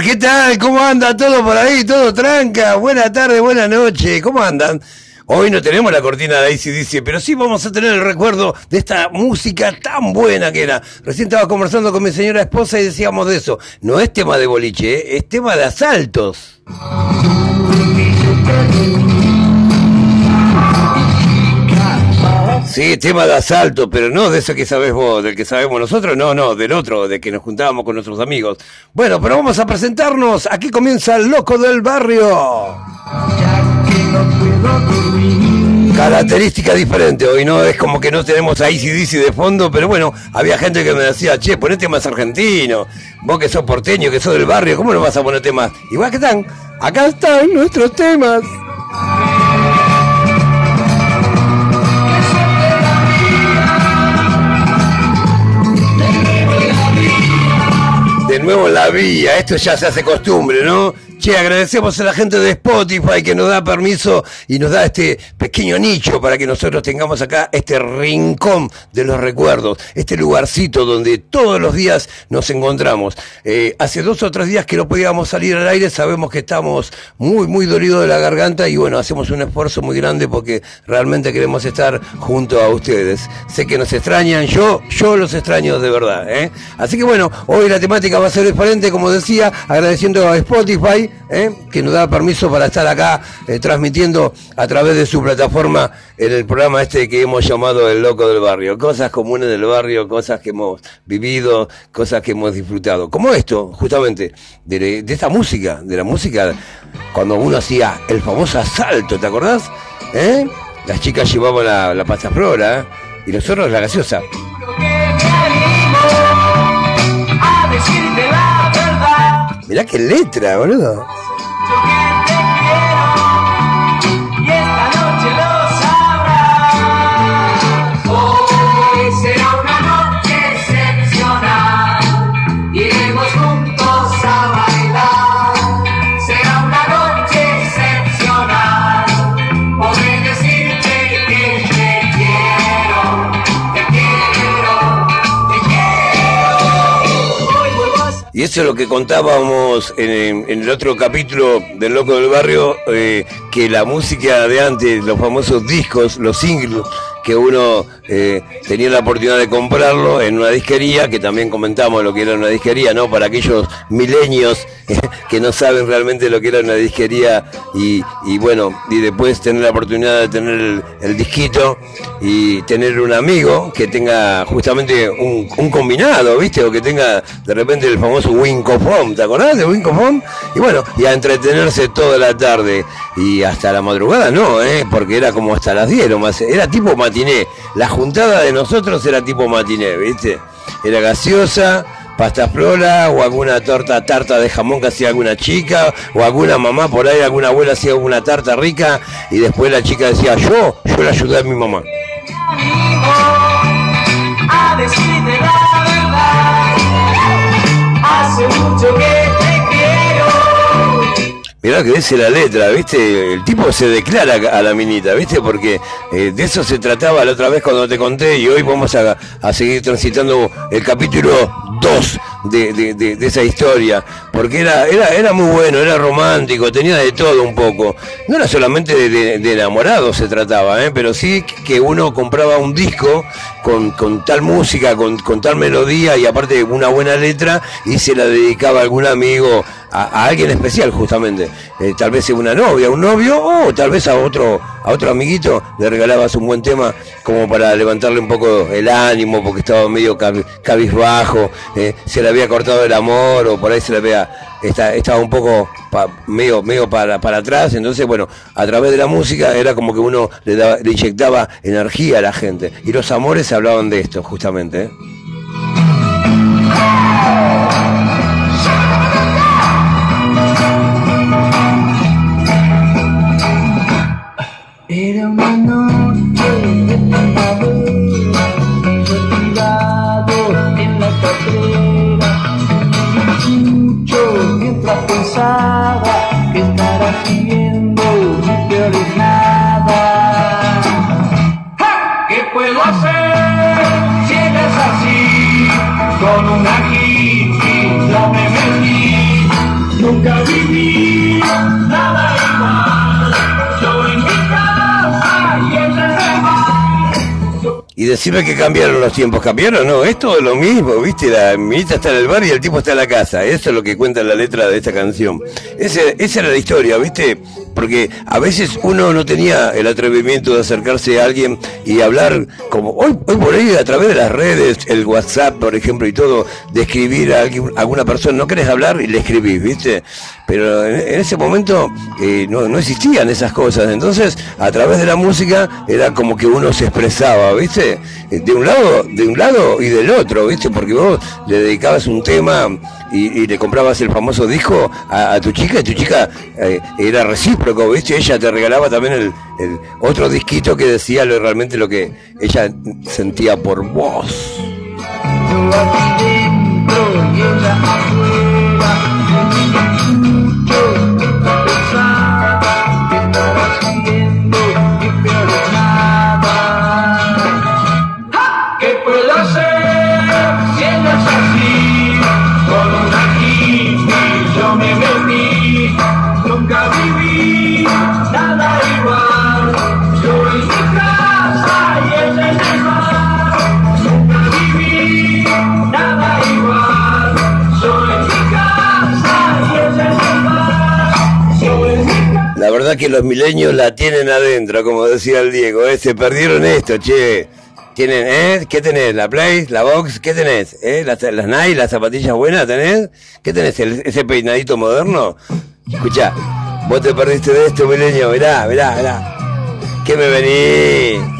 ¿Qué tal? ¿Cómo anda todo por ahí? ¿Todo tranca? Buena tarde, buena noche, ¿cómo andan? Hoy no tenemos la cortina de ACDC, pero sí vamos a tener el recuerdo de esta música tan buena que era. Recién estaba conversando con mi señora esposa y decíamos de eso. No es tema de boliche, ¿eh? es tema de asaltos. Sí, tema de asalto, pero no de eso que sabes vos, del que sabemos nosotros, no, no, del otro, de que nos juntábamos con nuestros amigos. Bueno, pero vamos a presentarnos. Aquí comienza el loco del barrio. característica diferente. Hoy no es como que no tenemos a DC de fondo, pero bueno, había gente que me decía, che, ponete más argentino. Vos que sos porteño, que sos del barrio, ¿cómo no vas a ponerte más? Igual que están, acá están nuestros temas. Nuevo la vía, esto ya se hace costumbre, ¿no? Che, agradecemos a la gente de Spotify que nos da permiso y nos da este pequeño nicho para que nosotros tengamos acá este rincón de los recuerdos, este lugarcito donde todos los días nos encontramos. Eh, hace dos o tres días que no podíamos salir al aire, sabemos que estamos muy, muy dolidos de la garganta y bueno, hacemos un esfuerzo muy grande porque realmente queremos estar junto a ustedes. Sé que nos extrañan, yo, yo los extraño de verdad, ¿eh? Así que bueno, hoy la temática va a ser diferente, como decía, agradeciendo a Spotify, ¿eh? que nos da permiso para estar acá eh, transmitiendo a través de su plataforma en el programa este que hemos llamado El Loco del Barrio. Cosas comunes del barrio, cosas que hemos vivido, cosas que hemos disfrutado. Como esto, justamente, de, esta música, de la música, cuando uno hacía el famoso asalto, ¿te acordás? ¿Eh? Las chicas llevaban la, la pasta flora ¿eh? y nosotros la gaseosa. Mirá qué letra, boludo. Lo que contábamos en, en el otro capítulo del Loco del Barrio, eh, que la música de antes, los famosos discos, los singles, que uno eh, tenía la oportunidad de comprarlo en una disquería, que también comentamos lo que era una disquería, ¿no? Para aquellos milenios que no saben realmente lo que era una disquería y, bueno, y después tener la oportunidad de tener el, el disquito y tener un amigo que tenga justamente un, combinado, ¿viste? O que tenga de repente el famoso Wincofon, ¿te acordás de Wincofon? Y bueno, y a entretenerse toda la tarde y hasta la madrugada no, ¿eh? Porque era como hasta las 10 más, era tipo matiné. La juntada de nosotros era tipo matiné, ¿viste? Era gaseosa, pasta flora o alguna torta tarta de jamón que hacía alguna chica o alguna mamá por ahí, alguna abuela hacía alguna tarta rica y después la chica decía yo, yo le ayudé a mi mamá. la. Mirá que dice la letra, ¿viste? El tipo se declara a la minita, ¿viste? Porque eh, de eso se trataba la otra vez cuando te conté y hoy vamos a, seguir transitando el capítulo 2 de, esa historia. Porque era, era, era muy bueno, era romántico, tenía de todo un poco. No era solamente de, enamorados se trataba, ¿eh? Pero sí que uno compraba un disco con, con tal música, con, con tal melodía y aparte una buena letra y se la dedicaba a algún amigo a, alguien especial justamente, Eh, tal vez una novia, un novio o tal vez a otro a otro amiguito le regalabas un buen tema como para levantarle un poco el ánimo porque estaba medio cabi- cabizbajo, eh, se le había cortado el amor o por ahí se le había está- estaba un poco pa- medio medio para para atrás, entonces bueno, a través de la música era como que uno le daba, le inyectaba energía a la gente y los amores hablaban de esto justamente. ¿eh? Mientras decirme que cambiaron los tiempos. ¿Cambiaron? No, es todo lo mismo, ¿viste? La minita está en el bar y el tipo está en la casa. Eso es lo que cuenta la letra de esta canción. Ese- esa era la historia, ¿viste? Porque a veces uno no tenía el atrevimiento de acercarse a alguien y hablar como hoy, hoy por hoy a través de las redes, el WhatsApp, por ejemplo, y todo, de escribir a alguien- a alguna persona. No querés hablar y le escribís, ¿viste? Pero en, en ese momento eh, no, no existían esas cosas. Entonces, a través de la música era como que uno se expresaba, ¿viste? Eh, De un lado, de un lado y del otro, ¿viste? Porque vos le dedicabas un tema y, le comprabas el famoso disco a, tu chica y tu chica eh, era recíproco, ¿viste? Ella te regalaba también el, otro disquito que decía lo, realmente lo que ella sentía por vos. Que los milenios la tienen adentro, como decía el Diego, ¿eh? se perdieron esto, che. Tienen, ¿eh? ¿Qué tenés? ¿La Play? ¿La Box? ¿Qué tenés? ¿Eh? ¿Las, las Nike? ¿Las zapatillas buenas tenés? ¿Qué tenés? ¿El- ¿Ese peinadito moderno? Escuchá, vos te perdiste de esto, milenio, mirá, mirá, mirá. ¿Qué me venís?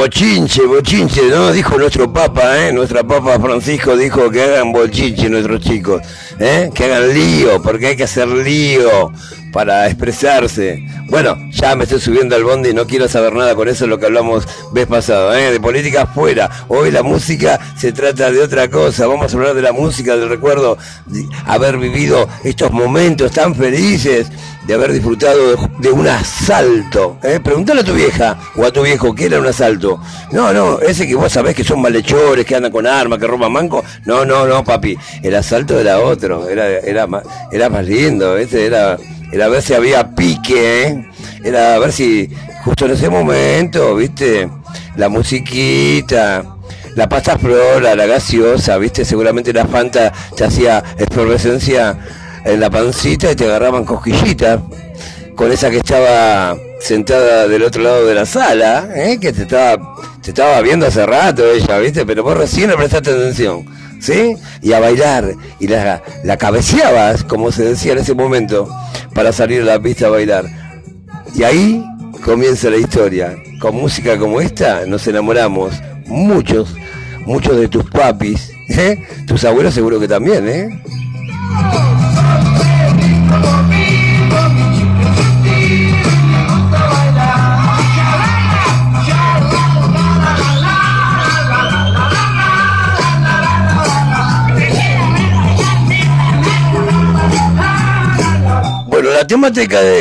Bochinche, bochinche, ¿no? Dijo nuestro Papa, ¿eh? Nuestra Papa Francisco dijo que hagan bochinche nuestros chicos, ¿eh? Que hagan lío, porque hay que hacer lío para expresarse. Bueno, ya me estoy subiendo al bondi y no quiero saber nada con eso, lo que hablamos vez pasado, ¿eh? De política fuera. Hoy la música se trata de otra cosa. Vamos a hablar de la música, del recuerdo de haber vivido estos momentos tan felices, de haber disfrutado de, un asalto. ¿eh? A tu vieja o a tu viejo qué era un asalto. No, no, ese que vos sabés que son malhechores, que andan con armas, que roban manco. No, no, no, papi. El asalto era otro, era, era, era más lindo, ¿viste? Era, era ver si había pique, ¿eh? Era ver si justo en ese momento, ¿viste? La musiquita. La pasta flora, la gaseosa, ¿viste? Seguramente la Fanta te hacía efervescencia en la pancita y te agarraban cosquillitas con esa que estaba sentada del otro lado de la sala, ¿eh? que te estaba, te estaba viendo hace rato ella, ¿viste? Pero vos recién le prestaste atención, ¿sí? Y a bailar, y la, la cabeceabas, como se decía en ese momento, para salir a la pista a bailar. Y ahí comienza la historia. Con música como esta nos enamoramos, muchos, muchos de tus papis, ¿eh? Tus abuelos seguro que también, ¿eh?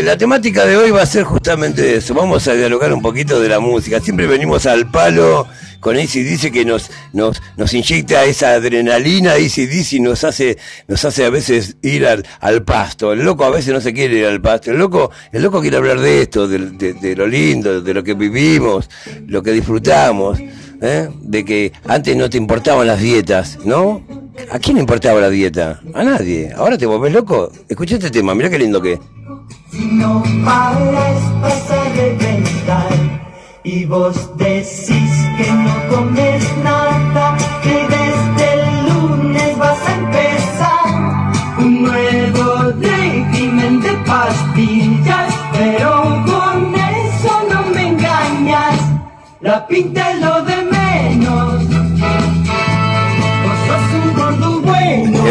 La temática de hoy va a ser justamente eso. Vamos a dialogar un poquito de la música. Siempre venimos al palo con dice que nos nos nos inyecta esa adrenalina, dice nos hace nos hace a veces ir al, al pasto. El loco a veces no se quiere ir al pasto. El loco el loco quiere hablar de esto, de, de- de lo lindo, de lo que vivimos, lo que disfrutamos, ¿eh? de que antes no te importaban las dietas, ¿no? ¿A quién le importaba la dieta? A nadie. ¿Ahora te volvés loco? Escucha este tema, mira qué lindo que es. Si no paras vas a reventar y vos decís que no comes nada, que desde el lunes vas a empezar. Un nuevo régimen de pastillas, pero con eso no me engañas, la pinta lo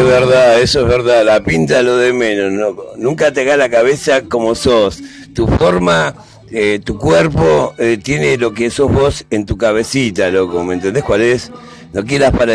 verdad, eso es verdad. La pinta lo de menos. ¿no? Nunca te haga la cabeza como sos. Tu forma eh, tu cuerpo eh, tiene lo que sos vos en tu cabecita, loco, ¿me entendés cuál es? No quieras para,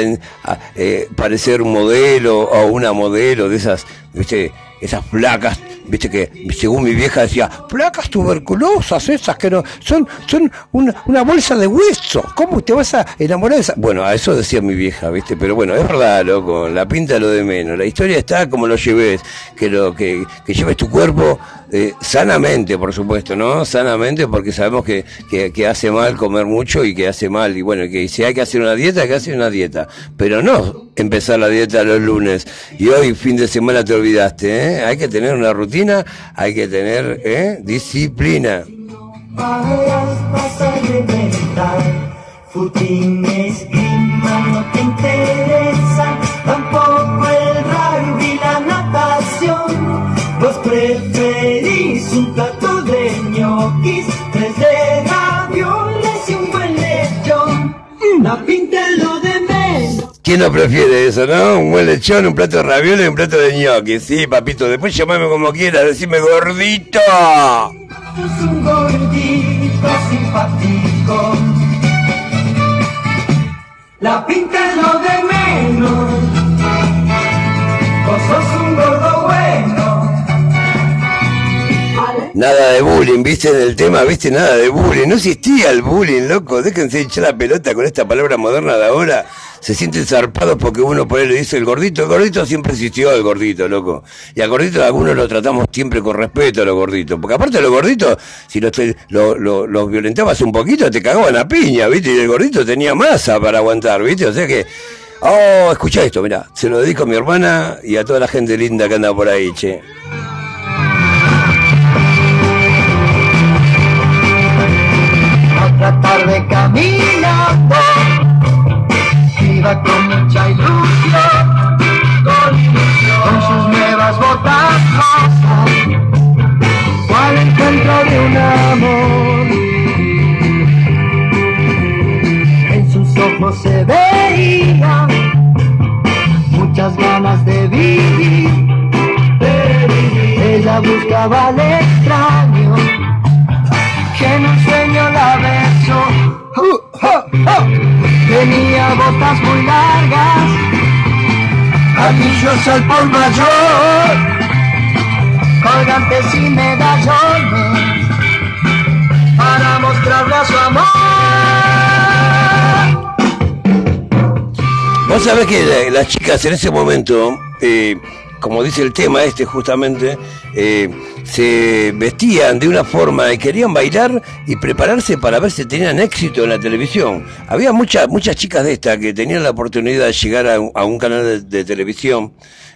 eh, parecer un modelo o una modelo de esas, viste, esas placas, viste que según mi vieja decía, placas tuberculosas esas que no, son, son una, una bolsa de huesos, ¿cómo te vas a enamorar de esa? Bueno, a eso decía mi vieja, viste, pero bueno, es verdad, loco, la pinta lo de menos, la historia está como lo lleves, que lo, que, que lleves tu cuerpo eh, sanamente, por supuesto, ¿no? Sanamente, porque sabemos que, que, que hace mal comer mucho y que hace mal, y bueno, que si hay que hacer una dieta, hay que hacer una dieta, pero no empezar la dieta los lunes y hoy fin de semana te olvidaste, ¿eh? Hay que tener una rutina, hay que tener, ¿eh? Disciplina. ¿Quién no prefiere eso, no? Un buen lechón, un plato de ravioles y un plato de ñoqui. Sí, papito, después llamame como quieras, decime gordito. Es un gordito simpático. La pinta es lo de menos. Vos sos un gordo bueno. Nada de bullying, ¿viste? En el tema, ¿viste? Nada de bullying. No existía el bullying, loco. Déjense echar la pelota con esta palabra moderna de ahora. Se sienten zarpados porque uno por ahí le dice el gordito. El gordito siempre existió, el gordito, loco. Y al gordito algunos lo tratamos siempre con respeto a los gorditos. Porque aparte los gorditos, si los, lo- lo- los violentabas un poquito, te cagaban a piña, ¿viste? Y el gordito tenía masa para aguantar, ¿viste? O sea que... Oh, escucha esto, mira, se lo dedico a mi hermana y a toda la gente linda que anda por ahí, che. Con mucha ilusión, con sus nuevas botas rosas, fue al encuentro de un amor. En sus ojos se veían muchas ganas de vivir, de vivir. ella buscaba al extraño que en un sueño la besó. Tenía botas muy largas, anillos al por mayor, colgantes y medallones, para mostrarle a su amor. Vos sabés que la- las chicas en ese momento, eh, como dice el tema este justamente, eh, se vestían de una forma y querían bailar y prepararse para ver si tenían éxito en la televisión. Había muchas muchas chicas de estas que tenían la oportunidad de llegar a, un- canal de televisión,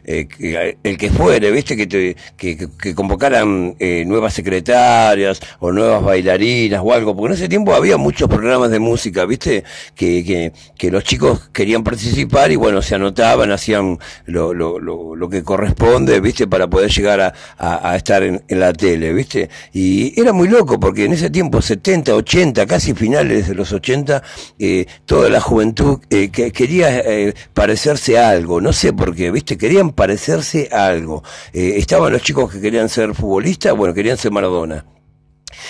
eh, el que fuere, viste, que, te- que, convocaran eh, nuevas secretarias o nuevas bailarinas o algo, porque en ese tiempo había muchos programas de música, viste, que, que, los chicos querían participar y bueno, se anotaban, hacían lo, lo, lo, lo que corresponde, viste, para poder llegar a, a, estar en, en la tele, viste. Y era muy loco, porque en ese tiempo, 70, 80, casi finales de los 80, eh, toda la juventud eh, que quería eh, parecerse a algo, no sé por qué, viste, querían parecerse a algo. Eh, estaban los chicos que querían ser futbolistas, bueno, querían ser Maradona.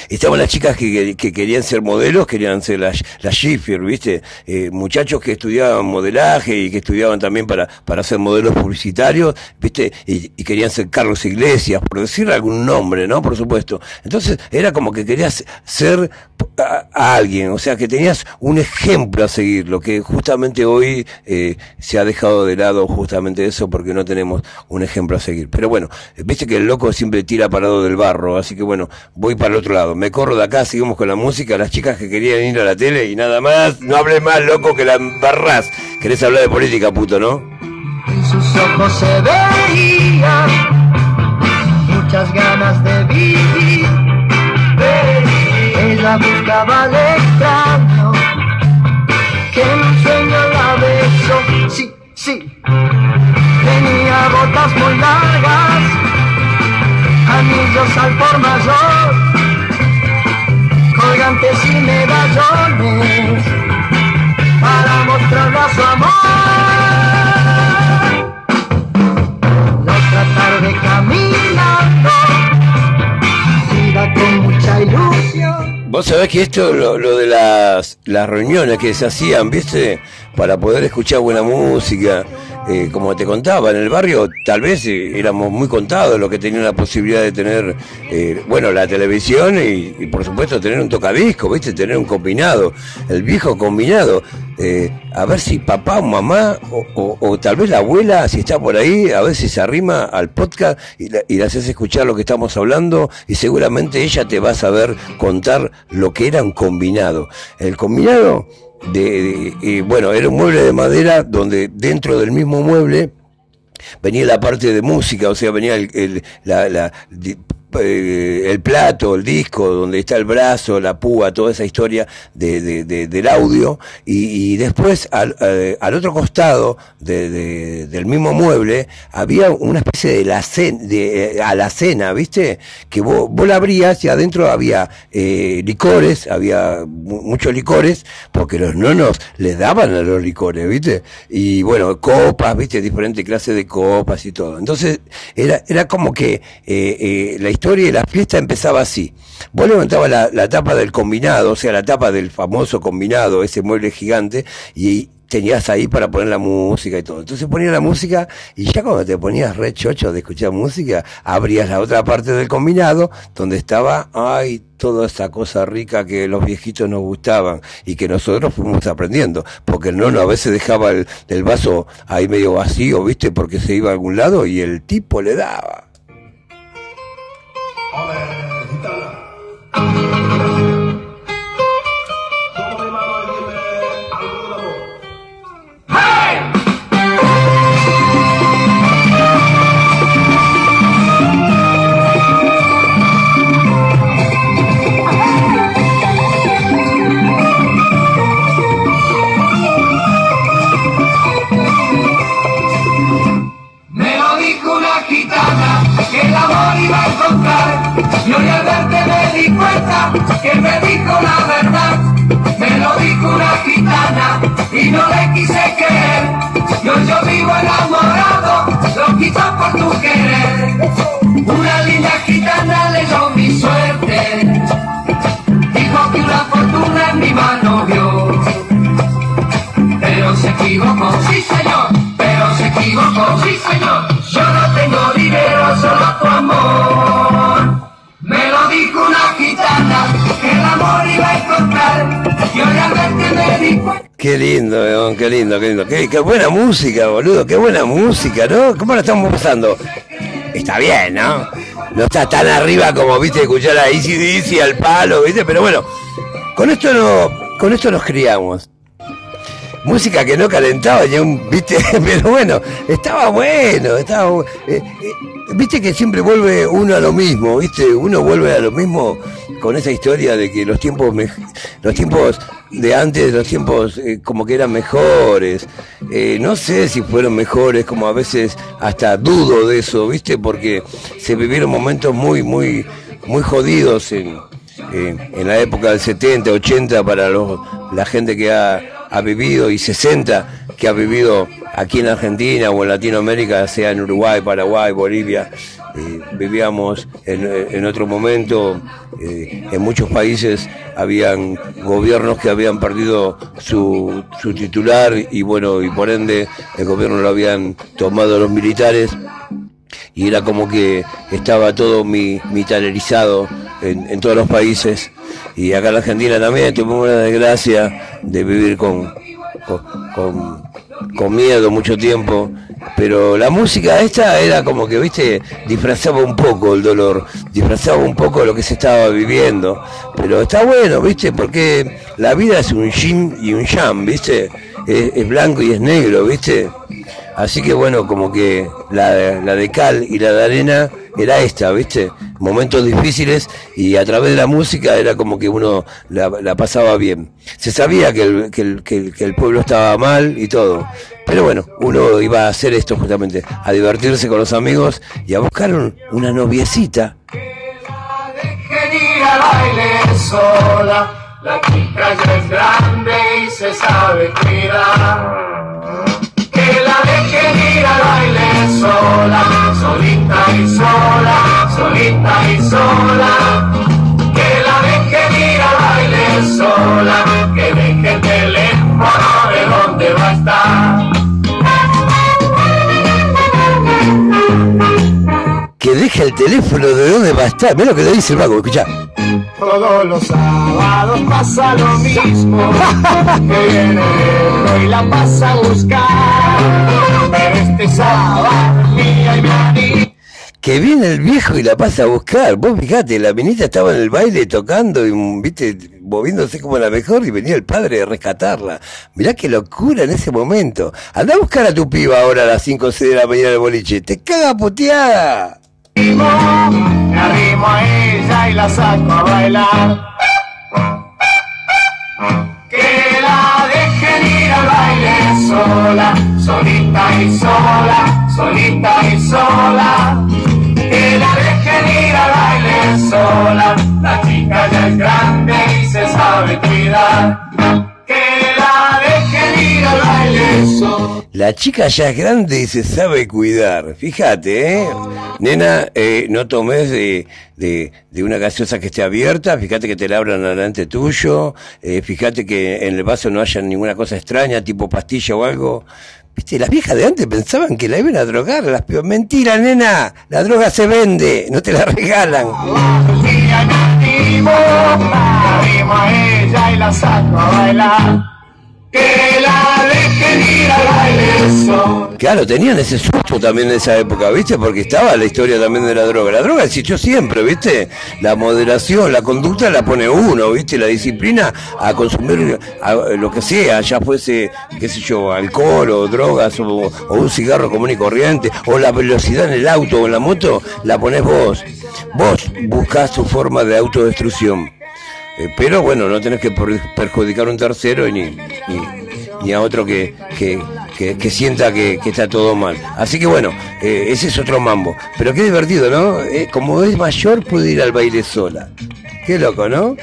Estaban las chicas que, que- que querían ser modelos, querían ser las, las Schiffer, ¿viste? Eh, muchachos que estudiaban modelaje y que estudiaban también para, para ser modelos publicitarios, ¿viste? Y, y querían ser Carlos Iglesias, por decir algún nombre, ¿no? Por supuesto. Entonces, era como que querías ser a, a alguien, o sea, que tenías un ejemplo a seguir, lo que justamente hoy eh, se ha dejado de lado justamente eso porque no tenemos un ejemplo a seguir. Pero bueno, viste que el loco siempre tira parado del barro, así que bueno, voy para el otro lado. Me corro de acá, seguimos con la música, las chicas que querían ir a la tele y nada más, no hables más, loco, que la embarrás. Querés hablar de política, puto, ¿no? En sus ojos se veían muchas ganas de vivir. Ella buscaba al extraño que en un sueño la besó. Sí, sí. Tenía botas muy largas, anillos al por mayor, colgantes y medallones para mostrarle su amor. La tarde caminando, iba con mucha ilusión, Vos sabés que esto, lo, lo de las, las reuniones que se hacían, ¿viste? Para poder escuchar buena música, eh, como te contaba, en el barrio tal vez eh, éramos muy contados los que tenían la posibilidad de tener, eh, bueno, la televisión y, y, por supuesto tener un tocadisco, ¿viste? Tener un combinado, el viejo combinado. Eh, a ver si papá o mamá o, o- o tal vez la abuela, si está por ahí, a ver si se arrima al podcast y, la- y haces escuchar lo que estamos hablando y seguramente ella te va a saber contar lo que era un combinado. El combinado, de, de- bueno, era un mueble de madera donde dentro del mismo mueble venía la parte de música, o sea, venía el, el- la- la- eh, el plato, el disco, donde está el brazo, la púa, toda esa historia de, de- de- del audio, y, después al, eh, al otro costado de- de- del mismo mueble había una especie de, la de eh, alacena, ¿viste? Que vos, vos la abrías y adentro había eh, licores, había mu- muchos licores, porque los nonos les daban a los licores, ¿viste? Y bueno, copas, ¿viste? Diferentes clases de copas y todo. Entonces, era, era como que la historia de la fiesta empezaba así. Vos levantabas la, la tapa del combinado, o sea, la tapa del famoso combinado, ese mueble gigante, y tenías ahí para poner la música y todo. Entonces ponías la música y ya cuando te ponías re chocho de escuchar música, abrías la otra parte del combinado donde estaba, ay, toda esa cosa rica que los viejitos nos gustaban y que nosotros fuimos aprendiendo. Porque el nono a veces dejaba el, el vaso ahí medio vacío, ¿viste? Porque se iba a algún lado y el tipo le daba. Me amor iba a. Y hoy al verte me di cuenta que me dijo la verdad. Me lo dijo una gitana y no le quise creer. Y hoy yo vivo enamorado, lo quito por tu querer. Una linda gitana leyó mi suerte. Dijo que una fortuna en mi mano vio. Pero se equivocó, sí señor, Me lo dijo una gitana, que el amor iba a encontrar. Me. Qué lindo, qué lindo, qué lindo. Qué, qué buena música, boludo, qué buena música, ¿no? ¿Cómo la estamos pasando? Está bien, ¿no? No está tan arriba como, viste, escuchar a Easy Dizzy al palo, viste, pero bueno, con esto no, con esto nos criamos. Música que no calentaba ya un, viste, pero bueno, estaba bueno, estaba eh, eh, viste que siempre vuelve uno a lo mismo, viste, uno vuelve a lo mismo con esa historia de que los tiempos mej- los tiempos de antes, los tiempos eh, como que eran mejores. Eh, no sé si fueron mejores, como a veces hasta dudo de eso, viste, porque se vivieron momentos muy, muy, muy jodidos en, en, en la época del 70, 80 para los, la gente que ha, ha vivido y 60 que ha vivido aquí en Argentina o en Latinoamérica, sea en Uruguay, Paraguay, Bolivia. Eh, vivíamos en, en otro momento, eh, en muchos países habían gobiernos que habían perdido su, su titular y bueno, y por ende el gobierno lo habían tomado los militares y era como que estaba todo mi, militarizado en, en todos los países. Y acá en la Argentina también tuvimos una desgracia de vivir con, con, con- con miedo mucho tiempo. Pero la música esta era como que viste disfrazaba un poco el dolor disfrazaba un poco lo que se estaba viviendo. Pero está bueno viste porque la vida es un yin y un yang viste. Es, es blanco y es negro viste Así que bueno, como que la, de cal y la de arena era esta, ¿viste? Momentos difíciles y a través de la música era como que uno la, pasaba bien. Se sabía que el, pueblo estaba mal y todo. Pero bueno, uno iba a hacer esto justamente, a divertirse con los amigos y a buscar un- una noviecita. La chica ya es grande y se sabe cuidar. Que la dejen ir al baile sola, solita y sola, solita y sola. Que la dejen ir al baile sola, que deje el teléfono de donde va a estar. Deja el teléfono de dónde va a estar. Mira lo que te dice el vago, escuchá. Todos los sábados pasa lo mismo. Que viene el viejo y la pasa a buscar. Pero este sábado mía y mi. Que viene el viejo y la pasa a buscar. Vos fijate, la minita estaba en el baile tocando y, viste, moviéndose como la mejor y venía el padre a rescatarla. Mirá qué locura en ese momento. Anda a buscar a tu piba ahora a las 5 o 6 de la mañana del boliche. Te caga puteada. Me arrimo a ella y la saco a bailar. Que la dejen ir al baile sola, solita y sola, solita y sola. Que la dejen ir al baile sola, la chica ya es grande y se sabe cuidar. La chica ya es grande y se sabe cuidar. Fíjate, ¿eh? Nena, eh, no tomes de, de, una gaseosa que esté abierta. Fíjate que te la abran delante tuyo. Eh, fíjate que en el vaso no haya ninguna cosa extraña, tipo pastilla o algo. Viste, las viejas de antes pensaban que la iban a drogar. Las Mentira, nena. La droga se vende, no te la regalan. La Claro, tenían ese susto también en esa época, ¿viste? Porque estaba la historia también de la droga. La droga existió siempre, ¿viste? La moderación, la conducta la pone uno, ¿viste? La disciplina a consumir lo que sea, ya fuese, qué sé yo, alcohol o drogas o, un cigarro común y corriente, o la velocidad en el auto o en la moto, la pones vos. Vos buscás tu forma de autodestrucción. Eh, pero bueno, no tenés que per- perjudicar a un tercero ni, ni, ni a otro que, que, que, que sienta que, está todo mal. Así que bueno, eh, ese es otro mambo. Pero qué divertido, ¿no? Eh, como es mayor, puede ir al baile sola. Qué loco, ¿no?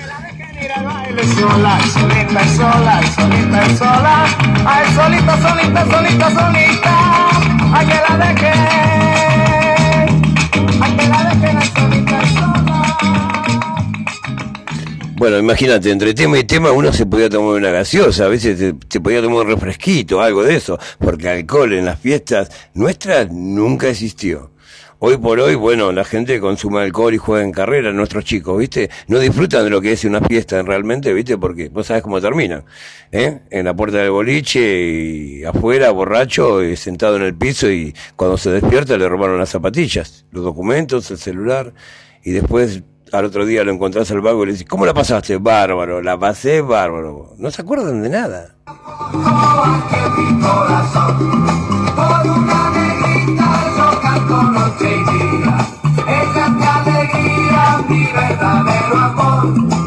Sola, solita sola, solita sola. Ay, solita, solita, solita, solita. Ay, que la dejen. Ay, que la dejen, ay, solita Bueno, imagínate, entre tema y tema uno se podía tomar una gaseosa, a veces te podía tomar un refresquito, algo de eso, porque alcohol en las fiestas nuestras nunca existió. Hoy por hoy, bueno, la gente consume alcohol y juega en carrera, nuestros chicos, ¿viste? No disfrutan de lo que es una fiesta realmente, ¿viste? Porque vos sabés cómo termina, ¿eh? En la puerta del boliche y afuera, borracho, y sentado en el piso y cuando se despierta le robaron las zapatillas, los documentos, el celular y después al otro día lo encontrás al vago y le decís, ¿cómo la pasaste? Bárbaro, la pasé bárbaro. No se acuerdan de nada.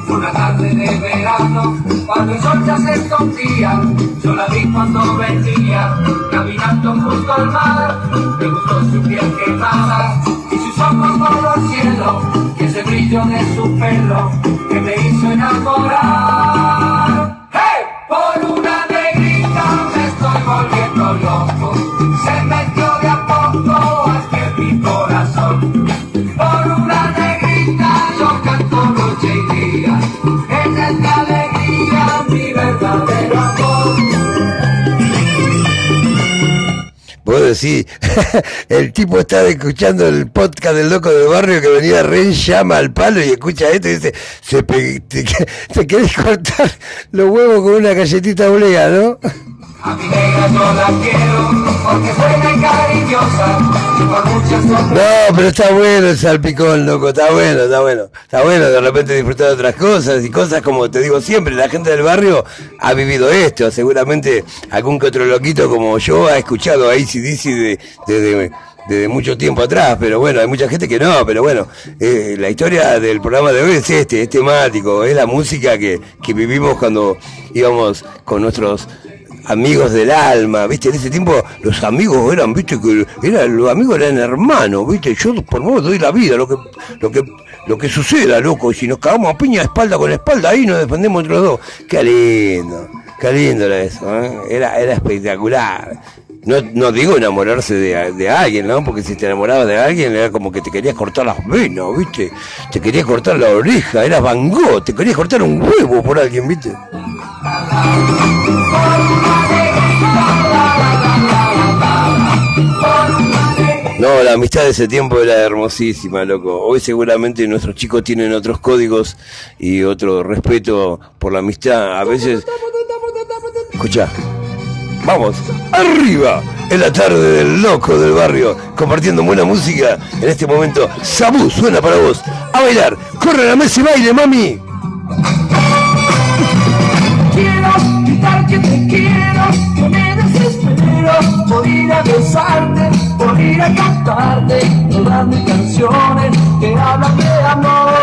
Una tarde de verano, cuando el sol ya se escondía, yo la vi cuando venía, caminando junto al mar. Me gustó su piel pelo que me hizo enamorar. Decís, el tipo está escuchando el podcast del loco del barrio que venía re llama al palo y escucha esto y dice, se te, te querés cortar los huevos con una galletita oblea, ¿no? A mi negra yo la quiero porque buena y cariñosa. Por muchas. No, pero está bueno el salpicón, loco, está bueno, está bueno. Está bueno de repente disfrutar de otras cosas y cosas como te digo siempre, la gente del barrio ha vivido esto. Seguramente algún que otro loquito como yo ha escuchado a ACDC de, desde desde mucho tiempo atrás, pero bueno, hay mucha gente que no, pero bueno, eh, la historia del programa de hoy es este, es temático, es la música que, que vivimos cuando íbamos con nuestros amigos del alma, viste, en ese tiempo los amigos eran, viste, que eran, los amigos eran hermanos, viste, yo por vos doy la vida, lo que, lo que, lo que suceda, loco, y si nos cagamos a piña espalda con espalda, ahí nos defendemos entre los dos, qué lindo, qué lindo era eso, ¿eh? era, era espectacular. No, no digo enamorarse de, de alguien, ¿no? Porque si te enamorabas de alguien era como que te querías cortar las venas, ¿viste? Te querías cortar la oreja, eras Van Gogh, te querías cortar un huevo por alguien, ¿viste? No, la amistad de ese tiempo era hermosísima, loco. Hoy seguramente nuestros chicos tienen otros códigos y otro respeto por la amistad. A veces... Escucha. Vamos, arriba, en la tarde del loco del barrio, compartiendo buena música. En este momento, Sabu suena para vos. A bailar, corre a la mesa y baile, mami. Quiero gritar que te quiero, desespero por ir a besarte, por ir a cantarte todas mis canciones que hablan de amor.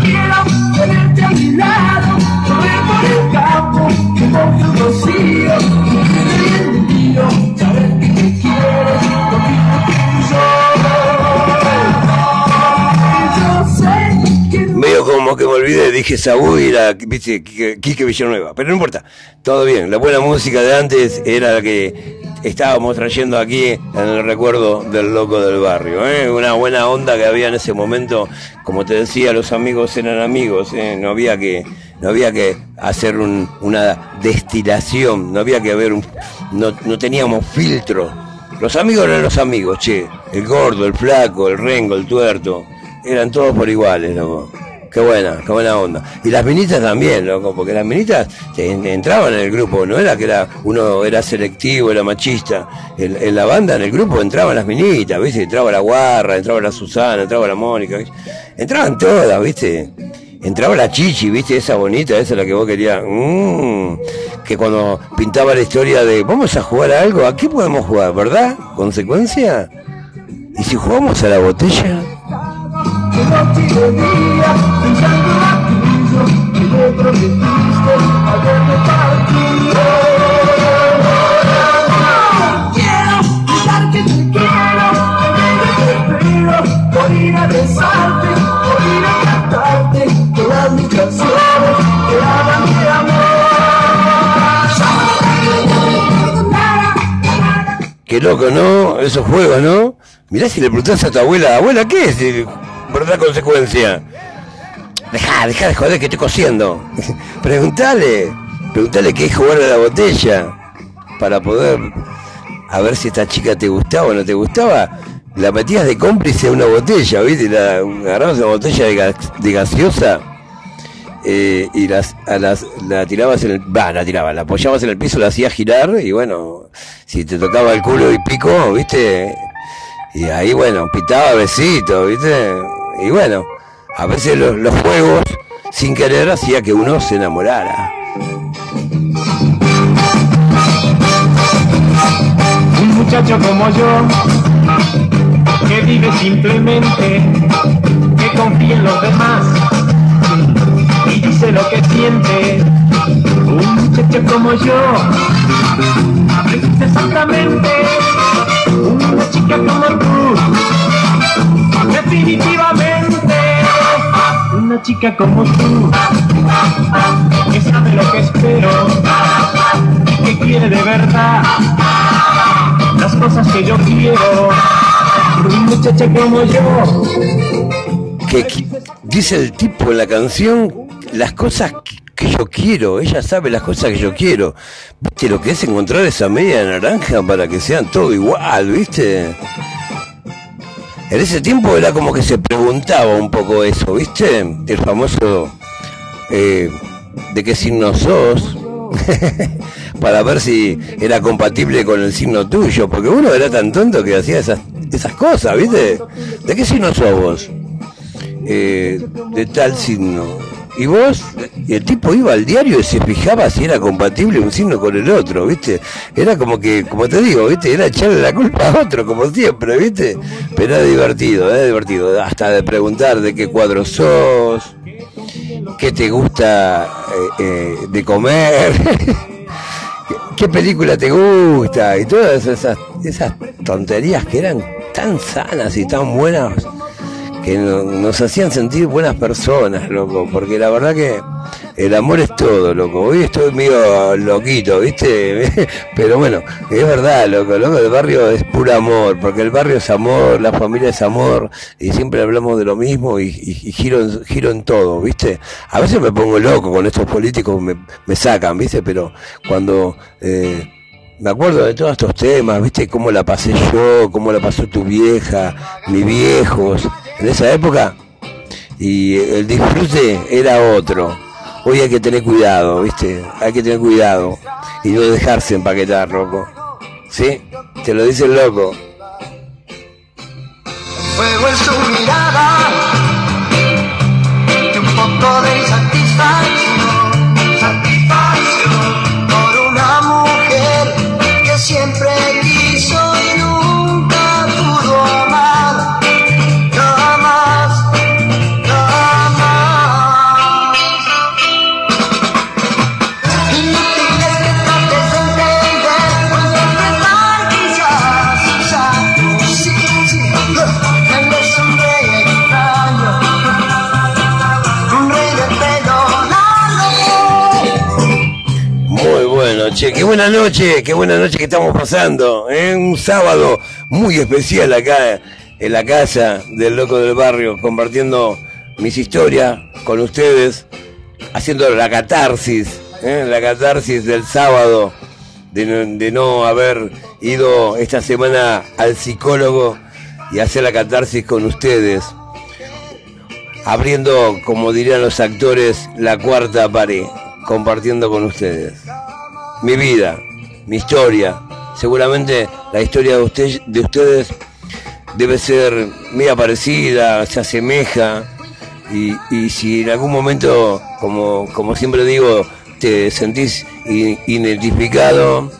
Quiero tenerte a mi lado, correr por el campo, que un rocío, Que me olvidé, dije Sabu y era, viste, Quique Villanueva. Pero no importa, todo bien. La buena música de antes era la que estábamos trayendo aquí en el recuerdo del loco del barrio. ¿eh? Una buena onda que había en ese momento. Como te decía, los amigos eran amigos. ¿eh? No había que no había que hacer un- una destilación, no había que haber un, no, no teníamos filtro. Los amigos eran los amigos, che. El gordo, el flaco, el rengo, el tuerto. Eran todos por iguales, loco. Qué buena, qué buena onda. Y las minitas también, loco, porque las minitas en- entraban en el grupo, no era que era uno era selectivo, era machista. En, la banda, en el grupo, entraban las minitas, ¿viste? Entraba la Guarra, entraba la Susana, entraba la Mónica, ¿viste? Entraban todas, ¿viste? Entraba la Chichi, ¿viste? Esa bonita, esa la que vos querías. Mm, que cuando pintaba la historia de vamos a jugar a algo, ¿a qué podemos jugar, verdad? ¿Consecuencia? ¿Y si jugamos a la botella? Que noche y de día, pensando aquello que me prometiste al verme partir. Quiero gritar que te quiero, que te espero, por ir a besarte, por ir a cantarte todas mis canciones que hablan de amor. Qué loco, ¿no? Esos juegos, ¿no? Mirá si le preguntás a tu abuela, abuela, ¿qué es? Eh, ¿Verdad consecuencia? Dejá, dejá de joder que estoy cosiendo. preguntale, preguntale qué es jugar a la botella. Para poder, a ver si esta chica te gustaba o no te gustaba. La metías de cómplice a una botella, ¿viste? La, agarrabas una botella de, gas- de gaseosa eh, y las, a las, la tirabas en el, va, la tirabas, la apoyabas en el piso, la hacías girar y bueno, si te tocaba el culo y pico, viste, y ahí bueno, pitaba besito, viste, y bueno, a veces los, juegos, sin querer, hacía que uno se enamorara. Un muchacho como yo, que vive simplemente, que confía en los demás y dice lo que siente. Un muchacho como yo, aprende exactamente. Una chica como tú, definitivamente. Una chica como tú, que sabe lo que espero, que quiere de verdad las cosas que yo quiero. Una muchacha como yo. Que, dice el tipo en la canción las cosas que, que yo quiero, ella sabe las cosas que yo quiero. ¿Viste lo que es encontrar esa media naranja para que sean todo igual, viste? En ese tiempo era como que se preguntaba un poco eso, ¿viste? El famoso eh, de qué signo sos, para ver si era compatible con el signo tuyo, porque uno era tan tonto que hacía esas, esas cosas, ¿viste? ¿De qué signo sos vos? Eh, de tal signo. Y vos, el tipo iba al diario y se fijaba si era compatible un signo con el otro, ¿viste? Era como que, como te digo, ¿viste? Era echarle la culpa a otro, como siempre, ¿viste? Pero era divertido, era divertido. Hasta de preguntar de qué cuadro sos, qué te gusta eh, eh, de comer, qué, qué película te gusta, y todas esas, esas tonterías que eran tan sanas y tan buenas que no- nos hacían sentir buenas personas, loco, porque la verdad que el amor es todo, loco. Hoy estoy medio loquito, ¿viste? Pero bueno, es verdad, loco, loco, el barrio es puro amor, porque el barrio es amor, la familia es amor, y siempre hablamos de lo mismo y, y- y giro, en, giro en todo, ¿viste? A veces me pongo loco con estos políticos, me, sacan, ¿viste? Pero cuando... eh, me acuerdo de todos estos temas, viste cómo la pasé yo, cómo la pasó tu vieja, mis viejos, en esa época. Y el disfrute era otro. Hoy hay que tener cuidado, viste, hay que tener cuidado y no dejarse empaquetar, loco. ¿Sí? Te lo dice el loco. mirada de buena noche, qué buena noche que estamos pasando. ¿eh? Un sábado muy especial acá en la casa del loco del barrio, compartiendo mis historias con ustedes, haciendo la catarsis, ¿eh? la catarsis del sábado, de no, de no haber ido esta semana al psicólogo y hacer la catarsis con ustedes, abriendo, como dirían los actores, la cuarta pared, compartiendo con ustedes mi vida, mi historia. Seguramente la historia de, de ustedes debe ser media parecida, se asemeja. Y, y si en algún momento, como, como siempre digo, te sentís identificado,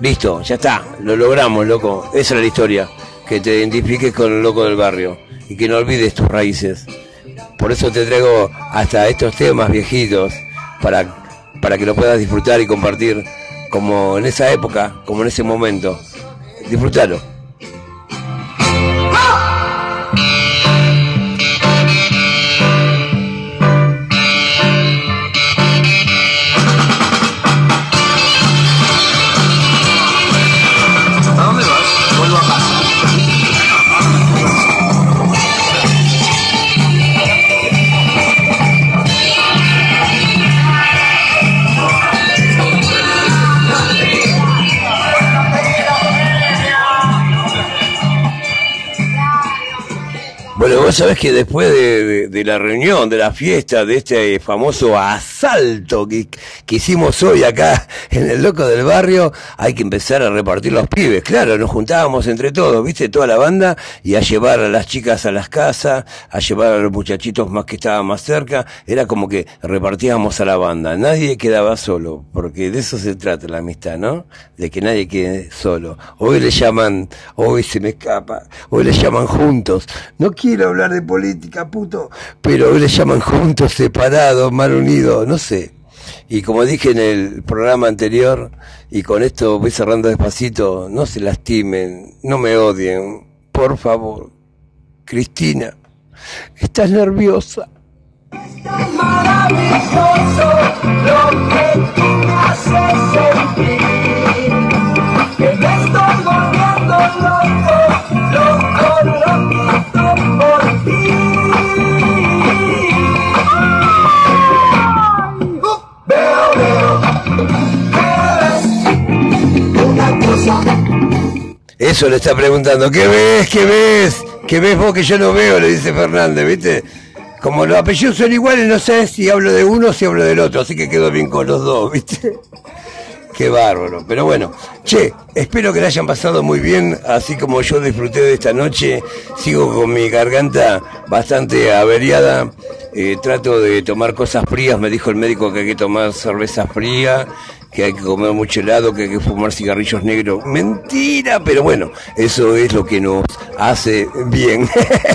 listo, ya está, lo logramos, loco. Esa es la historia, que te identifiques con el loco del barrio y que no olvides tus raíces. Por eso te traigo hasta estos temas viejitos para, para que lo puedas disfrutar y compartir como en esa época, como en ese momento. Disfrútalo. Vos sabés que después de, la reunión, de la fiesta, de este famoso asalto que, que hicimos hoy acá en el Loco del Barrio, hay que empezar a repartir los pibes. Claro, nos juntábamos entre todos, viste, toda la banda, y a llevar a las chicas a las casas, a llevar a los muchachitos más que estaban más cerca. Era como que repartíamos a la banda. Nadie quedaba solo, porque de eso se trata la amistad, ¿no? De que nadie quede solo. Hoy le llaman, hoy se me escapa, hoy le llaman juntos. No quiero hablar de política, puto, pero hoy le llaman juntos, separados, mal unidos, no sé. Y como dije en el programa anterior, y con esto voy cerrando despacito, no se lastimen, no me odien, por favor. Cristina, estás nerviosa. maravilloso lo que tú me haces sentir. Que me estoy volviendo loco, loco, loquito Eso le está preguntando, ¿qué ves? ¿Qué ves? ¿Qué ves vos que yo no veo? Le dice Fernández, ¿viste? Como los apellidos son iguales, no sé si hablo de uno o si hablo del otro, así que quedo bien con los dos, ¿viste? Qué bárbaro. Pero bueno, che, espero que la hayan pasado muy bien, así como yo disfruté de esta noche. Sigo con mi garganta bastante averiada. eh, trato de tomar cosas frías. Me dijo el médico que hay que tomar cerveza fría, que hay que comer mucho helado, que hay que fumar cigarrillos negros. Mentira, pero bueno, eso es lo que nos hace bien.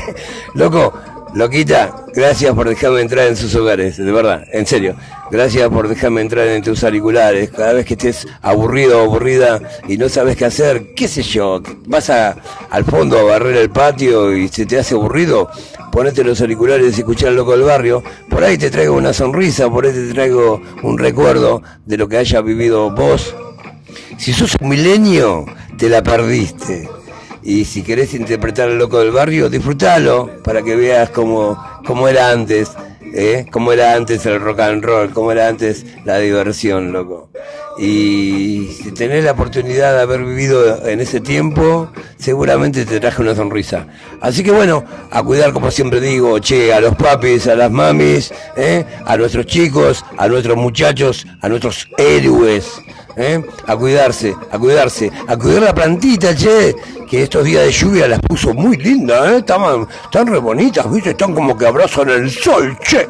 Loco, Loquita, gracias por dejarme entrar en sus hogares, de verdad, en serio. Gracias por dejarme entrar en tus auriculares. Cada vez que estés aburrido o aburrida y no sabes qué hacer, qué sé yo, vas a, al fondo a barrer el patio y se te hace aburrido, ponete los auriculares y escuchar al loco del barrio. Por ahí te traigo una sonrisa, por ahí te traigo un recuerdo de lo que haya vivido vos. Si sos un milenio, te la perdiste. Y si querés interpretar al loco del barrio, disfrutalo para que veas cómo, cómo era antes ¿eh? Cómo era antes el rock and roll, cómo era antes la diversión, loco. Y si tenés la oportunidad de haber vivido en ese tiempo, seguramente te traje una sonrisa. Así que bueno, a cuidar como siempre digo, che, a los papis, a las mamis, ¿eh? a nuestros chicos, a nuestros muchachos, a nuestros héroes. ¿Eh? A cuidarse, a cuidarse, a cuidar la plantita, che, que estos días de lluvia las puso muy lindas, ¿eh? Estaban, están re bonitas, ¿viste? Están como que abrazan el sol, che.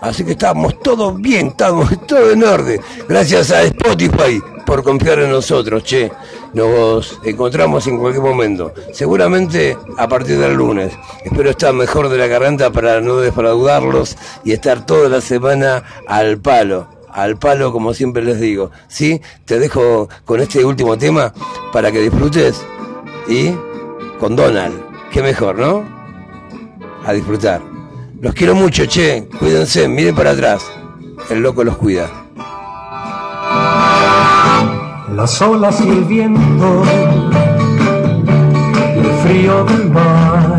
Así que estamos todos bien, estamos todo en orden. Gracias a Spotify por confiar en nosotros, che. Nos encontramos en cualquier momento. Seguramente a partir del lunes. Espero estar mejor de la garganta para no defraudarlos y estar toda la semana al palo. Al palo, como siempre les digo. ¿Sí? Te dejo con este último tema para que disfrutes. Y con Donald. Qué mejor, ¿no? A disfrutar. Los quiero mucho, che. Cuídense, miren para atrás. El loco los cuida. Las olas y el viento, el frío del mar,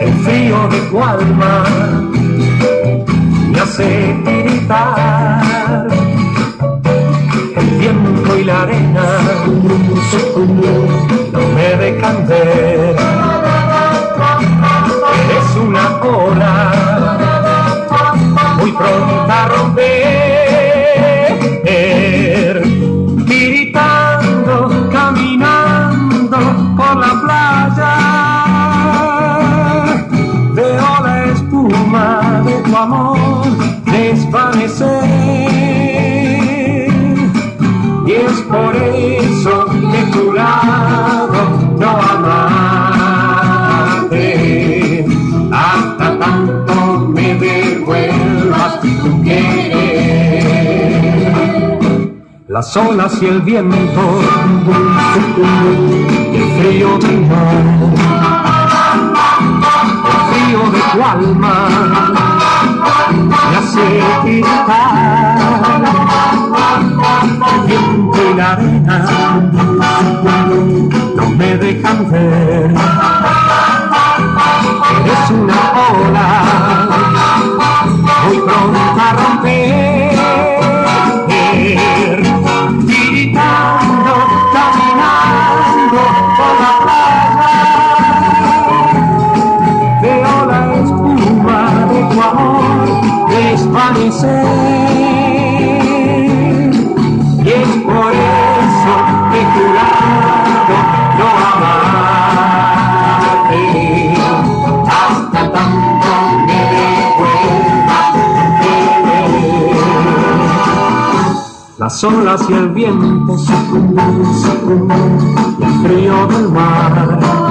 el frío de tu alma hace tiritar. El viento y la arena no me dejan ver. Eres una ola muy pronta a romper. Es por eso que tu lado no amarte. Hasta tanto me devuelvas tu querer. Las olas y el viento, y el frío del mar, el frío de tu alma, me hace tiritar. El viento y la arena no me dejan ver. Eres una ola muy pronta a romper. Las olas y el viento, y el frío del mar,